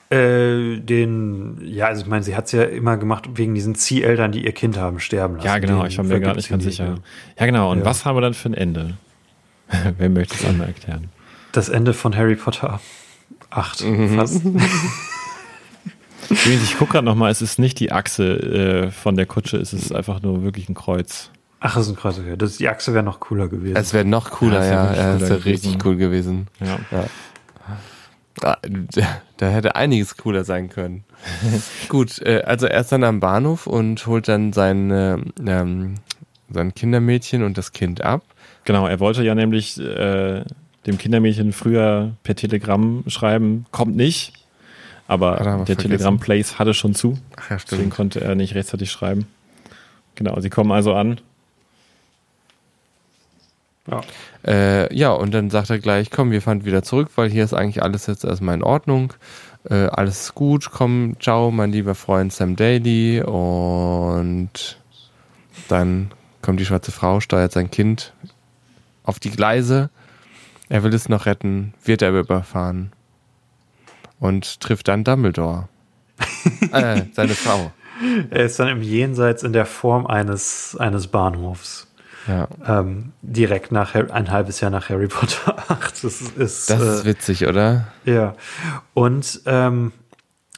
Äh, den, ja, also ich meine, sie hat es ja immer gemacht wegen diesen Zieheltern, die ihr Kind haben sterben lassen. Ja, genau, Den ich war mir gar nicht ganz sicher. Ja, genau, und Ja. was haben wir dann für ein Ende? Wer möchte es einmal erklären? Das Ende von Harry Potter 8. Mhm. Fast. Ich gucke gerade nochmal, es ist nicht die Achse äh, von der Kutsche, es ist einfach nur wirklich ein Kreuz. Ach, das ist ein Kreuz. okay. Das, die Achse wäre noch cooler gewesen. Es wäre noch cooler, Ja, ja. Ja, cooler wäre richtig gewesen. cool gewesen. Ja. Ah, Da hätte einiges cooler sein können. Gut, äh, also er ist dann am Bahnhof und holt dann sein, äh, ähm, sein Kindermädchen und das Kind ab. Genau, er wollte ja nämlich äh, dem Kindermädchen früher per Telegramm schreiben, kommt nicht. Aber er der vergessen. Telegram-Place hatte schon zu. Ach ja, Deswegen konnte er nicht rechtzeitig schreiben. Genau, sie kommen also an. Ja. Äh, ja, und dann sagt er gleich, komm, wir fahren wieder zurück, weil hier ist eigentlich alles jetzt erstmal in Ordnung. Äh, alles ist gut, komm, ciao, mein lieber Freund Sam Daly. Und dann kommt die schwarze Frau, steuert sein Kind auf die Gleise. Er will es noch retten, wird er überfahren. Und trifft dann Dumbledore. äh, seine Frau. Er ist dann im Jenseits in der Form eines, eines Bahnhofs. Ja. Ähm, direkt nach ein halbes Jahr nach Harry Potter 8. Das ist, Das äh, ist witzig, oder? Ja, und ähm,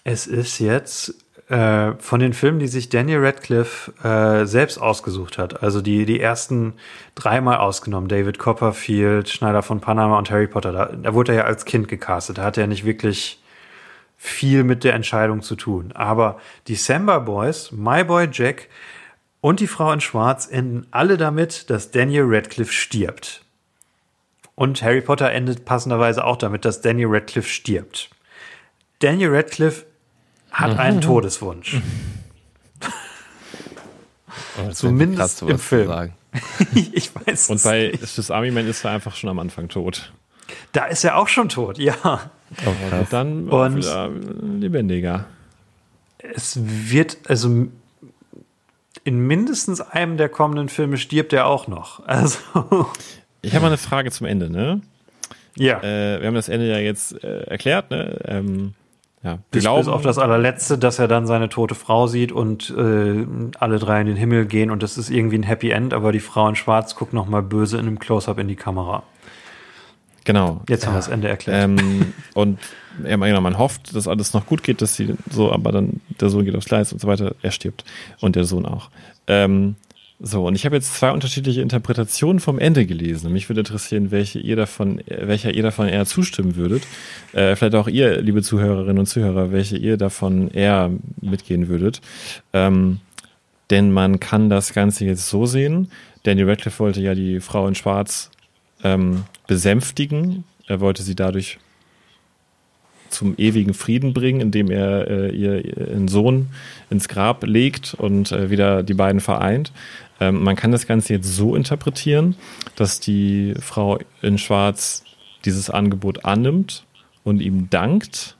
es ist jetzt äh, von den Filmen, die sich Daniel Radcliffe äh, selbst ausgesucht hat, also die, die ersten dreimal ausgenommen, David Copperfield, Schneider von Panama und Harry Potter, da, da wurde er ja als Kind gecastet, da hat er nicht wirklich viel mit der Entscheidung zu tun. Aber die Samba Boys, My Boy Jack und die Frau in Schwarz enden alle damit, dass Daniel Radcliffe stirbt. Und Harry Potter endet passenderweise auch damit, dass Daniel Radcliffe stirbt. Daniel Radcliffe hat einen Todeswunsch. Zumindest Krass, sowas im Film. ich weiß Und bei nicht. Swiss Army Man ist er einfach schon am Anfang tot. Da ist er auch schon tot, ja. Oh. Und dann Und- wieder lebendiger. Es wird, also in mindestens einem der kommenden Filme stirbt er auch noch. Also, Ich habe mal eine Frage zum Ende, ne? ja. Äh, wir haben das Ende ja jetzt äh, erklärt, ne? Ähm, ja, Bis, glauben, bis auf das allerletzte, dass er dann seine tote Frau sieht und äh, alle drei in den Himmel gehen und das ist irgendwie ein Happy End, aber die Frau in Schwarz guckt noch mal böse in einem Close-Up in die Kamera. genau. Jetzt haben wir das Ende erklärt. Ähm, und ja, man- genau, man hofft, dass alles noch gut geht, dass sie so, aber dann der Sohn geht aufs Gleis und so weiter, er stirbt. Und der Sohn auch. Ähm, so, und ich habe jetzt zwei unterschiedliche Interpretationen vom Ende gelesen. Mich würde interessieren, welche ihr davon, welcher ihr davon eher zustimmen würdet. Äh, vielleicht auch ihr, liebe Zuhörerinnen und Zuhörer, welche ihr davon eher mitgehen würdet. Ähm, denn man kann das Ganze jetzt so sehen. Daniel Radcliffe wollte ja die Frau in Schwarz ähm, besänftigen. Er wollte sie dadurch zum ewigen Frieden bringen, indem er äh, ihr ihren Sohn ins Grab legt und äh, wieder die beiden vereint. Ähm, man kann das Ganze jetzt so interpretieren, dass die Frau in Schwarz dieses Angebot annimmt und ihm dankt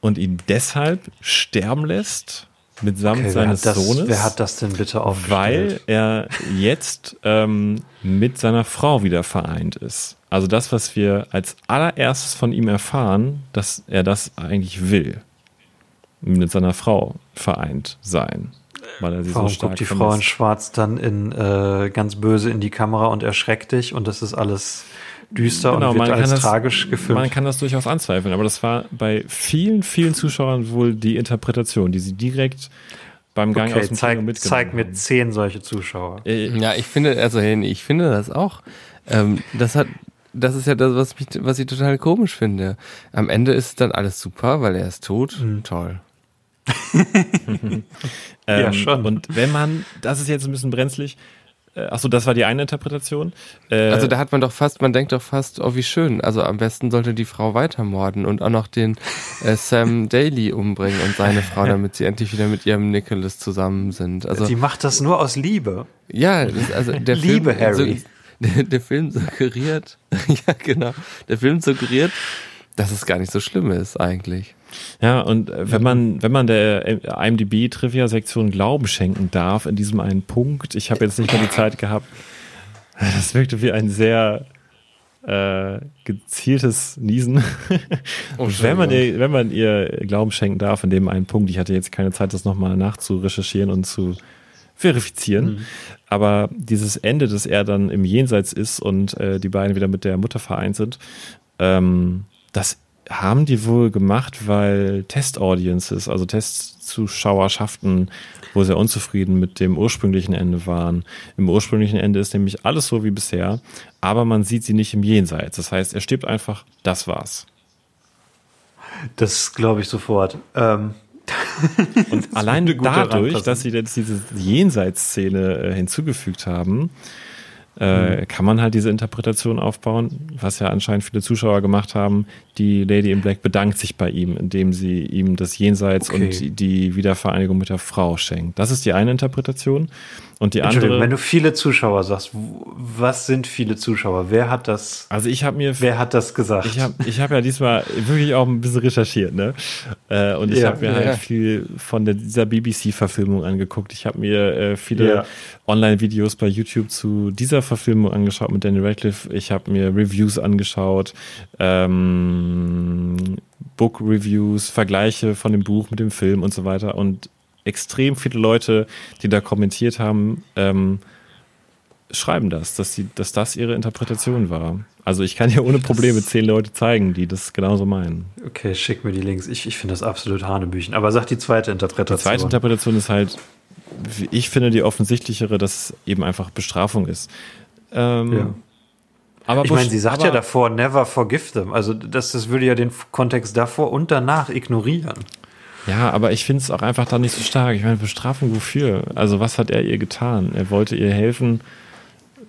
und ihn deshalb sterben lässt mitsamt Okay, seines das, Sohnes wer hat das denn bitte aufgestellt? weil er jetzt ähm, mit seiner Frau wieder vereint ist. Also das, was wir als allererstes von ihm erfahren, dass er das eigentlich will. Mit seiner Frau vereint sein. Weil er sie Warum so stark guckt die Frau in vermisst. Schwarz dann in äh, ganz böse in die Kamera und erschreckt dich und das ist alles düster Genau, und wird man als kann das- tragisch gefilmt. Man kann das durchaus anzweifeln, aber das war bei vielen, vielen Zuschauern wohl die Interpretation, die sie direkt beim Gang aus okay, dem zeig, Kino mitgenommen zeig mir haben. zehn solche Zuschauer. Äh, Ja, ich finde, also ich finde das auch. Ähm, das hat, das ist ja das, was mich, was ich total komisch finde. Am Ende ist dann alles super, weil er ist tot. Toll. Ja, Ähm, schon. Und wenn man, das ist jetzt ein bisschen brenzlig, achso, das war die eine Interpretation. Äh, Also da hat man doch fast, man denkt doch fast, oh wie schön. Also am besten sollte die Frau weitermorden und auch noch den äh, Sam Daly umbringen und seine Frau, damit sie endlich wieder mit ihrem Nicholas zusammen sind. Also die macht das nur aus Liebe. Ja, das, also der Liebe Film, Harry. So, der, der Film suggeriert, ja genau, der Film suggeriert, dass es gar nicht so schlimm ist eigentlich. Ja, und äh, wenn man, wenn man der äh, IMDb-Trivia-Sektion Glauben schenken darf in diesem einen Punkt, ich habe jetzt nicht mehr die Zeit gehabt, das wirkte wie ein sehr äh, gezieltes Niesen. Oh, wenn, man ihr, wenn man ihr Glauben schenken darf in dem einen Punkt, ich hatte jetzt keine Zeit, das nochmal nachzurecherchieren und zu verifizieren, aber dieses Ende, dass er dann im Jenseits ist und äh, die beiden wieder mit der Mutter vereint sind, ähm, das haben die wohl gemacht, weil Test-Audiences, also Testzuschauerschaften, wo sehr unzufrieden mit dem ursprünglichen Ende waren. Im ursprünglichen Ende ist nämlich alles so wie bisher, aber man sieht sie nicht im Jenseits. Das heißt, er stirbt einfach, das war's. Das glaube ich sofort. Ähm, Und allein dadurch, dass sie jetzt diese Jenseitsszene äh, hinzugefügt haben, äh, mhm. kann man halt diese Interpretation aufbauen, was ja anscheinend viele Zuschauer gemacht haben. Die Lady in Black bedankt sich bei ihm, indem sie ihm das Jenseits okay. und die Wiedervereinigung mit der Frau schenkt. Das ist die eine Interpretation. Und die andere. Wenn du viele Zuschauer sagst, was sind viele Zuschauer? Wer hat das? Also ich habe mir. Wer hat das gesagt? Ich habe ich hab ja diesmal wirklich auch ein bisschen recherchiert, ne? Äh, und ich ja, habe mir halt ja. halt viel von der, dieser BBC-Verfilmung angeguckt. Ich habe mir äh, viele ja. Online-Videos bei YouTube zu dieser Verfilmung angeschaut mit Danny Radcliffe. Ich habe mir Reviews angeschaut, ähm, Book-Reviews, Vergleiche von dem Buch mit dem Film und so weiter. Und extrem viele Leute, die da kommentiert haben, ähm, schreiben das, dass, sie, dass das ihre Interpretation war. Also ich kann ja ohne Probleme zehn Leute zeigen, die das genauso meinen. Okay, schick mir die Links. Ich, ich finde das absolut Hanebüchen. Aber sag die zweite Interpretation. Die zweite Interpretation ist halt, ich finde die offensichtlichere, dass eben einfach Bestrafung ist. Ähm, ja. Aber ich meine, sie sagt ja davor, never forgive them. Also das, das würde ja den Kontext davor und danach ignorieren. Ja, aber ich finde es auch einfach da nicht so stark. Ich meine, Bestrafung wofür? Also was hat er ihr getan? Er wollte ihr helfen,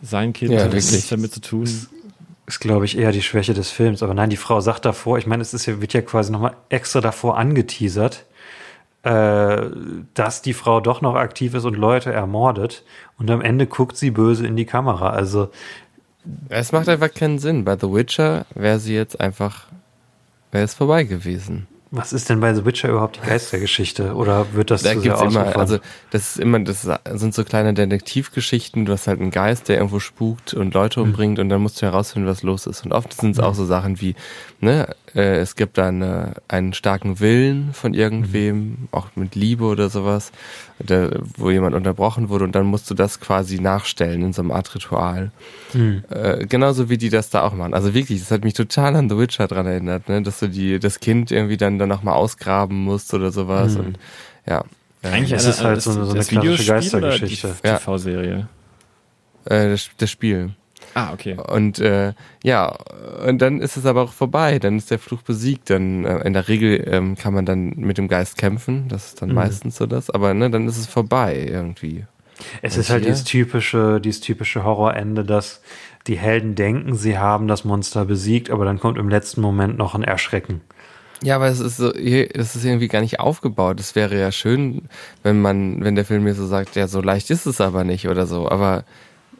sein Kind ja, nichts damit zu tun. Ist, ist glaube ich, eher die Schwäche des Films. Aber nein, die Frau sagt davor, ich meine, es ist ja, wird ja quasi nochmal extra davor angeteasert, äh, dass die Frau doch noch aktiv ist und Leute ermordet. Und am Ende guckt sie böse in die Kamera. Also. Es macht einfach keinen Sinn. Bei The Witcher wäre sie jetzt einfach, wäre es vorbei gewesen. Was ist denn bei The Witcher überhaupt die Geistergeschichte? Oder wird das da gibt's immer, also das ist immer, das sind so kleine Detektivgeschichten. Du hast halt einen Geist, der irgendwo spukt und Leute hm. umbringt mhm. und dann musst du herausfinden, was los ist. Und oft sind es mhm. auch so Sachen wie, ne, äh, es gibt dann äh, einen starken Willen von irgendwem, mhm. auch mit Liebe oder sowas, der, wo jemand unterbrochen wurde und dann musst du das quasi nachstellen in so einem Art Ritual. Mhm. Äh, genauso wie die das da auch machen. Also wirklich, das hat mich total an The Witcher dran erinnert, ne? dass du die, das Kind irgendwie dann, dann nochmal ausgraben musst oder sowas. Mhm. Und ja. Eigentlich ist es halt so eine, so eine klassische Geistergeschichte. Die TV-Serie. Äh, das, das Spiel. Ah, okay. Und äh, ja, und dann ist es aber auch vorbei, dann ist der Fluch besiegt. Dann äh, in der Regel ähm, kann man dann mit dem Geist kämpfen, das ist dann mhm. meistens so das, aber ne, dann ist es vorbei irgendwie. Es und ist halt dieses typische, dieses typische Horrorende, dass die Helden denken, sie haben das Monster besiegt, aber dann kommt im letzten Moment noch ein Erschrecken. Ja, aber es ist so, es ist irgendwie gar nicht aufgebaut. Es wäre ja schön, wenn man, wenn der Film mir so sagt, ja, so leicht ist es aber nicht oder so. Aber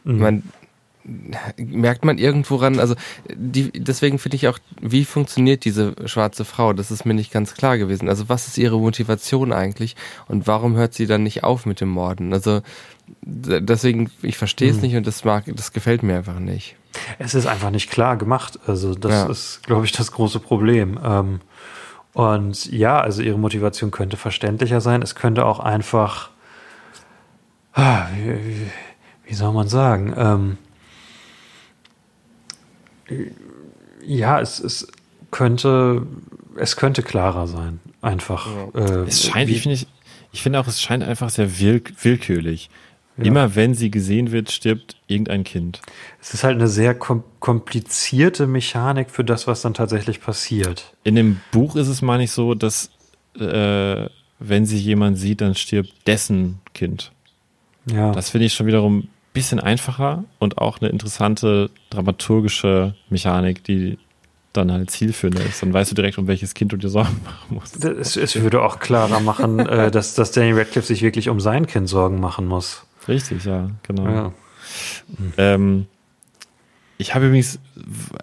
mhm. man, merkt man irgendwo ran, also die, deswegen finde ich auch, wie funktioniert diese schwarze Frau? Das ist mir nicht ganz klar gewesen. Also was ist ihre Motivation eigentlich und warum hört sie dann nicht auf mit dem Morden? Also deswegen, ich verstehe es hm. nicht und das mag, das gefällt mir einfach nicht. Es ist einfach nicht klar gemacht. Also das ja. ist, glaube ich, das große Problem. Ähm, und ja, also ihre Motivation könnte verständlicher sein. Es könnte auch einfach, ah, wie, wie soll man sagen, ähm, ja, es, es könnte, es könnte klarer sein. Einfach. Ja. Äh, es scheint, ich finde, ich, ich finde auch, es scheint einfach sehr will, willkürlich. Ja. Immer wenn sie gesehen wird, stirbt irgendein Kind. Es ist halt eine sehr kom komplizierte Mechanik für das, was dann tatsächlich passiert. In dem Buch ist es mal nicht so, dass äh, wenn sie jemand sieht, dann stirbt dessen Kind. Ja. Das finde ich schon wiederum bisschen einfacher und auch eine interessante dramaturgische Mechanik, die dann halt zielführender ist. Dann weißt du direkt, um welches Kind du dir Sorgen machen musst. Es, es würde auch klarer machen, äh, dass, dass Danny Radcliffe sich wirklich um sein Kind Sorgen machen muss. Richtig, ja, genau. Ja. Ähm, ich habe übrigens,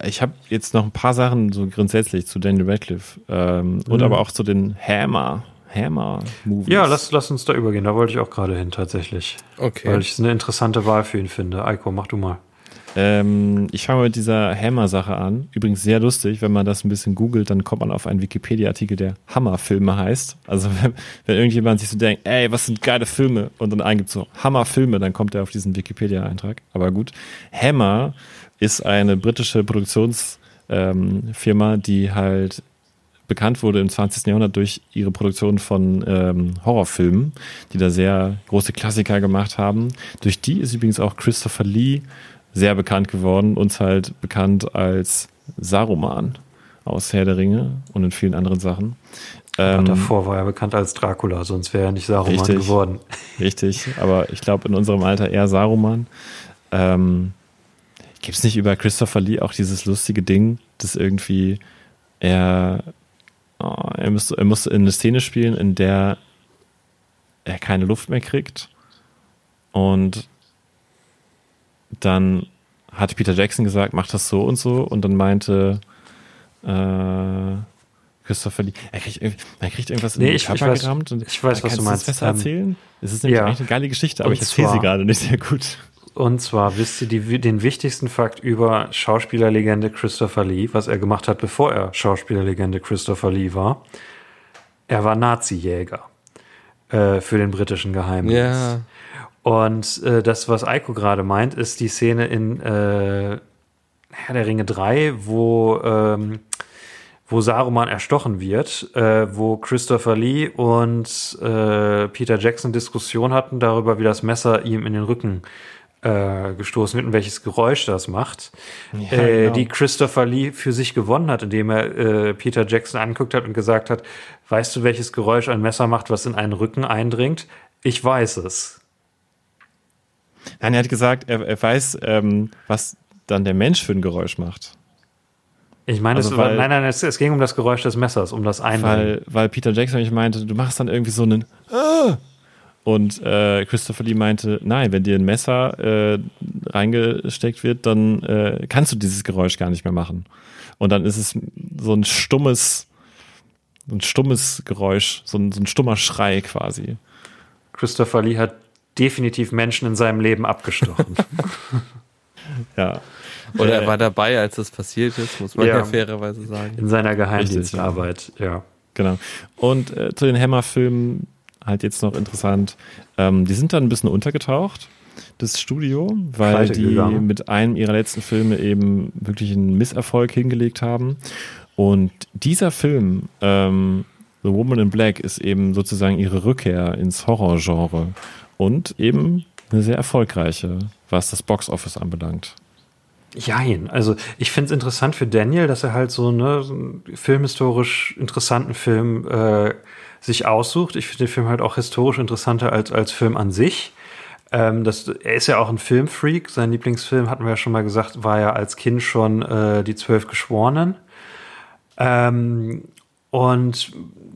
ich habe jetzt noch ein paar Sachen so grundsätzlich zu Danny Radcliffe ähm, und mhm. aber auch zu den Hammer Hammer-Movies. Ja, lass, lass uns da übergehen. Da wollte ich auch gerade hin, tatsächlich. Okay. Weil ich es eine interessante Wahl für ihn finde. Eiko, mach du mal. Ähm, ich fange mit dieser Hammer-Sache an. Übrigens sehr lustig, wenn man das ein bisschen googelt, dann kommt man auf einen Wikipedia-Artikel, der Hammer-Filme heißt. Also wenn, wenn, irgendjemand sich so denkt, ey, was sind geile Filme und dann eingibt so Hammer-Filme, dann kommt er auf diesen Wikipedia-Eintrag. Aber gut, Hammer ist eine britische Produktionsfirma, ähm, die halt bekannt wurde im 20. Jahrhundert durch ihre Produktion von ähm, Horrorfilmen, die da sehr große Klassiker gemacht haben. Durch die ist übrigens auch Christopher Lee sehr bekannt geworden, uns halt bekannt als Saruman. aus Herr der Ringe und in vielen anderen Sachen. Ähm, davor war er bekannt als Dracula, sonst wäre er nicht Saruman richtig, geworden. Richtig, aber ich glaube in unserem Alter eher Saruman. Ähm, Gibt es nicht über Christopher Lee auch dieses lustige Ding, dass irgendwie er, oh, er, muss, er muss in eine Szene spielen, in der er keine Luft mehr kriegt und dann hat Peter Jackson gesagt, mach das so und so und dann meinte äh, Christopher Lee, er kriegt, er kriegt irgendwas nee, in den ich, Körper ich weiß, gerammt und ich weiß, was du meinst. Das besser ähm, erzählen? Es ist nämlich ja. eigentlich eine geile Geschichte, aber und ich erzähle sie gerade nicht sehr gut. Und zwar wisst ihr die, den wichtigsten Fakt über Schauspielerlegende Christopher Lee, was er gemacht hat, bevor er Schauspielerlegende Christopher Lee war. Er war Nazi-Jäger äh, für den britischen Geheimdienst. Ja. Und äh, das, was Eiko gerade meint, ist die Szene in äh, Herr der Ringe 3, wo, ähm, wo Saruman erstochen wird, äh, wo Christopher Lee und äh, Peter Jackson Diskussion hatten darüber, wie das Messer ihm in den Rücken äh, gestoßen wird und welches Geräusch das macht, ja, äh, genau. die Christopher Lee für sich gewonnen hat, indem er äh, Peter Jackson angeguckt hat und gesagt hat, weißt du, welches Geräusch ein Messer macht, was in einen Rücken eindringt? Ich weiß es. Nein, er hat gesagt, er, er weiß, ähm, was dann der Mensch für ein Geräusch macht. Ich meine, also es, weil, nein, nein, es, es, ging um das Geräusch des Messers, um das Eindringen. Weil, weil Peter Jackson ich meinte, du machst dann irgendwie so einen ah! Und äh, Christopher Lee meinte, nein, wenn dir ein Messer äh, reingesteckt wird, dann äh, kannst du dieses Geräusch gar nicht mehr machen. Und dann ist es so ein stummes, ein stummes Geräusch, so ein, so ein stummer Schrei quasi. Christopher Lee hat definitiv Menschen in seinem Leben abgestochen. ja. Oder er äh, war dabei, als das passiert ist, muss man ja, ja fairerweise sagen. In seiner Geheimdienstarbeit, ja. Genau. Und äh, zu den Hammer-Filmen halt jetzt noch interessant. Ähm, die sind dann ein bisschen untergetaucht, das Studio, weil Pleite die gegangen. mit einem ihrer letzten Filme eben wirklich einen Misserfolg hingelegt haben. Und dieser Film, ähm, The Woman in Black, ist eben sozusagen ihre Rückkehr ins Horrorgenre und eben eine sehr erfolgreiche, was das Boxoffice anbelangt. Jein, also ich finde es interessant für Daniel, dass er halt so, ne, so einen filmhistorisch interessanten Film äh, sich aussucht. Ich finde den Film halt auch historisch interessanter als, als Film an sich. Ähm, das, er ist ja auch ein Filmfreak. Sein Lieblingsfilm, hatten wir ja schon mal gesagt, war ja als Kind schon äh, Die Zwölf Geschworenen. Ähm, und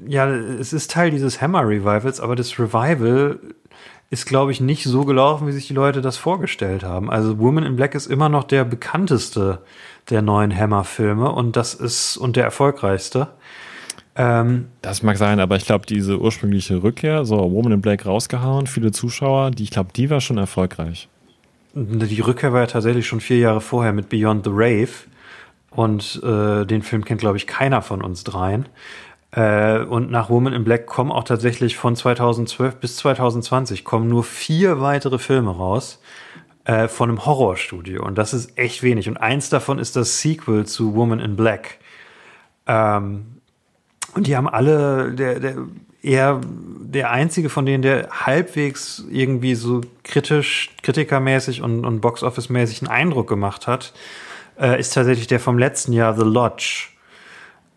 ja, es ist Teil dieses Hammer Revivals, aber das Revival ist, glaube ich, nicht so gelaufen, wie sich die Leute das vorgestellt haben. Also Woman in Black ist immer noch der bekannteste der neuen Hammer-Filme und das ist und der erfolgreichste. Ähm, das mag sein, aber ich glaube, diese ursprüngliche Rückkehr, so Woman in Black rausgehauen, viele Zuschauer, die, ich glaube, die war schon erfolgreich. Die Rückkehr war ja tatsächlich schon vier Jahre vorher mit Beyond the Rave. Und äh, den Film kennt, glaube ich, keiner von uns dreien. Äh, und nach Woman in Black kommen auch tatsächlich von 2012 bis 2020 kommen nur vier weitere Filme raus äh, von einem Horrorstudio. Und das ist echt wenig. Und eins davon ist das Sequel zu Woman in Black. Ähm, und die haben alle, der, der, eher der einzige von denen, der halbwegs irgendwie so kritisch, kritikermäßig und, und Box-Office-mäßig einen Eindruck gemacht hat, äh, ist tatsächlich der vom letzten Jahr, The Lodge.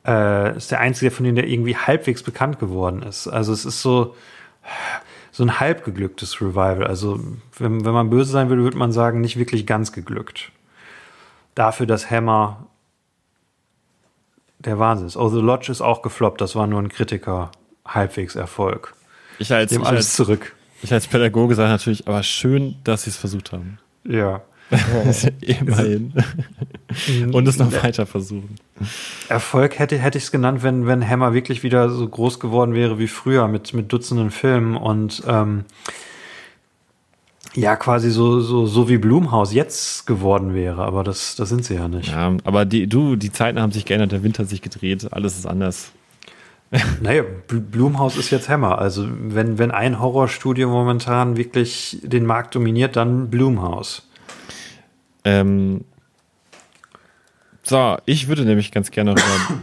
Äh, ist der einzige von denen, der irgendwie halbwegs bekannt geworden ist. Also es ist so, so ein halb geglücktes Revival. Also wenn, wenn man böse sein würde, würde man sagen, nicht wirklich ganz geglückt. Dafür, dass Hammer der Wahnsinn ist. Oh, The Lodge ist auch gefloppt. Das war nur ein Kritiker. Halbwegs Erfolg. Ich als, ich alles als, zurück. Ich als Pädagoge sage natürlich, aber schön, dass sie es versucht haben. Ja. Immerhin. Und es noch weiter versuchen. Erfolg hätte, hätte ich es genannt, wenn, wenn Hammer wirklich wieder so groß geworden wäre wie früher mit, mit Dutzenden Filmen und ähm, ja quasi so, so, so wie Blumhaus jetzt geworden wäre, aber das, das sind sie ja nicht. Ja, aber die, du, die Zeiten haben sich geändert, der Winter hat sich gedreht, alles ist anders. Naja, Blumhaus ist jetzt Hammer. Also, wenn, wenn ein Horrorstudio momentan wirklich den Markt dominiert, dann Blumhaus. Ähm, so, ich würde nämlich ganz gerne noch über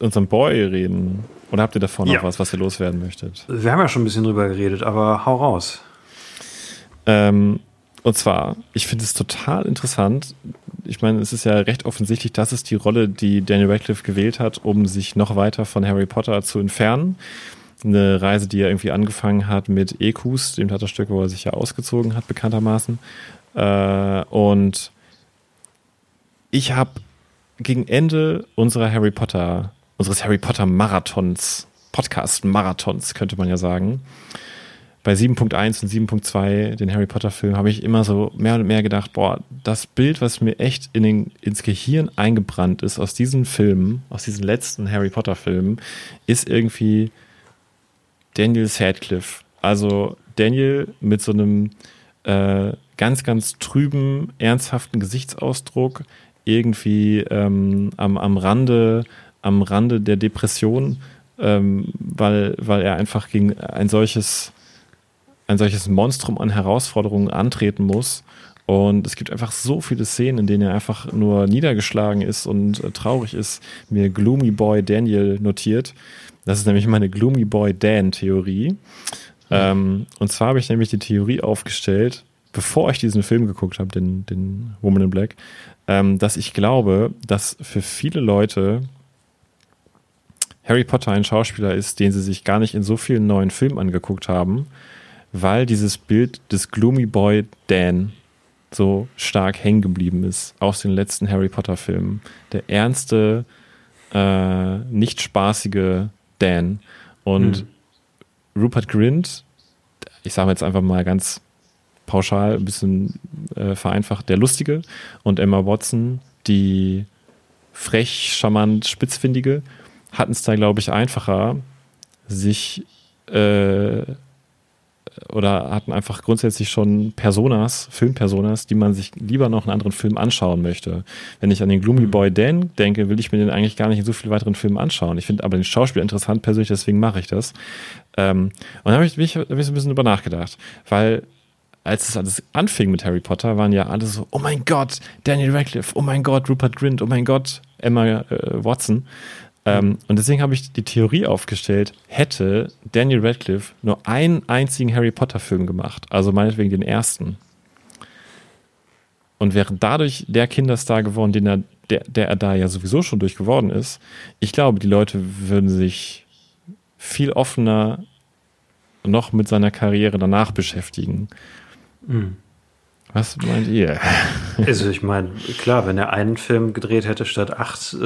unseren Boy reden. Oder habt ihr davor noch ja. was, was ihr loswerden möchtet? Wir haben ja schon ein bisschen drüber geredet, aber hau raus. Ähm, und zwar, ich finde es total interessant. ich meine, es ist ja recht offensichtlich, das ist die Rolle, die Daniel Radcliffe gewählt hat, um sich noch weiter von Harry Potter zu entfernen. Eine Reise, die er irgendwie angefangen hat mit Ekus, dem Theaterstück, wo er sich ja ausgezogen hat, bekanntermaßen. Äh, und ich habe gegen Ende unserer Harry Potter, unseres Harry Potter Marathons, Podcast Marathons, könnte man ja sagen, bei 7.1 und 7.2, den Harry Potter Film, habe ich immer so mehr und mehr gedacht, boah, das Bild, was mir echt in den, ins Gehirn eingebrannt ist aus diesen Filmen, aus diesen letzten Harry Potter Filmen, ist irgendwie Daniel Sadcliffe. Also Daniel mit so einem äh, ganz, ganz trüben, ernsthaften Gesichtsausdruck, irgendwie ähm, am, am Rande, am Rande der Depression, ähm, weil, weil er einfach gegen ein solches ein solches Monstrum an Herausforderungen antreten muss. Und es gibt einfach so viele Szenen, in denen er einfach nur niedergeschlagen ist und äh, traurig ist. Mir Gloomy Boy Daniel notiert. Das ist nämlich meine Gloomy Boy Dan Theorie. Ähm, und zwar habe ich nämlich die Theorie aufgestellt, bevor ich diesen Film geguckt habe, den, den Woman in Black, ähm, dass ich glaube, dass für viele Leute Harry Potter ein Schauspieler ist, den sie sich gar nicht in so vielen neuen Filmen angeguckt haben, weil dieses Bild des Gloomy Boy Dan so stark hängen geblieben ist aus den letzten Harry Potter Filmen. Der ernste, äh, nicht spaßige Dan. Und hm. Rupert Grint, ich sage jetzt einfach mal ganz pauschal, ein bisschen äh, vereinfacht, der Lustige. Und Emma Watson, die frech, charmant, spitzfindige, hatten es da, glaube ich, einfacher, sich äh, oder hatten einfach grundsätzlich schon Personas, Filmpersonas, die man sich lieber noch einen anderen Film anschauen möchte. Wenn ich an den Gloomy Boy Dan denke, will ich mir den eigentlich gar nicht in so vielen weiteren Filmen anschauen. Ich finde aber den Schauspieler interessant persönlich, deswegen mache ich das. Ähm, und da habe ich, mich, hab ich so ein bisschen drüber nachgedacht, weil als es alles anfing mit Harry Potter, waren ja alle so, oh mein Gott, Daniel Radcliffe, oh mein Gott, Rupert Grint, oh mein Gott, Emma äh, Watson. Ähm, und deswegen habe ich die Theorie aufgestellt, hätte Daniel Radcliffe nur einen einzigen Harry Potter-Film gemacht, also meinetwegen den ersten, und wäre dadurch der Kinderstar geworden, den er, der, der er da ja sowieso schon durch geworden ist, ich glaube, die Leute würden sich viel offener noch mit seiner Karriere danach beschäftigen. Mhm. Was meint ihr? Also ich meine, klar, wenn er einen Film gedreht hätte statt acht, äh,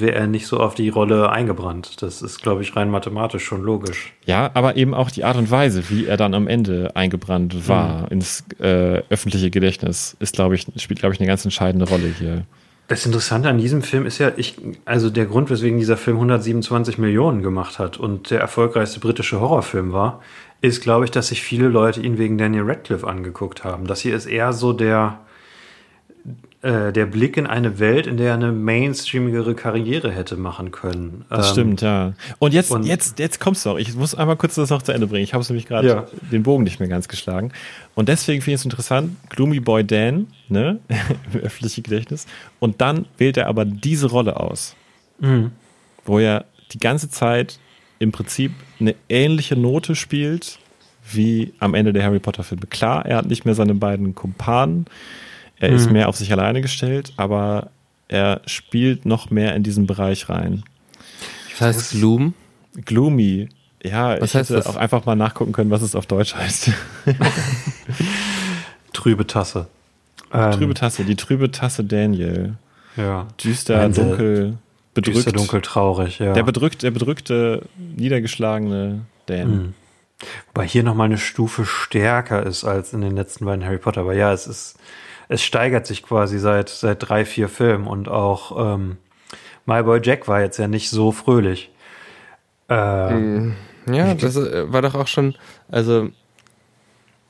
wäre er nicht so auf die Rolle eingebrannt. Das ist, glaube ich, rein mathematisch schon logisch. Ja, aber eben auch die Art und Weise, wie er dann am Ende eingebrannt war mhm. ins äh, öffentliche Gedächtnis, ist, glaube ich, spielt, glaube ich, eine ganz entscheidende Rolle hier. Das Interessante an diesem Film ist ja, ich, also der Grund, weswegen dieser Film 127 Millionen gemacht hat und der erfolgreichste britische Horrorfilm war, ist, glaube ich, dass sich viele Leute ihn wegen Daniel Radcliffe angeguckt haben. Das hier ist eher so der, äh, der Blick in eine Welt, in der er eine mainstreamigere Karriere hätte machen können. Das ähm, stimmt, ja. Und jetzt, und jetzt, jetzt kommst du auch. Ich muss einmal kurz das noch zu Ende bringen. Ich habe es nämlich gerade ja. den Bogen nicht mehr ganz geschlagen. Und deswegen finde ich es interessant, Gloomy Boy Dan, ne, im öffentlichen Gedächtnis. Und dann wählt er aber diese Rolle aus, mhm. wo er die ganze Zeit im Prinzip eine ähnliche Note spielt wie am Ende der Harry Potter Filme. Klar, er hat nicht mehr seine beiden Kumpanen, er mhm. ist mehr auf sich alleine gestellt, aber er spielt noch mehr in diesen Bereich rein. Was heißt Gloom? Gloomy. Ja, was ich hätte das? auch einfach mal nachgucken können, was es auf Deutsch heißt. trübe Tasse. Trübe ähm, Tasse, die trübe Tasse Daniel. Ja. Düster, dunkel bedrückt. Düster, dunkel, traurig, ja. Der bedrückt, der bedrückte, niedergeschlagene Dan. Mhm. Wobei hier nochmal eine Stufe stärker ist als in den letzten beiden Harry Potter. Aber ja, es ist, es steigert sich quasi seit, seit drei, vier Filmen und auch ähm, My Boy Jack war jetzt ja nicht so fröhlich. Ähm, ja, das äh, war doch auch schon, also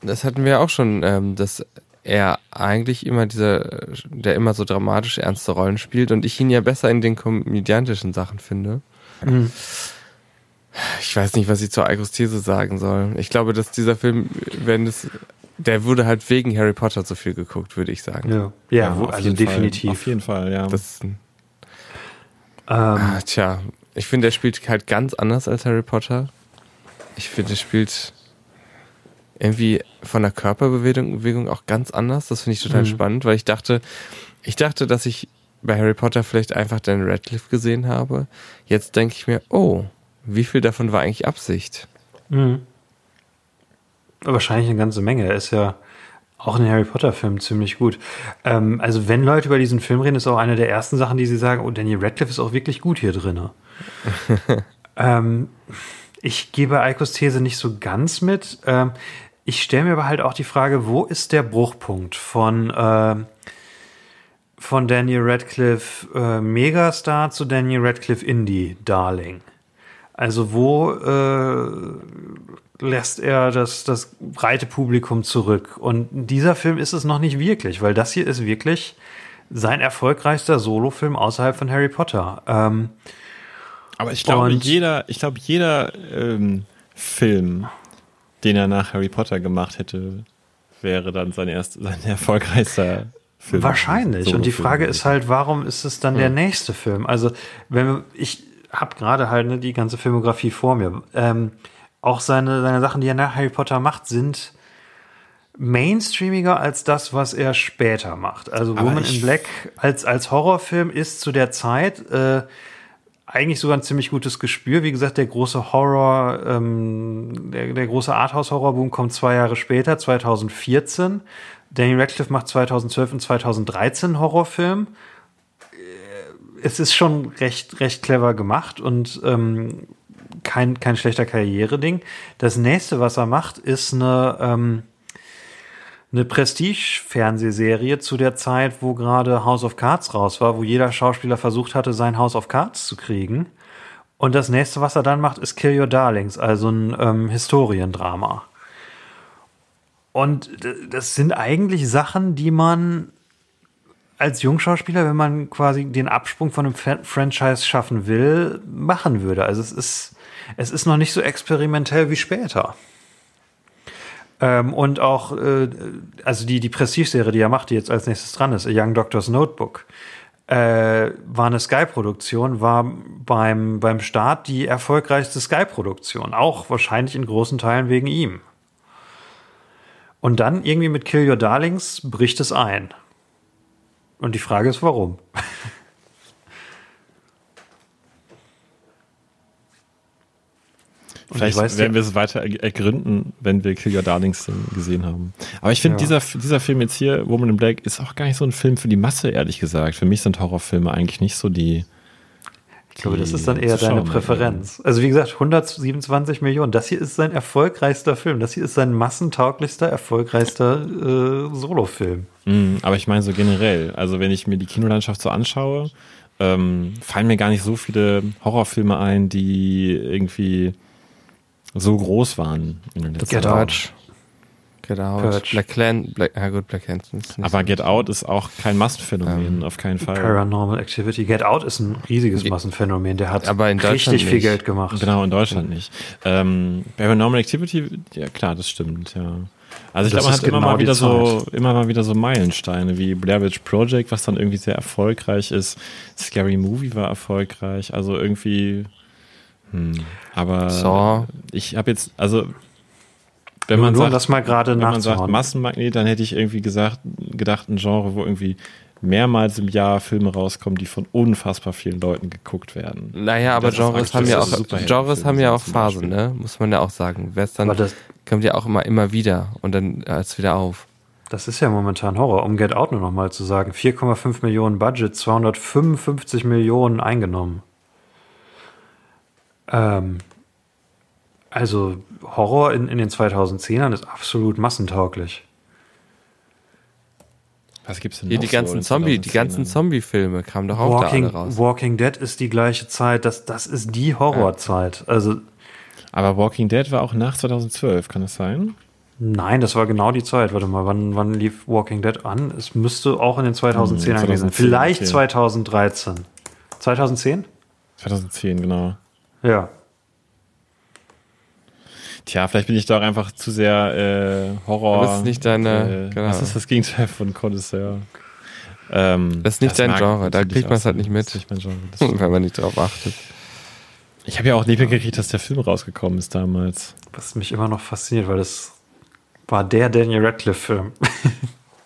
das hatten wir auch schon, ähm, dass er eigentlich immer dieser, der immer so dramatisch ernste Rollen spielt und ich ihn ja besser in den komödiantischen Sachen finde. Mhm. Ich weiß nicht, was ich zur Algos-These sagen soll. Ich glaube, dass dieser Film, wenn es, der wurde halt wegen Harry Potter so viel geguckt, würde ich sagen. Ja, ja, ja also definitiv. Fall. Auf jeden Fall, ja. Das, ähm, ah, tja, ich finde, er spielt halt ganz anders als Harry Potter. Ich finde, er spielt irgendwie von der Körperbewegung Bewegung auch ganz anders. Das finde ich total mhm. spannend, weil ich dachte, Ich dachte, dass ich bei Harry Potter vielleicht einfach Daniel Radcliffe gesehen habe. Jetzt denke ich mir, oh, wie viel davon war eigentlich Absicht? Mhm. Wahrscheinlich eine ganze Menge. Er ist ja auch in Harry Potter Filmen ziemlich gut. Ähm, also wenn Leute über diesen Film reden, ist auch eine der ersten Sachen, die sie sagen, oh, Daniel Radcliffe ist auch wirklich gut hier drin. ähm, ich gebe Eikos These nicht so ganz mit. Ähm, ich stelle mir aber halt auch die Frage, wo ist der Bruchpunkt von, äh, von Daniel Radcliffe äh, Megastar zu Daniel Radcliffe Indie Darling? Also wo äh, lässt er das, das breite Publikum zurück? Und dieser Film ist es noch nicht wirklich, weil das hier ist wirklich sein erfolgreichster Solofilm außerhalb von Harry Potter. Ähm, aber ich glaube, jeder, ich glaube, jeder ähm, Film, den er nach Harry Potter gemacht hätte, wäre dann sein erst sein erfolgreichster Film. Wahrscheinlich. Und die Frage ist halt, warum ist es dann ja. der nächste Film? Also, wenn ich habe gerade halt ne, die ganze Filmografie vor mir. Ähm, auch seine, seine Sachen, die er nach Harry Potter macht, sind mainstreamiger als das, was er später macht. Also Woman in Black als, als Horrorfilm ist zu der Zeit äh, eigentlich sogar ein ziemlich gutes Gespür. Wie gesagt, der große Horror, ähm, der, der große Arthouse-Horrorboom kommt zwei Jahre später, 2014. Daniel Radcliffe macht 2012 und 2013 Horrorfilm. Äh, es ist schon recht, recht clever gemacht und ähm, kein, kein schlechter Karriere-Ding. Das nächste, was er macht, ist eine, ähm, eine Prestige-Fernsehserie zu der Zeit, wo gerade House of Cards raus war, wo jeder Schauspieler versucht hatte, sein House of Cards zu kriegen. Und das nächste, was er dann macht, ist Kill Your Darlings, also ein ähm, Historiendrama. Und das sind eigentlich Sachen, die man als Jungschauspieler, wenn man quasi den Absprung von einem Franchise schaffen will, machen würde. Also es ist, es ist noch nicht so experimentell wie später. Ähm, und auch, äh, also die, die Prestige-Serie, die er macht, die jetzt als nächstes dran ist, A Young Doctor's Notebook, äh, war eine Sky-Produktion, war beim, beim Start die erfolgreichste Sky-Produktion. Auch wahrscheinlich in großen Teilen wegen ihm. Und dann irgendwie mit Kill Your Darlings bricht es ein. Und die Frage ist, warum? Vielleicht weiß, werden wir es weiter ergründen, wenn wir Kill Your Darlings gesehen haben. Aber ich finde, ja. dieser, dieser Film jetzt hier, Woman in Black, ist auch gar nicht so ein Film für die Masse, ehrlich gesagt. Für mich sind Horrorfilme eigentlich nicht so die. Ich glaube, das ist dann eher deine Präferenz. Werden. Also wie gesagt, 127 Millionen. Das hier ist sein erfolgreichster Film. Das hier ist sein massentauglichster, erfolgreichster äh, Solofilm. Mm, aber ich meine so generell. Also wenn ich mir die Kinolandschaft so anschaue, ähm, fallen mir gar nicht so viele Horrorfilme ein, die irgendwie so groß waren in den letzten Get Jahren. Out. Get Out. Purge. Black Clan, Black, ja gut, Black Hansen. Aber Get Out ist auch kein Massenphänomen, ähm, auf keinen Fall. Paranormal Activity. Get Out ist ein riesiges Massenphänomen, der hat aber in richtig viel Geld gemacht. Genau, in Deutschland nicht. Ähm, Paranormal Activity, ja klar, das stimmt, ja. Also ich glaube, man hat genau immer mal wieder so, immer mal wieder so Meilensteine wie Blair Witch Project, was dann irgendwie sehr erfolgreich ist. Scary Movie war erfolgreich, also irgendwie hm. Aber so. ich habe jetzt, also wenn man Nur sagt, das mal gerade wenn man sagt Massenmagnet, dann hätte ich irgendwie gesagt, gedacht, ein Genre, wo irgendwie mehrmals im Jahr Filme rauskommen, die von unfassbar vielen Leuten geguckt werden. Naja, aber Genres haben ja auch Genres haben ja auch Phasen, ne? Muss man ja auch sagen. Western kommt ja auch immer immer wieder und dann hört es wieder auf. Das ist ja momentan Horror, um Get Out nur noch mal zu sagen. 4,5 Millionen Budget, 255 Millionen eingenommen. Ähm, also Horror in, in den 2010ern ist absolut massentauglich. Was gibt's denn Hier noch die ganzen so Zombie, die ganzen Zombie-Filme kamen doch auch Walking, da alle raus. Walking Dead ist die gleiche Zeit, das, das ist die Horrorzeit. Also. Aber Walking Dead war auch nach 2012, kann das sein? Nein, das war genau die Zeit. Warte mal, wann, wann lief Walking Dead an? Es müsste auch in den 2010ern hm, gewesen sein. Vielleicht okay. 2013. 2010? 2010, genau. Ja. Tja, vielleicht bin ich doch einfach zu sehr äh, Horror. Das ist nicht deine. Äh, genau. Was ist das Gegenteil von Connoisseur? Ähm, das ist nicht dein Genre, da kriegt man es halt nicht mit. Nicht Genre, wenn man nicht darauf achtet. Ich habe ja auch nie mitgekriegt, dass der Film rausgekommen ist damals. Was mich immer noch fasziniert, weil das war der Daniel Radcliffe-Film.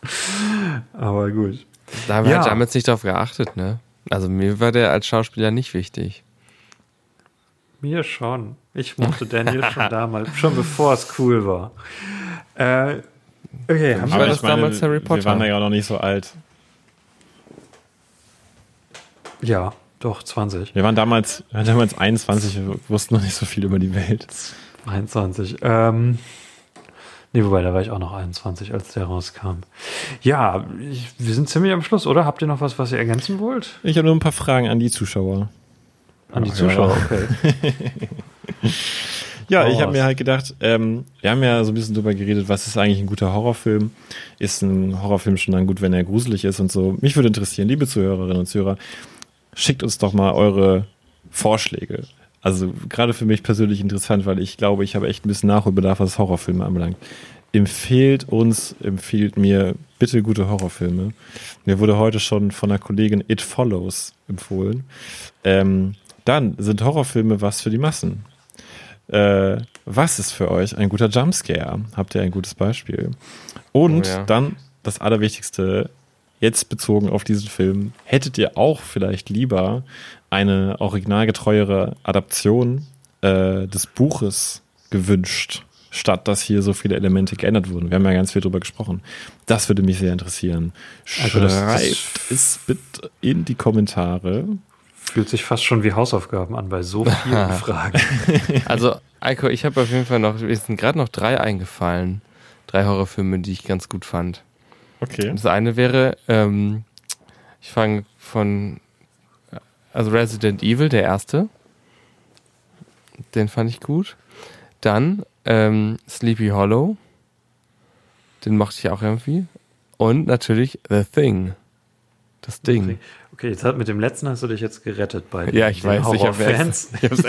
Aber gut. Da haben wir Ja. halt damals nicht drauf geachtet, ne? Also mir war der als Schauspieler nicht wichtig. Mir schon. Ich mochte Daniel schon damals, schon bevor es cool war. Äh, okay, haben wir das damals Harry wir Potter. waren da ja auch noch nicht so alt. Ja, doch, 20. Wir waren damals, wir waren damals 21, wir wussten noch nicht so viel über die Welt. 21. Ähm, nee, wobei, da war ich auch noch 21, als der rauskam. Ja, ich, wir sind ziemlich am Schluss, oder? Habt ihr noch was, was ihr ergänzen wollt? Ich habe nur ein paar Fragen an die Zuschauer. An die Zuschauer, ja. okay. Ja, ich habe mir halt gedacht, ähm, wir haben ja so ein bisschen drüber geredet, was ist eigentlich ein guter Horrorfilm? Ist ein Horrorfilm schon dann gut, wenn er gruselig ist und so? Mich würde interessieren, liebe Zuhörerinnen und Zuhörer, schickt uns doch mal eure Vorschläge. Also gerade für mich persönlich interessant, weil ich glaube, ich habe echt ein bisschen Nachholbedarf, was Horrorfilme anbelangt. Empfehlt uns, empfiehlt mir bitte gute Horrorfilme. Mir wurde heute schon von einer Kollegin It Follows empfohlen. Ähm, dann sind Horrorfilme was für die Massen. Äh, was ist für euch ein guter Jumpscare? Habt ihr ein gutes Beispiel? Und Oh ja. dann das Allerwichtigste, jetzt bezogen auf diesen Film, hättet ihr auch vielleicht lieber eine originalgetreuere Adaption äh, des Buches gewünscht, statt dass hier so viele Elemente geändert wurden? Wir haben ja ganz viel drüber gesprochen. Das würde mich sehr interessieren. Also das- das- Schreibt es bitte in die Kommentare. Fühlt sich fast schon wie Hausaufgaben an bei so vielen Fragen. Also, Eiko, ich habe auf jeden Fall noch, mir sind gerade noch drei eingefallen. Drei Horrorfilme, die ich ganz gut fand. Okay. Das eine wäre, ähm, ich fange von, also Resident Evil, der erste. Den fand ich gut. Dann ähm, Sleepy Hollow. Den mochte ich auch irgendwie. Und natürlich The Thing. Das Ding. Okay, jetzt hat mit dem letzten hast du dich jetzt gerettet bei Ja, ich den weiß, ich habe Horrorfans. ich hab's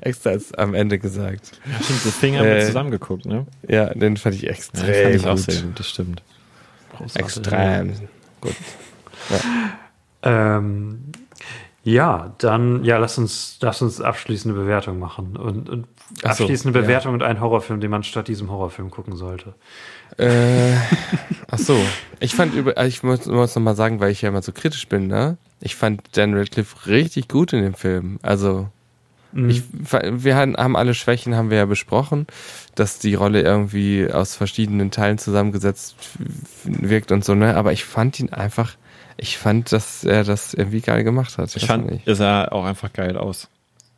extra, extra am Ende gesagt. Stimmt, das Ding haben Äh, zusammen geguckt, ne? Ja, den fand ich Ja, extrem den fand ich auch gut. sehr gut, das stimmt. Großartig. Extrem gut. Ähm, ja, dann, ja, lass uns, lass uns abschließende Bewertung machen. Und, und Ach so, abschließende ja. Bewertung und einen Horrorfilm, den man statt diesem Horrorfilm gucken sollte. Äh, ach so. Ich fand über, ich muss, muss noch mal sagen, weil ich ja immer so kritisch bin, ne? Ich fand Dan Radcliffe richtig gut in dem Film. Also, ich, wir haben alle Schwächen, haben wir ja besprochen, dass die Rolle irgendwie aus verschiedenen Teilen zusammengesetzt wirkt und so, ne? Aber ich fand ihn einfach, ich fand, dass er das irgendwie geil gemacht hat. Ich weiß fand, nicht. er sah auch einfach geil aus.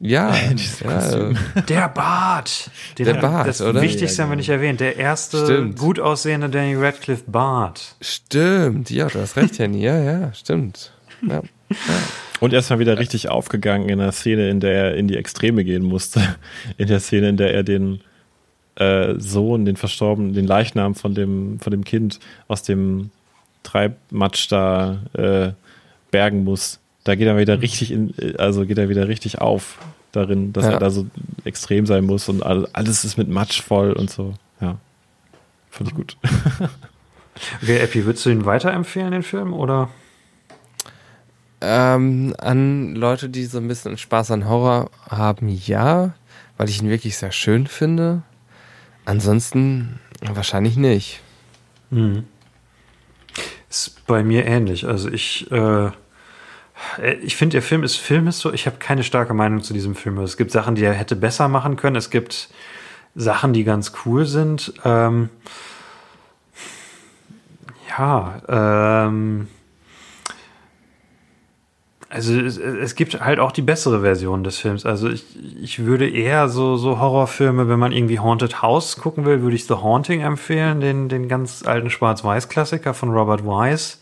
Ja, ja. Der Bart! Den Der Bart, das oder? Wichtigste haben wir nicht erwähnt. Der erste Stimmt. gut aussehende Danny Radcliffe Bart. stimmt. Ja, du hast recht, Jenny. Ja, ja, stimmt. Ja. Und er ist mal wieder richtig aufgegangen in der Szene, in der er in die Extreme gehen musste. In der Szene, in der er den äh, Sohn, den verstorbenen, den Leichnam von dem, von dem Kind aus dem Treibmatsch da äh, bergen muss. Da geht er wieder richtig in, also geht er wieder richtig auf darin, dass Ja. er da so extrem sein muss und all- alles ist mit Matsch voll und so. Ja. Fand ich gut. Okay, Epi, würdest du ihn weiterempfehlen, den Film? Oder? Ähm, an Leute, die so ein bisschen Spaß an Horror haben, ja, weil ich ihn wirklich sehr schön finde. Ansonsten wahrscheinlich nicht. Hm. Ist bei mir ähnlich. Also ich, äh, ich finde, der Film ist so. Ich habe keine starke Meinung zu diesem Film. Es gibt Sachen, die er hätte besser machen können. Es gibt Sachen, die ganz cool sind. Ähm, ja, ähm, also es, es gibt halt auch die bessere Version des Films. Also ich, ich würde eher so, so Horrorfilme, wenn man irgendwie Haunted House gucken will, würde ich The Haunting empfehlen, den, den ganz alten Schwarz-Weiß-Klassiker von Robert Wise.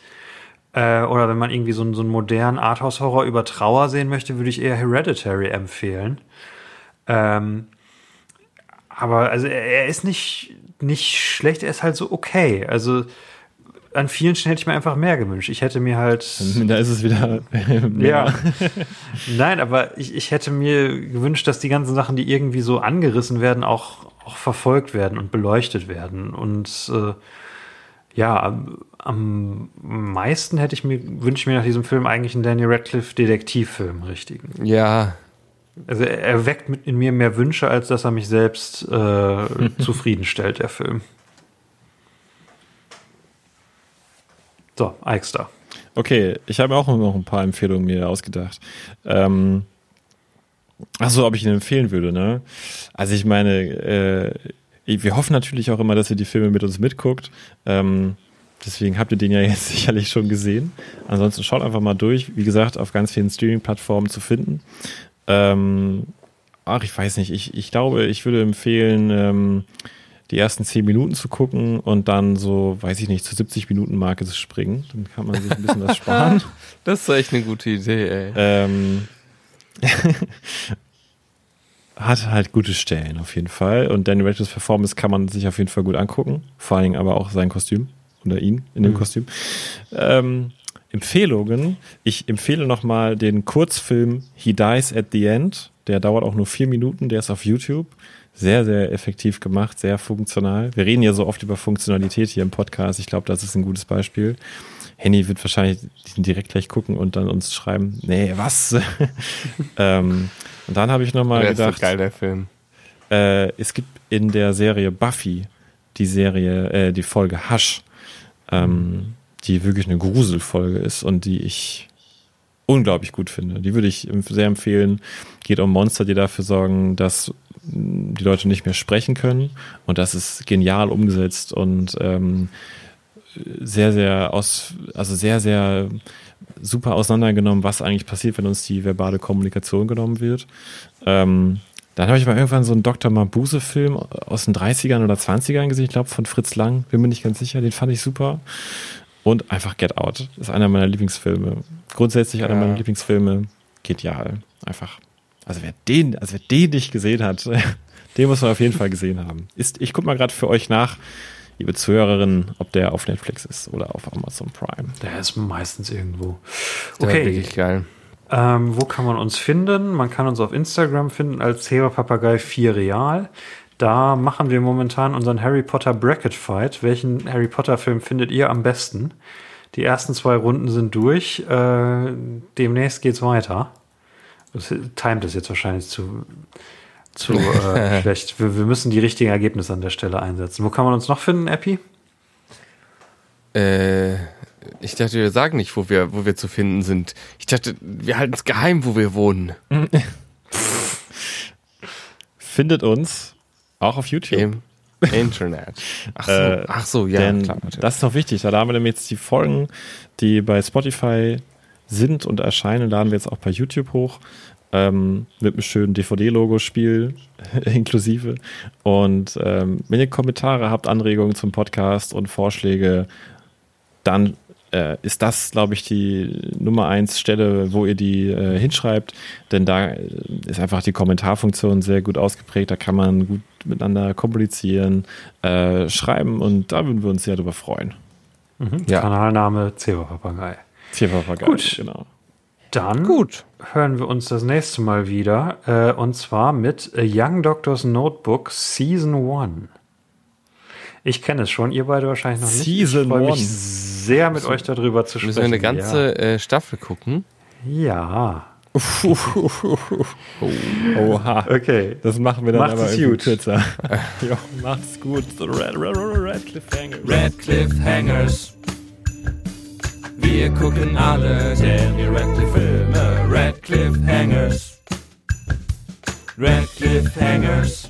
Äh, oder wenn man irgendwie so, einen- so einen modernen Arthouse-Horror über Trauer sehen möchte, würde ich eher Hereditary empfehlen. Ähm, aber also er, er ist nicht, nicht schlecht, er ist halt so okay. Also an vielen Stellen hätte ich mir einfach mehr gewünscht. Ich hätte mir halt. da ist es wieder. Ja. Nein, aber ich, ich hätte mir gewünscht, dass die ganzen Sachen, die irgendwie so angerissen werden, auch, auch verfolgt werden und beleuchtet werden. Und äh, ja, am, meisten hätte ich mir, wünsche ich mir nach diesem Film eigentlich einen Daniel Radcliffe Detektivfilm, richtigen. Ja, Also er, weckt mit in mir mehr Wünsche, als dass er mich selbst äh, zufriedenstellt, der Film. So, Eichster. Okay, ich habe auch noch ein paar Empfehlungen mir ausgedacht. Ähm, ach so, ob ich ihn empfehlen würde, ne? Also ich meine, äh, wir hoffen natürlich auch immer, dass ihr die Filme mit uns mitguckt. Ähm, deswegen habt ihr den ja jetzt sicherlich schon gesehen. Ansonsten schaut einfach mal durch. Wie gesagt, auf ganz vielen Streaming-Plattformen zu finden. Ähm, ach, ich weiß nicht. Ich, ich glaube, ich würde empfehlen, ähm, die ersten zehn Minuten zu gucken und dann so, weiß ich nicht, zur 70 Minuten Marke zu springen. Dann kann man sich ein bisschen was sparen. Das ist echt eine gute Idee, ey. Ähm, hat halt gute Stellen auf jeden Fall. Und Danny Radcliffe's Performance kann man sich auf jeden Fall gut angucken. Vor allen Dingen aber auch sein Kostüm oder ihn in dem mhm. Kostüm. Ähm, Empfehlungen. Ich empfehle nochmal den Kurzfilm He Dies at the End. Der dauert auch nur vier Minuten. Der ist auf YouTube. Sehr, sehr effektiv gemacht, sehr funktional. Wir reden ja so oft über Funktionalität hier im Podcast. Ich glaube, das ist ein gutes Beispiel. Henny wird wahrscheinlich direkt gleich gucken und dann uns schreiben, nee, was? ähm, und dann habe ich nochmal gedacht. So geil, der Film. Äh, es gibt in der Serie Buffy die Serie, äh, die Folge Hush, ähm, die wirklich eine Gruselfolge ist und die ich unglaublich gut finde. Die würde ich sehr empfehlen. Geht um Monster, die dafür sorgen, dass die Leute nicht mehr sprechen können. Und das ist genial umgesetzt und ähm, sehr, sehr aus, also sehr, sehr super auseinandergenommen, was eigentlich passiert, wenn uns die verbale Kommunikation genommen wird. Ähm, dann habe ich mal irgendwann so einen Dr. Mabuse-Film aus den 30ern oder 20ern gesehen, ich glaube von Fritz Lang, bin mir nicht ganz sicher, den fand ich super. Und einfach Get Out, ist einer meiner Lieblingsfilme. Grundsätzlich einer ja. meiner Lieblingsfilme, genial, einfach. Also wer den, also wer den nicht gesehen hat, den muss man auf jeden Fall gesehen haben. Ist, ich gucke mal gerade für euch nach, liebe Zuhörerinnen, ob der auf Netflix ist oder auf Amazon Prime. Der ist meistens irgendwo. Okay. wirklich geil. Ähm, wo kann man uns finden? Man kann uns auf Instagram finden als Papagei 4 Real. Da machen wir momentan unseren Harry Potter Bracket Fight. Welchen Harry Potter Film findet ihr am besten? Die ersten zwei Runden sind durch. Äh, demnächst geht's weiter. Das timet es jetzt wahrscheinlich zu zu äh, schlecht. Wir, wir, müssen die richtigen Ergebnisse an der Stelle einsetzen. Wo kann man uns noch finden, Epi? Äh, ich dachte, wir sagen nicht, wo wir, wo wir zu finden sind. Ich dachte, wir halten es geheim, wo wir wohnen. Findet uns auch auf YouTube. Im Internet. Ach so, äh, ach so ja. Denn klar, das ist noch wichtig. Da haben wir nämlich jetzt die Folgen, die bei Spotify sind und erscheinen, laden wir jetzt auch bei YouTube hoch ähm, mit einem schönen DVD-Logo-Spiel inklusive. Und ähm, wenn ihr Kommentare habt, Anregungen zum Podcast und Vorschläge, dann äh, ist das, glaube ich, die Nummer eins Stelle, wo ihr die äh, hinschreibt. Denn da äh, ist einfach die Kommentarfunktion sehr gut ausgeprägt. Da kann man gut miteinander kommunizieren, äh, schreiben und da würden wir uns sehr darüber freuen. Mhm. Ja. Kanalname Zeberpapagei. Zeberpapagei, gut. genau. Dann Gut. hören wir uns das nächste Mal wieder. Äh, und zwar mit A Young Doctor's Notebook Season 1. Ich kenne es schon, ihr beide wahrscheinlich noch nicht. Season ich freue mich sehr mit so, euch darüber zu sprechen. Müssen wir eine ganze ja. äh, Staffel gucken? Ja. Oha. Okay. Das machen wir dann Macht's aber gut. kürzer. ja, macht's gut. Red, red, red Cliffhangers. Red Cliffhangers. Wir gucken alle Daniel Radcliffe Filme, Red Cliffhangers. Red Cliffhangers.